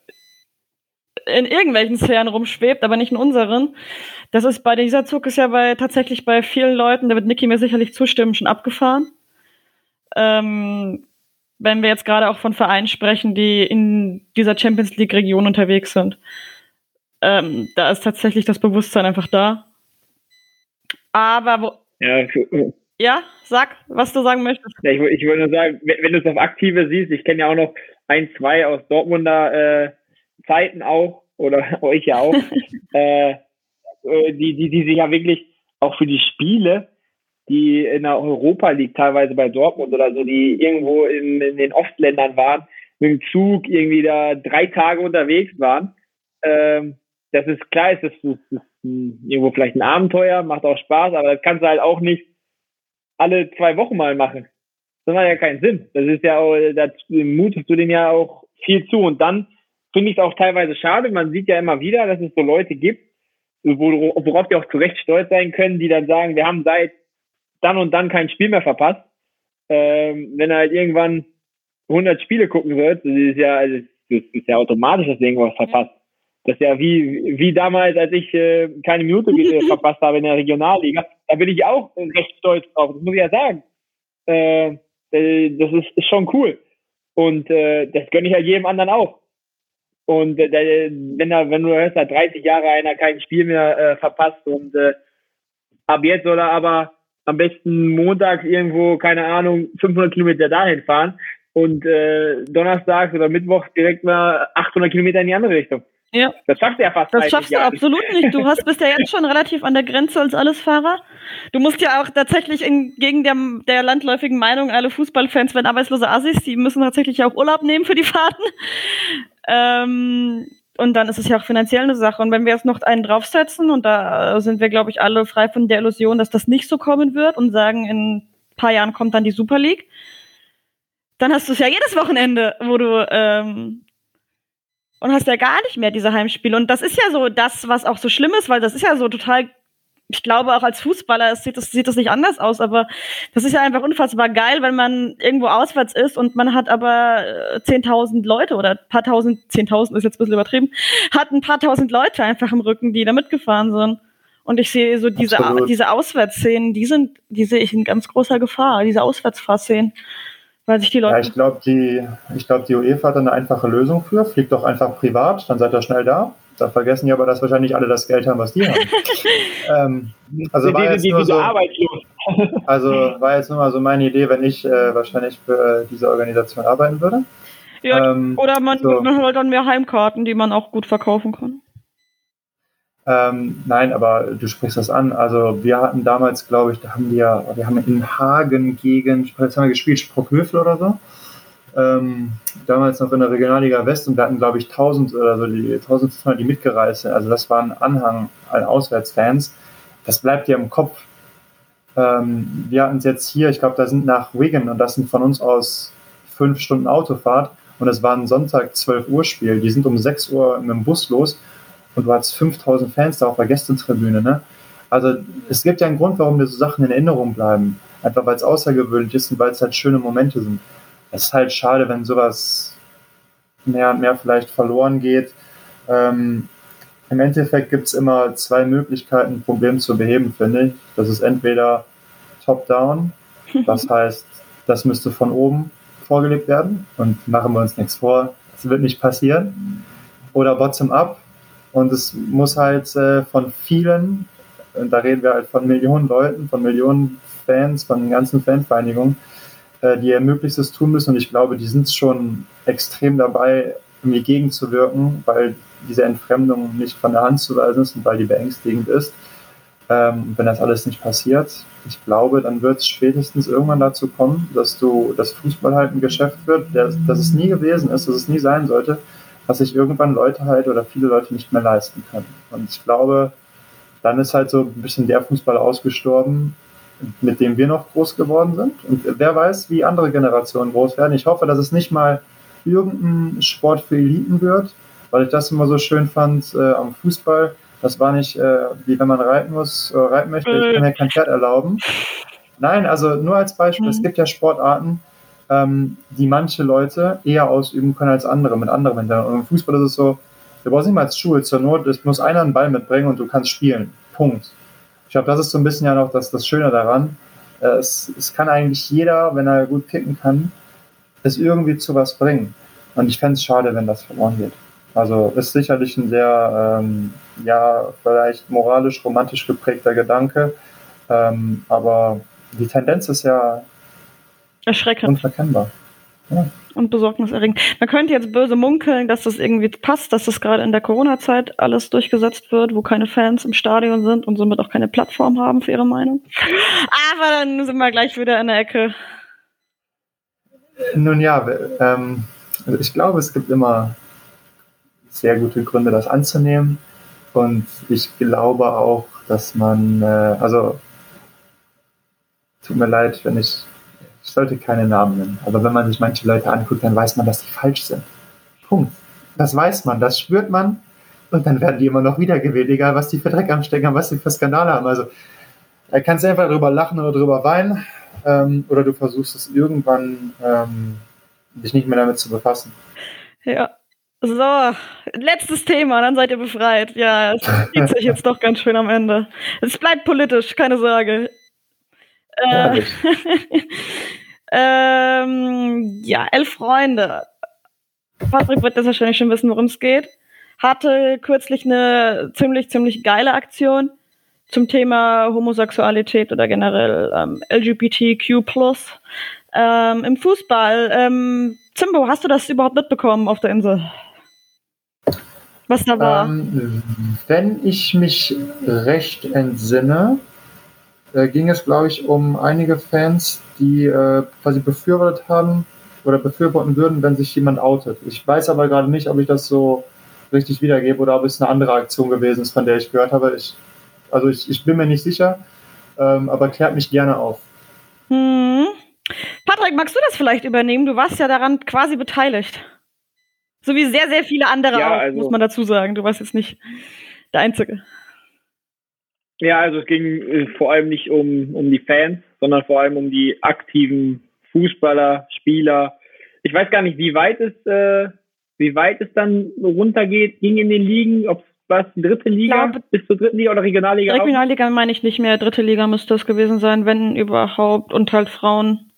in irgendwelchen Sphären rumschwebt, aber nicht in unseren. Das ist bei dieser Zug ist ja bei tatsächlich bei vielen Leuten, da wird Niki mir sicherlich zustimmen, schon abgefahren. Ähm, wenn wir jetzt gerade auch von Vereinen sprechen, die in dieser Champions League Region unterwegs sind. Ähm, da ist tatsächlich das Bewusstsein einfach da. Aber wo. Ja, ja, sag, was du sagen möchtest. Ja, ich, ich würde nur sagen, wenn, wenn du es auf Aktive siehst, ich kenne ja auch noch ein, zwei aus Dortmunder äh, Zeiten auch, oder euch ja auch, äh, äh, die, die, die sich ja wirklich auch für die Spiele, die in der Europa League teilweise bei Dortmund oder so, die irgendwo in, in den Ostländern waren, mit dem Zug irgendwie da drei Tage unterwegs waren. Ähm, das ist klar, es ist, es ist irgendwo vielleicht ein Abenteuer, macht auch Spaß, aber das kannst du halt auch nicht alle zwei Wochen mal machen. Das macht ja keinen Sinn. Das ist ja auch, da mutest du dem ja auch viel zu. Und dann finde ich es auch teilweise schade. Man sieht ja immer wieder, dass es so Leute gibt, worauf die auch zu Recht stolz sein können, die dann sagen, wir haben seit dann und dann kein Spiel mehr verpasst. Ähm, wenn er halt irgendwann 100 Spiele gucken wird, das ist ja, das ist ja automatisch, dass du irgendwas verpasst. Das ist ja wie, wie damals, als ich äh, keine Minute verpasst habe in der Regionalliga. Da bin ich auch recht stolz drauf. Das muss ich ja sagen. Äh, äh, das ist, ist schon cool. Und äh, das gönne ich ja jedem anderen auch. Und äh, wenn, er, wenn du hörst, seit 30 Jahre einer kein Spiel mehr äh, verpasst und äh, ab jetzt soll er aber am besten Montag irgendwo, keine Ahnung, 500 Kilometer dahin fahren und äh, Donnerstag oder Mittwoch direkt mal 800 Kilometer in die andere Richtung. Ja. Das schaffst du ja fast Das schaffst du Jahren. absolut nicht. Du hast bist ja jetzt schon relativ an der Grenze als Allesfahrer. Du musst ja auch tatsächlich entgegen der, der landläufigen Meinung, alle Fußballfans werden arbeitslose Assis, die müssen tatsächlich auch Urlaub nehmen für die Fahrten. Ähm, und dann ist es ja auch finanziell eine Sache. Und wenn wir jetzt noch einen draufsetzen, und da sind wir, glaube ich, alle frei von der Illusion, dass das nicht so kommen wird und sagen, in ein paar Jahren kommt dann die Super League, dann hast du es ja jedes Wochenende, wo du ähm, und hast ja gar nicht mehr diese Heimspiele. Und das ist ja so das, was auch so schlimm ist, weil das ist ja so total ich glaube auch als Fußballer sieht das, sieht das nicht anders aus, aber das ist ja einfach unfassbar geil, wenn man irgendwo auswärts ist und man hat aber äh, 10.000 Leute oder ein paar tausend, 10.000 ist jetzt ein bisschen übertrieben, hat ein paar tausend Leute einfach im Rücken, die da mitgefahren sind. Und ich sehe so diese, Absolut. diese Auswärtsszenen, die sind, die sehe ich in ganz großer Gefahr, diese Auswärtsfahrszenen. Weil sich die Ja, Leute. ich glaube, die, ich glaub, die UEFA hat da eine einfache Lösung für. Fliegt doch einfach privat, dann seid ihr schnell da. Da vergessen die aber, dass wahrscheinlich alle das Geld haben, was die haben. ähm, also die, war jetzt die, nur die so, arbeitslos. also war jetzt nur mal so meine Idee, wenn ich äh, wahrscheinlich für äh, diese Organisation arbeiten würde. ja, Ähm, oder man, so. man holt dann mehr Heimkarten, die man auch gut verkaufen kann. Ähm, nein, aber du sprichst das an. Also wir hatten damals, glaube ich, da haben wir, wir haben in Hagen gegen, was haben wir gespielt, Sprockhövel oder so. Ähm, damals noch in der Regionalliga West und wir hatten, glaube ich, 1000 oder so, die 1500, die mitgereist sind. Also das war ein Anhang an Auswärtsfans. Das bleibt dir im Kopf. Ähm, wir hatten es jetzt hier, ich glaube, da sind nach Wigan und das sind von uns aus fünf Stunden Autofahrt und es war ein Sonntag 12 Uhr Spiel. Die sind um 6 Uhr mit dem Bus los und du hast 5000 Fans da auf der Gästentribüne. Ne? Also es gibt ja einen Grund, warum dir so Sachen in Erinnerung bleiben. Einfach weil es außergewöhnlich ist und weil es halt schöne Momente sind. Es ist halt schade, wenn sowas mehr und mehr vielleicht verloren geht. Ähm, Im Endeffekt gibt es immer zwei Möglichkeiten, ein Problem zu beheben, finde ich. Das ist entweder top-down, das heißt, das müsste von oben vorgelegt werden und machen wir uns nichts vor, das wird nicht passieren. Oder bottom-up, und es muss halt äh, von vielen, und da reden wir halt von Millionen Leuten, von Millionen Fans, von den ganzen Fanvereinigungen, äh, die ihr Möglichstes tun müssen. Und ich glaube, die sind schon extrem dabei, irgendwie gegenzuwirken, weil diese Entfremdung nicht von der Hand zu weisen ist und weil die beängstigend ist. Ähm, wenn das alles nicht passiert, ich glaube, dann wird es spätestens irgendwann dazu kommen, dass du das Fußball halt ein Geschäft wird, der, das es nie gewesen ist, dass es nie sein sollte, was sich irgendwann Leute halt oder viele Leute nicht mehr leisten können. Und ich glaube, dann ist halt so ein bisschen der Fußball ausgestorben, mit dem wir noch groß geworden sind. Und wer weiß, wie andere Generationen groß werden. Ich hoffe, dass es nicht mal irgendein Sport für Eliten wird, weil ich das immer so schön fand äh, am Fußball. Das war nicht, äh, wie wenn man reiten muss, äh, reiten möchte, ich kann mir kein Pferd erlauben. Nein, also nur als Beispiel, es Mhm. gibt ja Sportarten, ähm, die manche Leute eher ausüben können als andere, mit anderen Hintergrund. Und im Fußball ist es so, du brauchst nicht mal als Schuhe zur Not, es muss einer einen Ball mitbringen und du kannst spielen. Punkt. Ich glaube, das ist so ein bisschen ja noch das, das Schöne daran. Äh, es, es kann eigentlich jeder, wenn er gut kicken kann, es irgendwie zu was bringen. Und ich fände es schade, wenn das verloren geht. Also ist sicherlich ein sehr, ähm, ja, vielleicht moralisch, romantisch geprägter Gedanke. Ähm, aber die Tendenz ist ja Erschreckend unverkennbar. und besorgniserregend. Man könnte jetzt böse munkeln, dass das irgendwie passt, dass das gerade in der Corona-Zeit alles durchgesetzt wird, wo keine Fans im Stadion sind und somit auch keine Plattform haben für ihre Meinung. Aber dann sind wir gleich wieder in der Ecke. Nun ja, ähm, also ich glaube, es gibt immer sehr gute Gründe, das anzunehmen. Und ich glaube auch, dass man, äh, also tut mir leid, wenn ich sollte keine Namen nennen, aber wenn man sich manche Leute anguckt, dann weiß man, dass die falsch sind. Punkt. Das weiß man, das spürt man und dann werden die immer noch wiedergewählt, egal was die für Dreck am Stecken haben, was die für Skandale haben. Also da kannst du einfach drüber lachen oder drüber weinen ähm, oder du versuchst es irgendwann ähm, dich nicht mehr damit zu befassen. Ja. So, letztes Thema, dann seid ihr befreit. Ja, es zieht sich jetzt doch ganz schön am Ende. Es bleibt politisch, keine Sorge. Äh, Herrlich. ähm, ja, elf Freunde. Patrick wird das wahrscheinlich schon wissen, worum es geht. Hatte kürzlich eine ziemlich, ziemlich geile Aktion zum Thema Homosexualität oder generell ähm, LGBTQ ähm, im Fußball. Ähm, Zimbo, hast du das überhaupt mitbekommen auf der Insel? Was da war? Ähm, wenn ich mich recht entsinne, äh, ging es, glaube ich, um einige Fans, die äh, quasi befürwortet haben oder befürworten würden, wenn sich jemand outet. Ich weiß aber gerade nicht, ob ich das so richtig wiedergebe oder ob es eine andere Aktion gewesen ist, von der ich gehört habe. Ich, also ich, ich bin mir nicht sicher, ähm, aber klärt mich gerne auf. Hm. Patrick, magst du das vielleicht übernehmen? Du warst ja daran quasi beteiligt. So wie sehr, sehr viele andere Ja, auch, also- muss man dazu sagen. Du warst jetzt nicht der Einzige. Ja, also es ging äh, vor allem nicht um, um die Fans, sondern vor allem um die aktiven Fußballer, Spieler. Ich weiß gar nicht, wie weit es, äh, wie weit es dann runtergeht, ging in den Ligen, ob es was die dritte Liga Glaube- bis zur dritten Liga oder Regionalliga? auch? Regionalliga meine ich nicht mehr, dritte Liga müsste es gewesen sein, wenn überhaupt. Und halt Frauen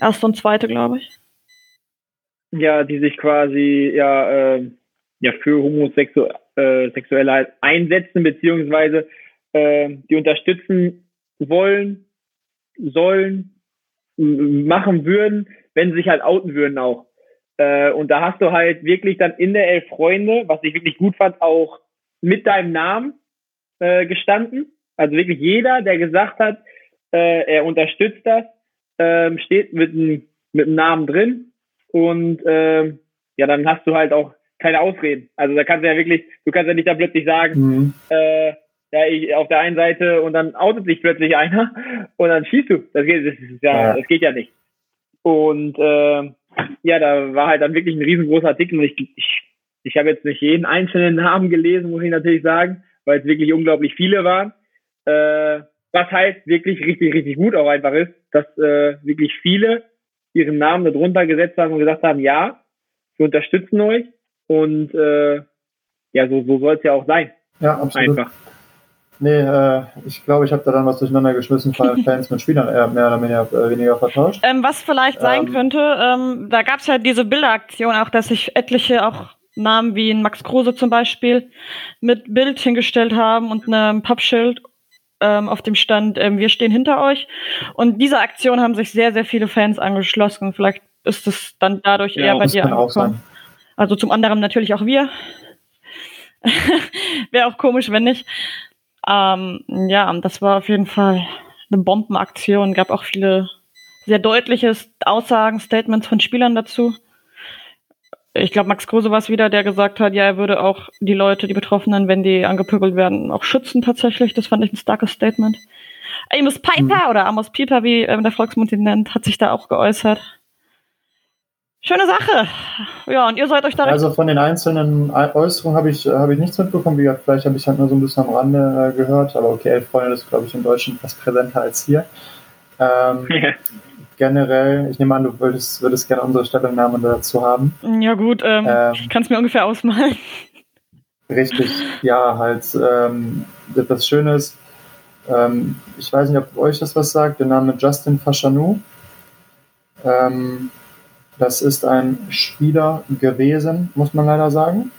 erste und zweite, glaube ich. ja, die sich quasi ja, äh, ja für Homosexuelle äh, halt einsetzen, beziehungsweise äh, die unterstützen wollen, sollen, machen würden, wenn sie sich halt outen würden auch. Äh, und da hast du halt wirklich dann in der Elf Freunde, was ich wirklich gut fand, auch mit deinem Namen äh, gestanden. Also wirklich jeder, der gesagt hat, äh, er unterstützt das, ähm, steht mit einem mit einem Namen drin und ähm, ja, dann hast du halt auch keine Ausreden. Also da kannst du ja wirklich, du kannst ja nicht da plötzlich sagen, Mhm. äh, ja, ich auf der einen Seite und dann outet sich plötzlich einer und dann schießt du. Das geht, das ist ja, Ja. das geht ja nicht. Und äh, ja, da war halt dann wirklich ein riesengroßer Artikel und ich, ich, ich habe jetzt nicht jeden einzelnen Namen gelesen, muss ich natürlich sagen, weil es wirklich unglaublich viele waren. Äh, was halt wirklich richtig, richtig gut auch einfach ist, dass äh, wirklich viele ihren Namen darunter gesetzt haben und gesagt haben, ja, wir unterstützen euch und äh, ja, so, so soll es ja auch sein, Ja, absolut. einfach. Nee, äh, ich glaube, ich habe da dann was durcheinander geschmissen, Fans mit Spielern eher mehr oder weniger, äh, weniger vertauscht. Ähm, was vielleicht sein Ähm. könnte, ähm, da gab es ja diese Bilderaktion auch, dass sich etliche auch Namen wie Max Kruse zum Beispiel mit Bild hingestellt haben und einem Pappschild ähm, auf dem stand, ähm, wir stehen hinter euch. Und dieser Aktion haben sich sehr, sehr viele Fans angeschlossen. Vielleicht ist es dann dadurch Ja, eher bei dir kann auch angekommen. sein. Also zum anderen natürlich auch wir. Wäre auch komisch, wenn nicht. Ähm, ja, das war auf jeden Fall eine Bombenaktion. Gab auch viele sehr deutliche Aussagen, Statements von Spielern dazu. Ich glaube, Max Kruse war es wieder, der gesagt hat, ja, er würde auch die Leute, die Betroffenen, wenn die angepöbelt werden, auch schützen tatsächlich. Das fand ich ein starkes Statement. Amos Piper oder Amos Pieper, wie ähm, der Volksmund ihn nennt, hat sich da auch geäußert. Schöne Sache. Ja, und ihr seid euch da Also von den einzelnen Äußerungen habe ich, habe ich nichts mitbekommen. Wie gesagt, vielleicht habe ich halt nur so ein bisschen am Rande äh, gehört. Aber okay, Elf Freunde ist, glaube ich, in Deutschland fast präsenter als hier. Ähm, generell, ich nehme an, du würdest, würdest gerne unsere Stellungnahme dazu haben. Ja gut, ähm, Ähm, ich kann es mir ungefähr ausmalen. Richtig, ja, halt, ähm, das Schöne ist, ähm, ich weiß nicht, ob euch das was sagt, der Name Justin Faschanou. Ähm, das ist ein Spieler gewesen, muss man leider sagen.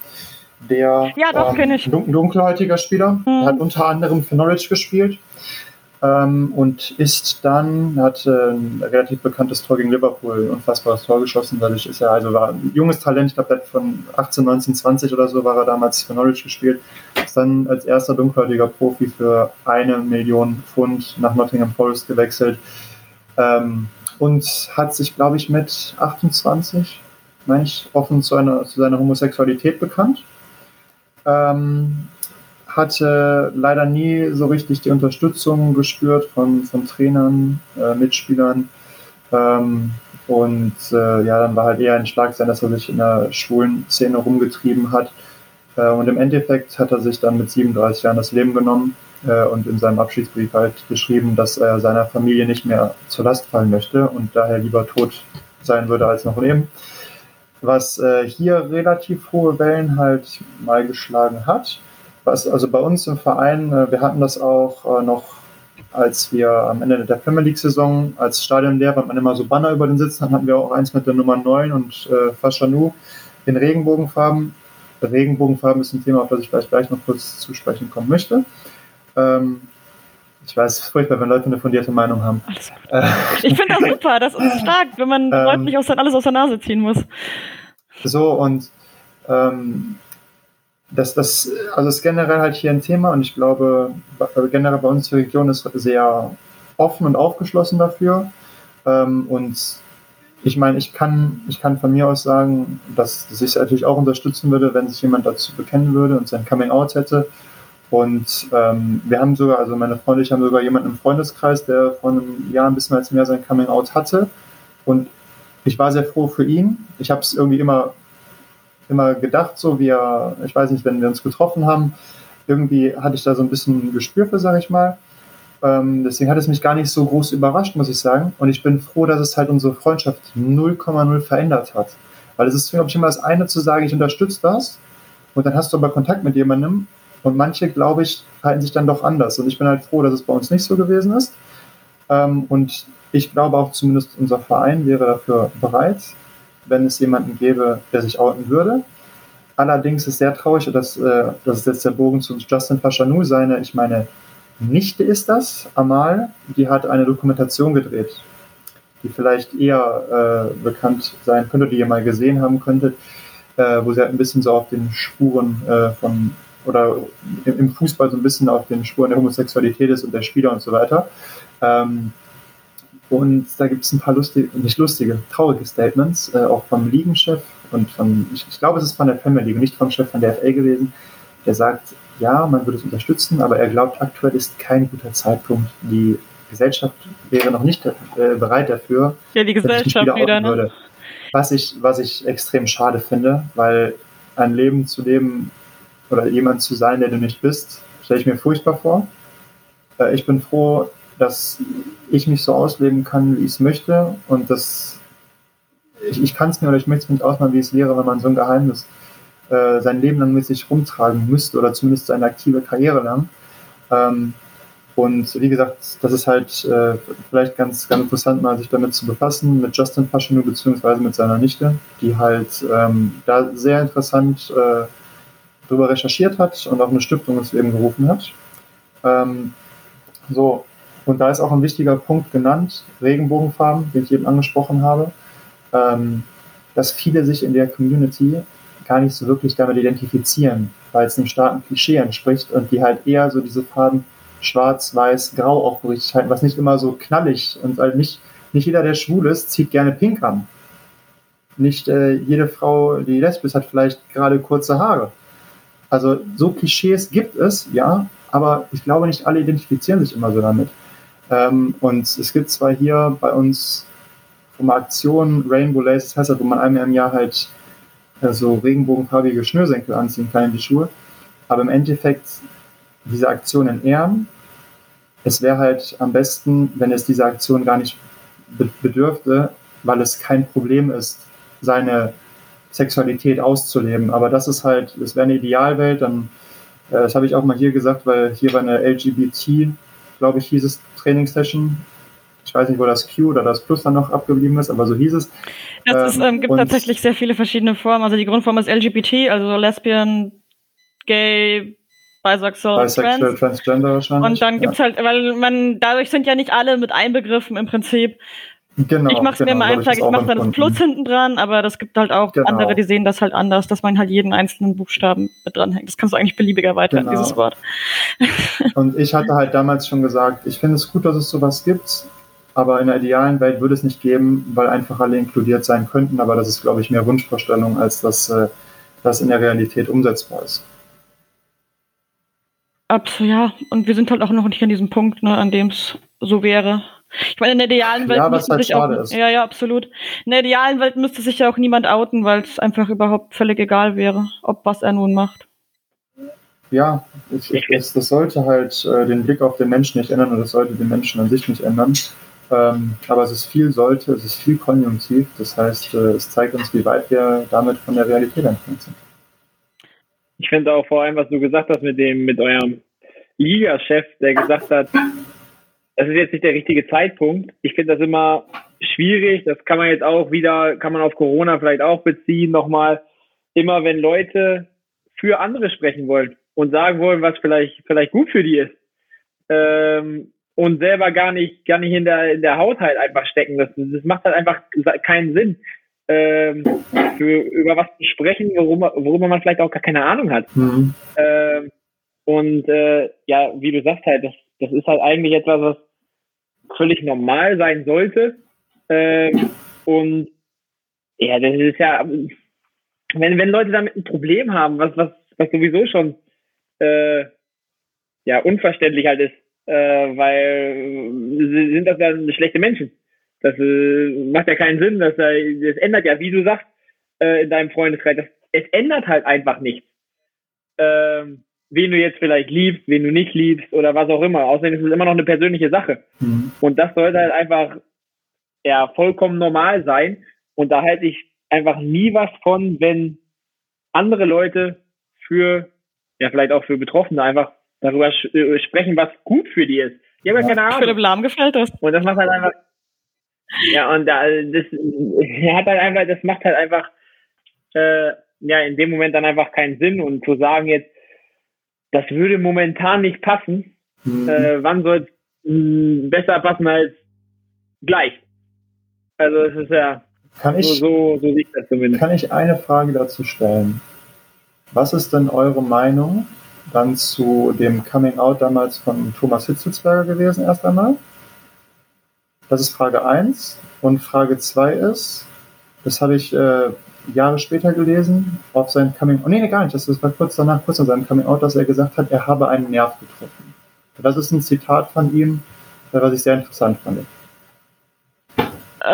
Der Ja, doch, ähm, ich. dun dunkelhäutiger Spieler, Mhm. hat unter anderem für Norwich gespielt ähm, und ist dann, hat äh, ein relativ bekanntes Tor gegen Liverpool, ein unfassbares Tor geschossen. Dadurch ist er, also war ein junges Talent, ich glaube, von 18, 19, 20 oder so war er damals für Norwich gespielt. Ist dann als erster dunkelhäutiger Profi für eine Million Pfund nach Nottingham Forest gewechselt. Ähm, und hat sich, glaube ich, mit 28, meine ich, offen zu, einer, zu seiner Homosexualität bekannt. Ähm, hatte leider nie so richtig die Unterstützung gespürt von, von Trainern, äh, Mitspielern. Ähm, und äh, ja, dann war halt eher ein Schlag sein, dass er sich in der schwulen Szene rumgetrieben hat. Äh, und im Endeffekt hat er sich dann mit 37 Jahren das Leben genommen und in seinem Abschiedsbrief halt geschrieben, dass er seiner Familie nicht mehr zur Last fallen möchte und daher lieber tot sein würde als noch leben. Was äh, hier relativ hohe Wellen halt mal geschlagen hat. Was, also bei uns im Verein, äh, wir hatten das auch äh, noch, als wir am Ende der Premier League-Saison als Stadion leer war, und man immer so Banner über den Sitzen hat, hatten wir auch eins mit der Nummer 9 und äh, Faschanou in Regenbogenfarben. Regenbogenfarben ist ein Thema, auf das ich vielleicht gleich noch kurz zu sprechen kommen möchte. Ähm, ich weiß, es ist furchtbar, wenn Leute eine fundierte Meinung haben. Ich finde das super, das ist stark, wenn man Ähm. Leuten nicht aus, alles aus der Nase ziehen muss. So, und ähm, das, das, also ist generell halt hier ein Thema und ich glaube, äh, generell bei uns die Region ist sehr offen und aufgeschlossen dafür. Ähm, und ich meine, ich kann, ich kann von mir aus sagen, dass, dass ich es natürlich auch unterstützen würde, wenn sich jemand dazu bekennen würde und sein Coming Out hätte. Und ähm, wir haben sogar, also meine Freunde, ich haben sogar jemanden im Freundeskreis, der vor einem Jahr ein bisschen als mehr sein Coming Out hatte. Und ich war sehr froh für ihn. Ich habe es irgendwie immer, immer gedacht, so wie er, ich weiß nicht, wenn wir uns getroffen haben, irgendwie hatte ich da so ein bisschen ein Gespür für, sage ich mal. Ähm, deswegen hat es mich gar nicht so groß überrascht, muss ich sagen. Und ich bin froh, dass es halt unsere Freundschaft 0,0 verändert hat. Weil es ist, glaube ich, immer das eine zu sagen, ich unterstütze das. Und dann hast du aber Kontakt mit jemandem. Und manche, glaube ich, halten sich dann doch anders. Und ich bin halt froh, dass es bei uns nicht so gewesen ist. Ähm, und ich glaube auch zumindest unser Verein wäre dafür bereit, wenn es jemanden gäbe, der sich outen würde. Allerdings ist sehr traurig, dass äh, das ist jetzt der Bogen zu Justin Fashanou seine, ich meine, Nichte ist das, Amal, die hat eine Dokumentation gedreht, die vielleicht eher äh, bekannt sein könnte, die ihr mal gesehen haben könntet, äh, wo sie halt ein bisschen so auf den Spuren äh, von oder im Fußball so ein bisschen auf den Spuren der Homosexualität ist und der Spieler und so weiter. Ähm, und da gibt es ein paar lustige, nicht lustige, traurige Statements, äh, auch vom Ligenchef und von, ich, ich, glaube, es ist von der Premier League, nicht vom Chef von der FA gewesen, der sagt, ja, man würde es unterstützen, aber er glaubt, aktuell ist kein guter Zeitpunkt. Die Gesellschaft wäre noch nicht äh, bereit dafür. Ja, die Gesellschaft wieder, wieder ne? würde. Was ich, was ich extrem schade finde, weil ein Leben zu leben oder jemand zu sein, der du nicht bist, stelle ich mir furchtbar vor. Äh, ich bin froh, dass ich mich so ausleben kann, wie ich es möchte und dass ich, ich kann es mir oder ich möchte es mir nicht ausmalen, wie es wäre, wenn man so ein Geheimnis äh, sein Leben lang mit sich rumtragen müsste oder zumindest seine aktive Karriere lang. Ähm, und wie gesagt, das ist halt äh, vielleicht ganz, ganz interessant, mal sich damit zu befassen, mit Justin Faschenou beziehungsweise mit seiner Nichte, die halt ähm, da sehr interessant äh, darüber recherchiert hat und auch eine Stiftung ins Leben gerufen hat. Ähm, so, und da ist auch ein wichtiger Punkt genannt, Regenbogenfarben, den ich eben angesprochen habe, ähm, dass viele sich in der Community gar nicht so wirklich damit identifizieren, weil es einem starken Klischee entspricht und die halt eher so diese Farben schwarz, weiß, grau aufgerichtet halten, was nicht immer so knallig und halt nicht, nicht jeder, der schwul ist, zieht gerne pink an. Nicht äh, jede Frau, die lesbisch hat, vielleicht gerade kurze Haare. Also so Klischees gibt es, ja, aber ich glaube nicht alle identifizieren sich immer so damit. Ähm, und es gibt zwar hier bei uns von Aktion Rainbow Laces heißt das, wo man einmal im Jahr halt äh, so regenbogenfarbige Schnürsenkel anziehen kann in die Schuhe. Aber im Endeffekt diese Aktion in Ehren, es wäre halt am besten, wenn es diese Aktion gar nicht bedürfte, weil es kein Problem ist, seine Sexualität auszuleben. Aber das ist halt, es wäre eine Idealwelt, dann, äh, das habe ich auch mal hier gesagt, weil hier war eine LGBT, glaube ich, hieß es Trainingssession. Ich weiß nicht, wo das Q oder das Plus dann noch abgeblieben ist, aber so hieß es. Es ähm, gibt tatsächlich sehr viele verschiedene Formen. Also die Grundform ist LGBT, also Lesbian, Gay, Bisexual, Bisexual Trans. Transgender wahrscheinlich. Und dann gibt's halt, weil man, dadurch sind ja nicht alle mit einbegriffen im Prinzip. Genau, ich mache es genau, mir immer einfach, ich, ich mache dann das Plus hinten dran, aber das gibt halt auch genau. andere, die sehen das halt anders, dass man halt jeden einzelnen Buchstaben mit dranhängt. Das kannst du eigentlich beliebiger erweitern, genau. dieses Wort. Und ich hatte halt damals schon gesagt, ich finde es gut, dass es sowas gibt, aber in der idealen Welt würde es nicht geben, weil einfach alle inkludiert sein könnten, aber das ist, glaube ich, mehr Wunschvorstellung, als dass äh, das in der Realität umsetzbar ist. Absolut, ja. Und wir sind halt auch noch nicht an diesem Punkt, ne, an dem es so wäre. Ich meine, in der idealen Welt ja, müsste halt sich auch, ist. ja, ja, absolut. In der idealen Welt müsste sich ja auch niemand outen, weil es einfach überhaupt völlig egal wäre, ob was er nun macht. Ja, ich, ich, das, das, sollte halt äh, den Blick auf den Menschen nicht ändern und das sollte den Menschen an sich nicht ändern. Ähm, aber es ist viel sollte, es ist viel konjunktiv. Das heißt, äh, es zeigt uns, wie weit wir damit von der Realität entfernt sind. Ich finde auch vor allem, was du gesagt hast mit dem, mit eurem Liga-Chef, der gesagt hat, das ist jetzt nicht der richtige Zeitpunkt. Ich finde das immer schwierig. Das kann man jetzt auch wieder, kann man auf Corona vielleicht auch beziehen, nochmal. Immer wenn Leute für andere sprechen wollen und sagen wollen, was vielleicht, vielleicht gut für die ist, ähm, und selber gar nicht, gar nicht in der, in der Haut halt einfach stecken. Das, das macht halt einfach keinen Sinn, ähm, für, über was zu sprechen, worüber, worüber man vielleicht auch gar keine Ahnung hat. Mhm. Ähm, und äh, ja, wie du sagst halt, das, das ist halt eigentlich etwas, was völlig normal sein sollte. Ähm, und ja, das ist ja, wenn, wenn Leute damit ein Problem haben, was, was, was sowieso schon äh, ja, unverständlich halt ist, äh, weil sind das dann schlechte Menschen. Das äh, macht ja keinen Sinn, dass das ändert ja, wie du sagst, äh, in deinem Freundeskreis, das, es ändert halt einfach nichts. Ähm, wen du jetzt vielleicht liebst, wen du nicht liebst oder was auch immer. Außerdem ist es immer noch eine persönliche Sache. Mhm. Und das sollte halt einfach ja, vollkommen normal sein. Und da halte ich einfach nie was von, wenn andere Leute für, ja, vielleicht auch für Betroffene einfach darüber äh, sprechen, was gut für die ist. Die haben ja, keine Ahnung. Philipp Lahm gefällt das. Und das macht halt einfach, ja, und da, das, er hat halt einfach, das macht halt einfach, äh, ja, in dem Moment dann einfach keinen Sinn. Und zu sagen jetzt, das würde momentan nicht passen, Mhm. äh, wann soll es besser passen als gleich? Also, es ist ja, kann, so, ich, so, so sieht das zumindest. kann ich eine Frage dazu stellen? Was ist denn eure Meinung dann zu dem Coming Out damals von Thomas Hitzelsberger gewesen, erst einmal? Das ist Frage 1. Und Frage 2 ist, das habe ich äh, Jahre später gelesen, auf sein Coming Out. Nee, nee, gar nicht. Das war kurz danach, kurz nach seinem Coming Out, dass er gesagt hat, er habe einen Nerv getroffen. Das ist ein Zitat von ihm, was ich sehr interessant fand. Äh,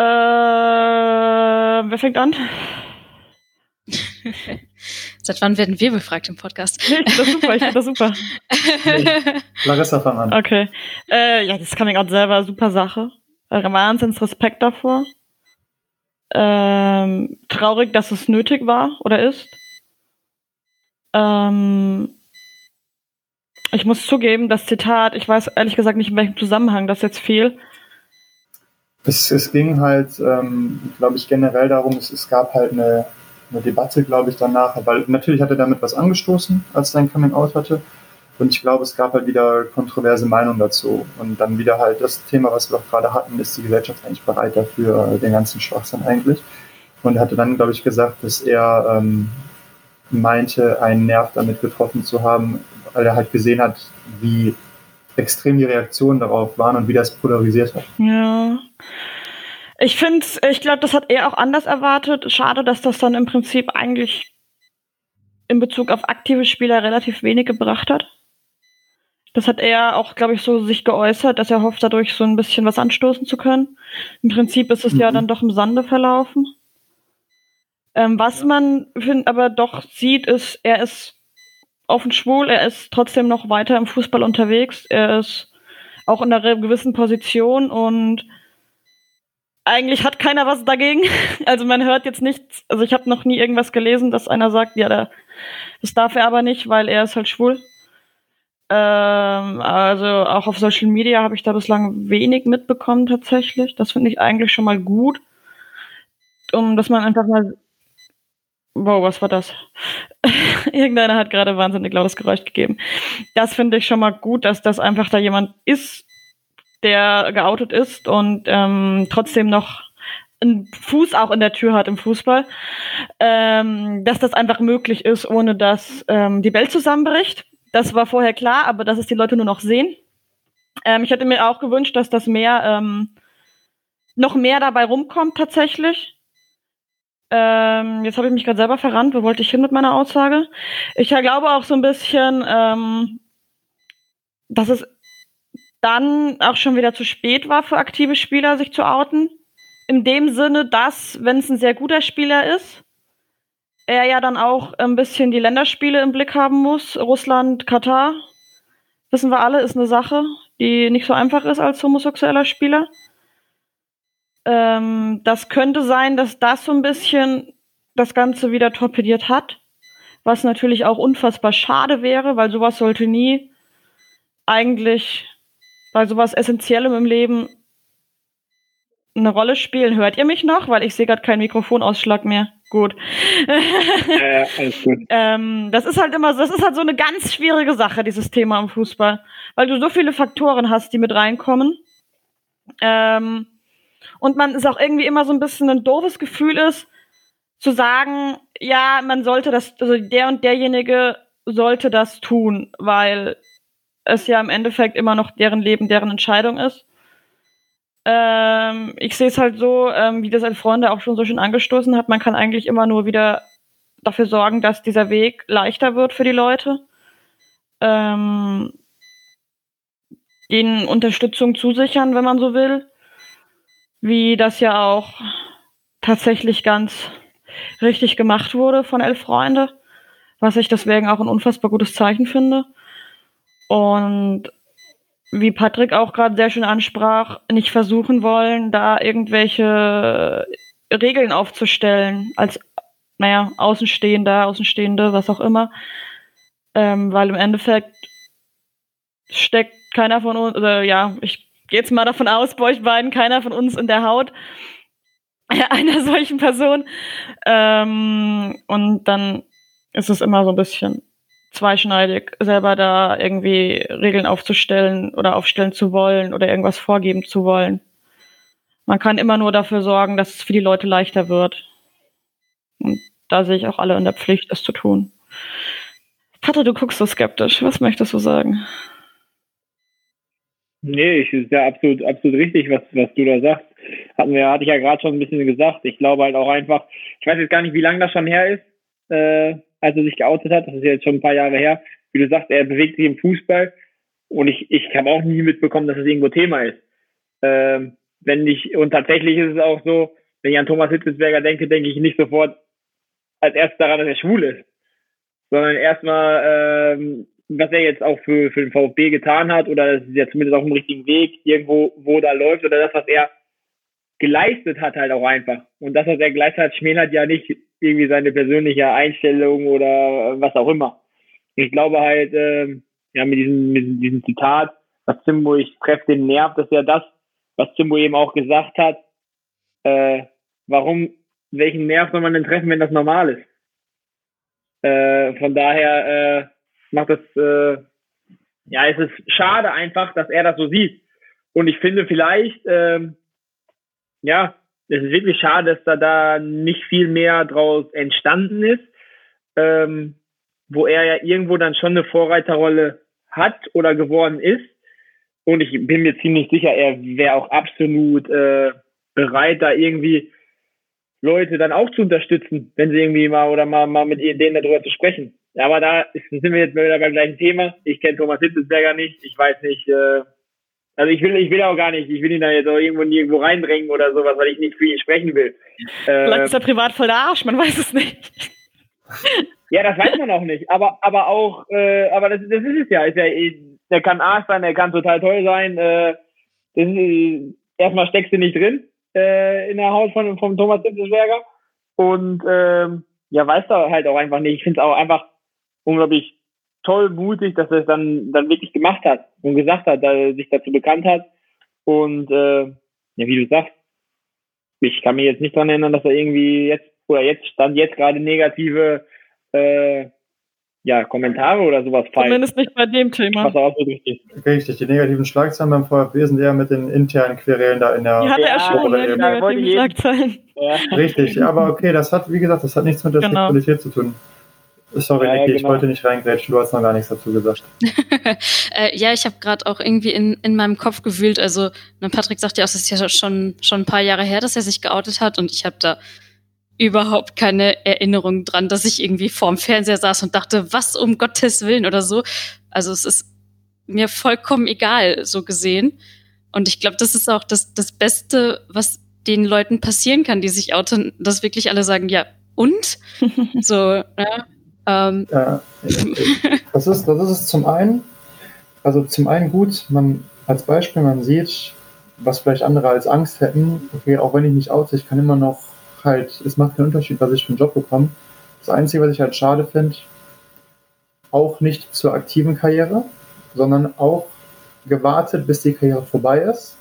wer fängt an? Seit wann werden wir befragt im Podcast? Nee, ich finde das super, ich finde das super. Larissa, fang an. Okay. Äh, ja, das Coming Out selber, super Sache. Äh, Wahnsinns Respekt davor. Ähm, traurig, dass es nötig war oder ist. Ähm, ich muss zugeben, das Zitat, ich weiß ehrlich gesagt nicht, in welchem Zusammenhang das jetzt fiel. Es, es ging halt, ähm, glaube ich, generell darum, es, es gab halt eine, eine Debatte, glaube ich, danach, weil natürlich hat er damit was angestoßen, als er sein Coming Out hatte. Und ich glaube, es gab halt wieder kontroverse Meinungen dazu. Und dann wieder halt das Thema, was wir auch gerade hatten, ist die Gesellschaft eigentlich bereit dafür, äh, den ganzen Schwachsinn eigentlich. Und er hatte dann, glaube ich, gesagt, dass er ähm, meinte, einen Nerv damit getroffen zu haben, weil er halt gesehen hat, wie extrem die Reaktionen darauf waren und wie das polarisiert hat. Ja. Ich finde, ich glaube, das hat er auch anders erwartet. Schade, dass das dann im Prinzip eigentlich in Bezug auf aktive Spieler relativ wenig gebracht hat. Das hat er auch, glaube ich, so sich geäußert, dass er hofft, dadurch so ein bisschen was anstoßen zu können. Im Prinzip ist es ja Mhm. dann doch im Sande verlaufen. Ähm, was man find, aber doch sieht, ist, er ist offen schwul, er ist trotzdem noch weiter im Fußball unterwegs, er ist auch in einer gewissen Position und eigentlich hat keiner was dagegen. Also man hört jetzt nichts, also ich habe noch nie irgendwas gelesen, dass einer sagt, ja, da, das darf er aber nicht, weil er ist halt schwul. Ähm, also auch auf Social Media habe ich da bislang wenig mitbekommen tatsächlich. Das finde ich eigentlich schon mal gut. Um, dass man einfach mal. Wow, was war das? Irgendeiner hat gerade wahnsinnig lautes Geräusch gegeben. Das finde ich schon mal gut, dass das einfach da jemand ist, der geoutet ist und ähm, trotzdem noch einen Fuß auch in der Tür hat im Fußball, ähm, dass das einfach möglich ist, ohne dass ähm, die Welt zusammenbricht. Das war vorher klar, aber dass es die Leute nur noch sehen. Ähm, ich hätte mir auch gewünscht, dass das mehr ähm, noch mehr dabei rumkommt tatsächlich. Ähm, jetzt habe ich mich gerade selber verrannt. Wo wollte ich hin mit meiner Aussage? Ich glaube auch so ein bisschen, ähm, dass es dann auch schon wieder zu spät war für aktive Spieler, sich zu outen. In dem Sinne, dass, wenn es ein sehr guter Spieler ist, er ja dann auch ein bisschen die Länderspiele im Blick haben muss. Russland, Katar, wissen wir alle, ist eine Sache, die nicht so einfach ist als homosexueller Spieler. Ähm, das könnte sein, dass das so ein bisschen das Ganze wieder torpediert hat, was natürlich auch unfassbar schade wäre, weil sowas sollte nie eigentlich bei sowas Essentiellem im Leben eine Rolle spielen. Hört ihr mich noch? Weil ich sehe gerade keinen Mikrofonausschlag mehr. Gut. Äh, alles gut. ähm, das ist halt immer, so- das ist halt so eine ganz schwierige Sache, dieses Thema im Fußball, weil du so viele Faktoren hast, die mit reinkommen. Ähm, und man ist auch irgendwie immer so ein bisschen ein doofes Gefühl ist, zu sagen, ja, man sollte das, also der und derjenige sollte das tun, weil es ja im Endeffekt immer noch deren Leben, deren Entscheidung ist. Ähm, ich sehe es halt so, ähm, wie das ein Freunde auch schon so schön angestoßen hat, man kann eigentlich immer nur wieder dafür sorgen, dass dieser Weg leichter wird für die Leute. Ähm, ihnen Unterstützung zusichern, wenn man so will. Wie das ja auch tatsächlich ganz richtig gemacht wurde von Elf Freunde. was ich deswegen auch ein unfassbar gutes Zeichen finde. Und wie Patrick auch gerade sehr schön ansprach, nicht versuchen wollen, da irgendwelche Regeln aufzustellen, als, naja, Außenstehender, Außenstehende, was auch immer. Ähm, weil im Endeffekt steckt keiner von uns, oder ja, ich gehe jetzt mal davon aus, bei euch beiden, keiner von uns in der Haut einer solchen Person. Ähm, und dann ist es immer so ein bisschen zweischneidig, selber da irgendwie Regeln aufzustellen oder aufstellen zu wollen oder irgendwas vorgeben zu wollen. Man kann immer nur dafür sorgen, dass es für die Leute leichter wird. Und da sehe ich auch alle in der Pflicht, das zu tun. Patrick, du guckst so skeptisch. Was möchtest du sagen? Nee, ich ist ja absolut, absolut richtig, was, was du da sagst. Hatten wir, hatte ich ja gerade schon ein bisschen gesagt. Ich glaube halt auch einfach, ich weiß jetzt gar nicht, wie lange das schon her ist, äh, als er sich geoutet hat. Das ist jetzt schon ein paar Jahre her. Wie du sagst, er bewegt sich im Fußball und ich, ich habe auch nie mitbekommen, dass es das irgendwo Thema ist. Ähm, wenn ich, und tatsächlich ist es auch so, wenn ich an Thomas Hitzelsberger denke, denke ich nicht sofort als erstes daran, dass er schwul ist, sondern erstmal, ähm, was er jetzt auch für, für den VfB getan hat oder das ist ja zumindest auf dem richtigen Weg, irgendwo, wo da läuft oder das, was er geleistet hat halt auch einfach. Und das, was er geleistet hat, schmälert ja nicht irgendwie seine persönliche Einstellung oder was auch immer. Ich glaube halt, äh, ja, mit diesem, mit diesem Zitat, was Zimbo, ich treffe den Nerv, das ist ja das, was Zimbo eben auch gesagt hat. Äh, warum, welchen Nerv soll man denn treffen, wenn das normal ist? Äh, von daher äh, macht das, äh, ja, es ist schade einfach, dass er das so sieht. Und ich finde vielleicht, ähm, ja, es ist wirklich schade, dass da, da nicht viel mehr draus entstanden ist, ähm, wo er ja irgendwo dann schon eine Vorreiterrolle hat oder geworden ist. Und ich bin mir ziemlich sicher, er wäre auch absolut äh, bereit, da irgendwie Leute dann auch zu unterstützen, wenn sie irgendwie mal oder mal, mal mit denen darüber zu sprechen. Aber da sind wir jetzt wieder beim gleichen Thema. Ich kenne Thomas Hitzelsberger nicht. Ich weiß nicht, äh, also ich will, ich will auch gar nicht, ich will ihn da jetzt auch irgendwo nirgendwo reindrängen oder sowas, weil ich nicht für ihn sprechen will. Vielleicht äh, ist er privat voll der Arsch, man weiß es nicht. ja, das weiß man auch nicht. Aber, aber auch, äh, aber das, das ist es ja. Ist ja. Der kann Arsch sein, der kann total toll sein. Äh, das ist, erstmal steckst du nicht drin äh, in der Haut von, von Thomas Hitzelsberger. Und ähm, ja, weißt du halt auch einfach nicht. Ich finde es auch einfach unglaublich toll mutig, dass er es dann, dann wirklich gemacht hat und gesagt hat, dass er sich dazu bekannt hat. Und äh, ja, wie du sagst, ich kann mich jetzt nicht dran erinnern, dass er irgendwie jetzt oder jetzt stand jetzt gerade negative äh, ja, Kommentare oder sowas fallen. Zumindest nicht bei dem Thema. Was auch so richtig. Richtig, die negativen Schlagzeilen beim VfB sind eher mit den internen Querelen da in der. Die hatte ja, er schon, ne, die negativen Schlagzeilen. Ja. Richtig, aber okay, das hat, wie gesagt, das hat nichts mit der genau. Sexualität zu tun. Sorry, ja, Niki, genau. ich wollte nicht reingrätschen, du hast noch gar nichts dazu gesagt. äh, ja, ich habe gerade auch irgendwie in, in meinem Kopf gewühlt. Also, ne, Patrick sagt ja auch, es ist ja schon, schon ein paar Jahre her, dass er sich geoutet hat und ich habe da überhaupt keine Erinnerung dran, dass ich irgendwie vorm Fernseher saß und dachte, was um Gottes Willen oder so. Also es ist mir vollkommen egal, so gesehen. Und ich glaube, das ist auch das, das Beste, was den Leuten passieren kann, die sich outen, dass wirklich alle sagen, ja, und? so, ja, ähm. Ja, das, ist, das ist es zum einen. Also zum einen gut, man als Beispiel, man sieht, was vielleicht andere als Angst hätten. Okay, auch wenn ich nicht oute, ich kann immer noch halt, es macht keinen Unterschied, was ich für einen Job bekomme. Das Einzige, was ich halt schade finde, auch nicht zur aktiven Karriere, sondern auch gewartet, bis die Karriere vorbei ist.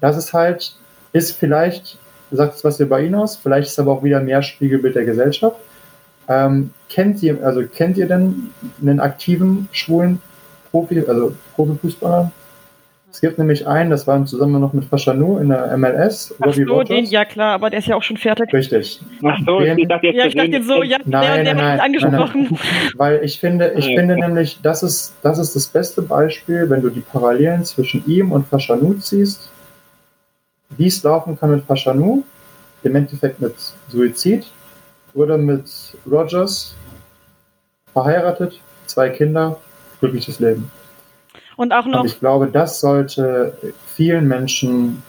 Das ist halt, ist vielleicht, sagt es was über ihn aus, vielleicht ist es aber auch wieder mehr Spiegelbild der Gesellschaft. Ähm, kennt ihr, also kennt ihr denn einen aktiven schwulen Profi, also Profifußballer? Es gibt nämlich einen, das war zusammen noch mit Faschanou in der MLS. Ach so, den, ja klar, aber der ist ja auch schon fertig. Richtig. Ach so, den, ich dachte jetzt, ja, ich dachte jetzt so, ja, nein, der, der nein, angesprochen. Nein, nein, weil ich finde, ich ja. finde nämlich, das ist, das ist das beste Beispiel, wenn du die Parallelen zwischen ihm und Faschanou ziehst, wie es laufen kann mit Faschanou, im Endeffekt mit Suizid, wurde mit Rogers verheiratet, zwei Kinder, glückliches Leben. Und auch noch. Und ich glaube, das sollte vielen Menschen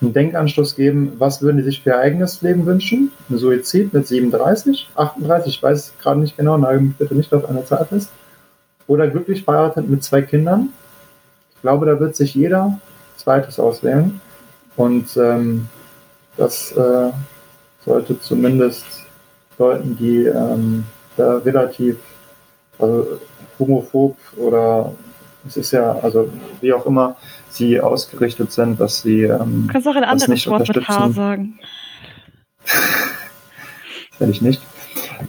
einen Denkanstoß geben, was würden die sich für ihr eigenes Leben wünschen? Ein Suizid mit 37, 38, ich weiß gerade nicht genau, nagel mich bitte nicht auf eine Zahl fest. Oder glücklich verheiratet mit zwei Kindern. Ich glaube, da wird sich jeder zweites auswählen. Und ähm, das äh, sollte zumindest Leuten, die ähm, da relativ also homophob oder es ist ja, also wie auch immer sie ausgerichtet sind, dass sie. Ähm, du kannst auch ein anderes Wort mit H sagen. das werde ich nicht.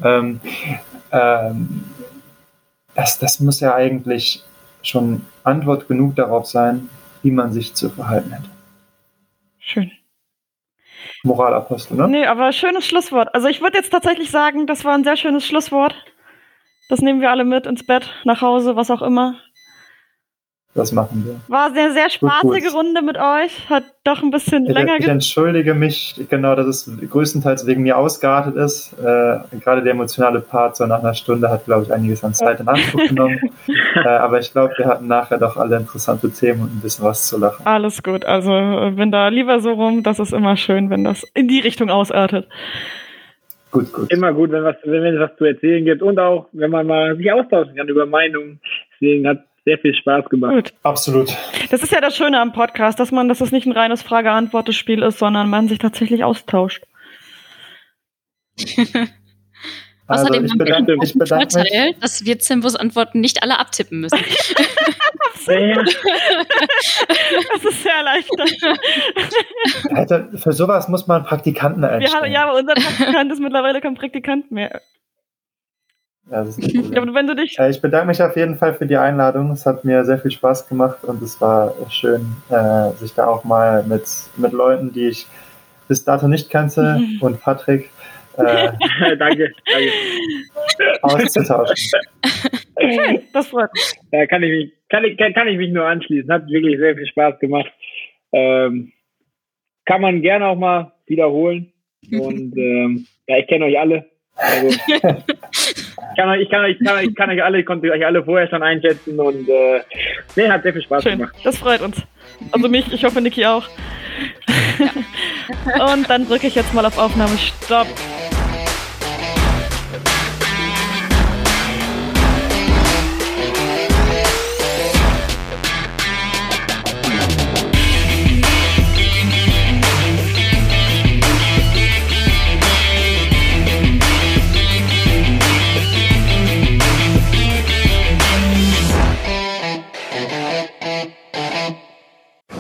Ähm, ähm, das, das muss ja eigentlich schon Antwort genug darauf sein, wie man sich zu verhalten hätte. Schön. Moralapostel, ne? Nee, aber schönes Schlusswort. Also ich würde jetzt tatsächlich sagen, das war ein sehr schönes Schlusswort. Das nehmen wir alle mit ins Bett, nach Hause, was auch immer. Das machen wir. War eine sehr spaßige gut, gut. Runde mit euch. Hat doch ein bisschen ich, länger Ich entschuldige mich, genau, dass es größtenteils wegen mir ausgeartet ist. Äh, gerade der emotionale Part so nach einer Stunde hat, glaube ich, einiges an Zeit in Anspruch genommen. äh, aber ich glaube, wir hatten nachher doch alle interessante Themen und ein bisschen was zu lachen. Alles gut. Also bin da lieber so rum. Das ist immer schön, wenn das in die Richtung ausartet. Gut, gut. Immer gut, wenn, was, wenn es was zu erzählen gibt und auch, wenn man mal sich austauschen kann über Meinungen. Deswegen hat sehr viel Spaß gemacht. Gut. Absolut. Das ist ja das Schöne am Podcast, dass man, dass es nicht ein reines Frage-Antwort-Spiel ist, sondern man sich tatsächlich austauscht. Außerdem also, haben wir den Vorteil, dass wir Zimbos Antworten nicht alle abtippen müssen. das ist sehr erleichternd. Alter, für sowas muss man Praktikanten einstellen. Ja, aber unser Praktikant ist mittlerweile kein Praktikant mehr. Ja, das ist ja, wenn du dich ich bedanke mich auf jeden Fall für die Einladung. Es hat mir sehr viel Spaß gemacht und es war schön, äh, sich da auch mal mit, mit Leuten, die ich bis dato nicht kannte und Patrick äh, danke, danke. auszutauschen. Das freut mich. Da kann ich mich, kann ich, kann ich mich nur anschließen. Hat wirklich sehr viel Spaß gemacht. Ähm, kann man gerne auch mal wiederholen. Und ähm, ja, ich kenne euch alle. Also, ich, kann euch, ich, kann euch, kann, ich kann euch alle, konnte euch alle vorher schon einschätzen und äh, nee, hat sehr viel Spaß Schön. gemacht. Das freut uns. Also mich, ich hoffe Niki auch. Ja. und dann drücke ich jetzt mal auf Aufnahme Stopp.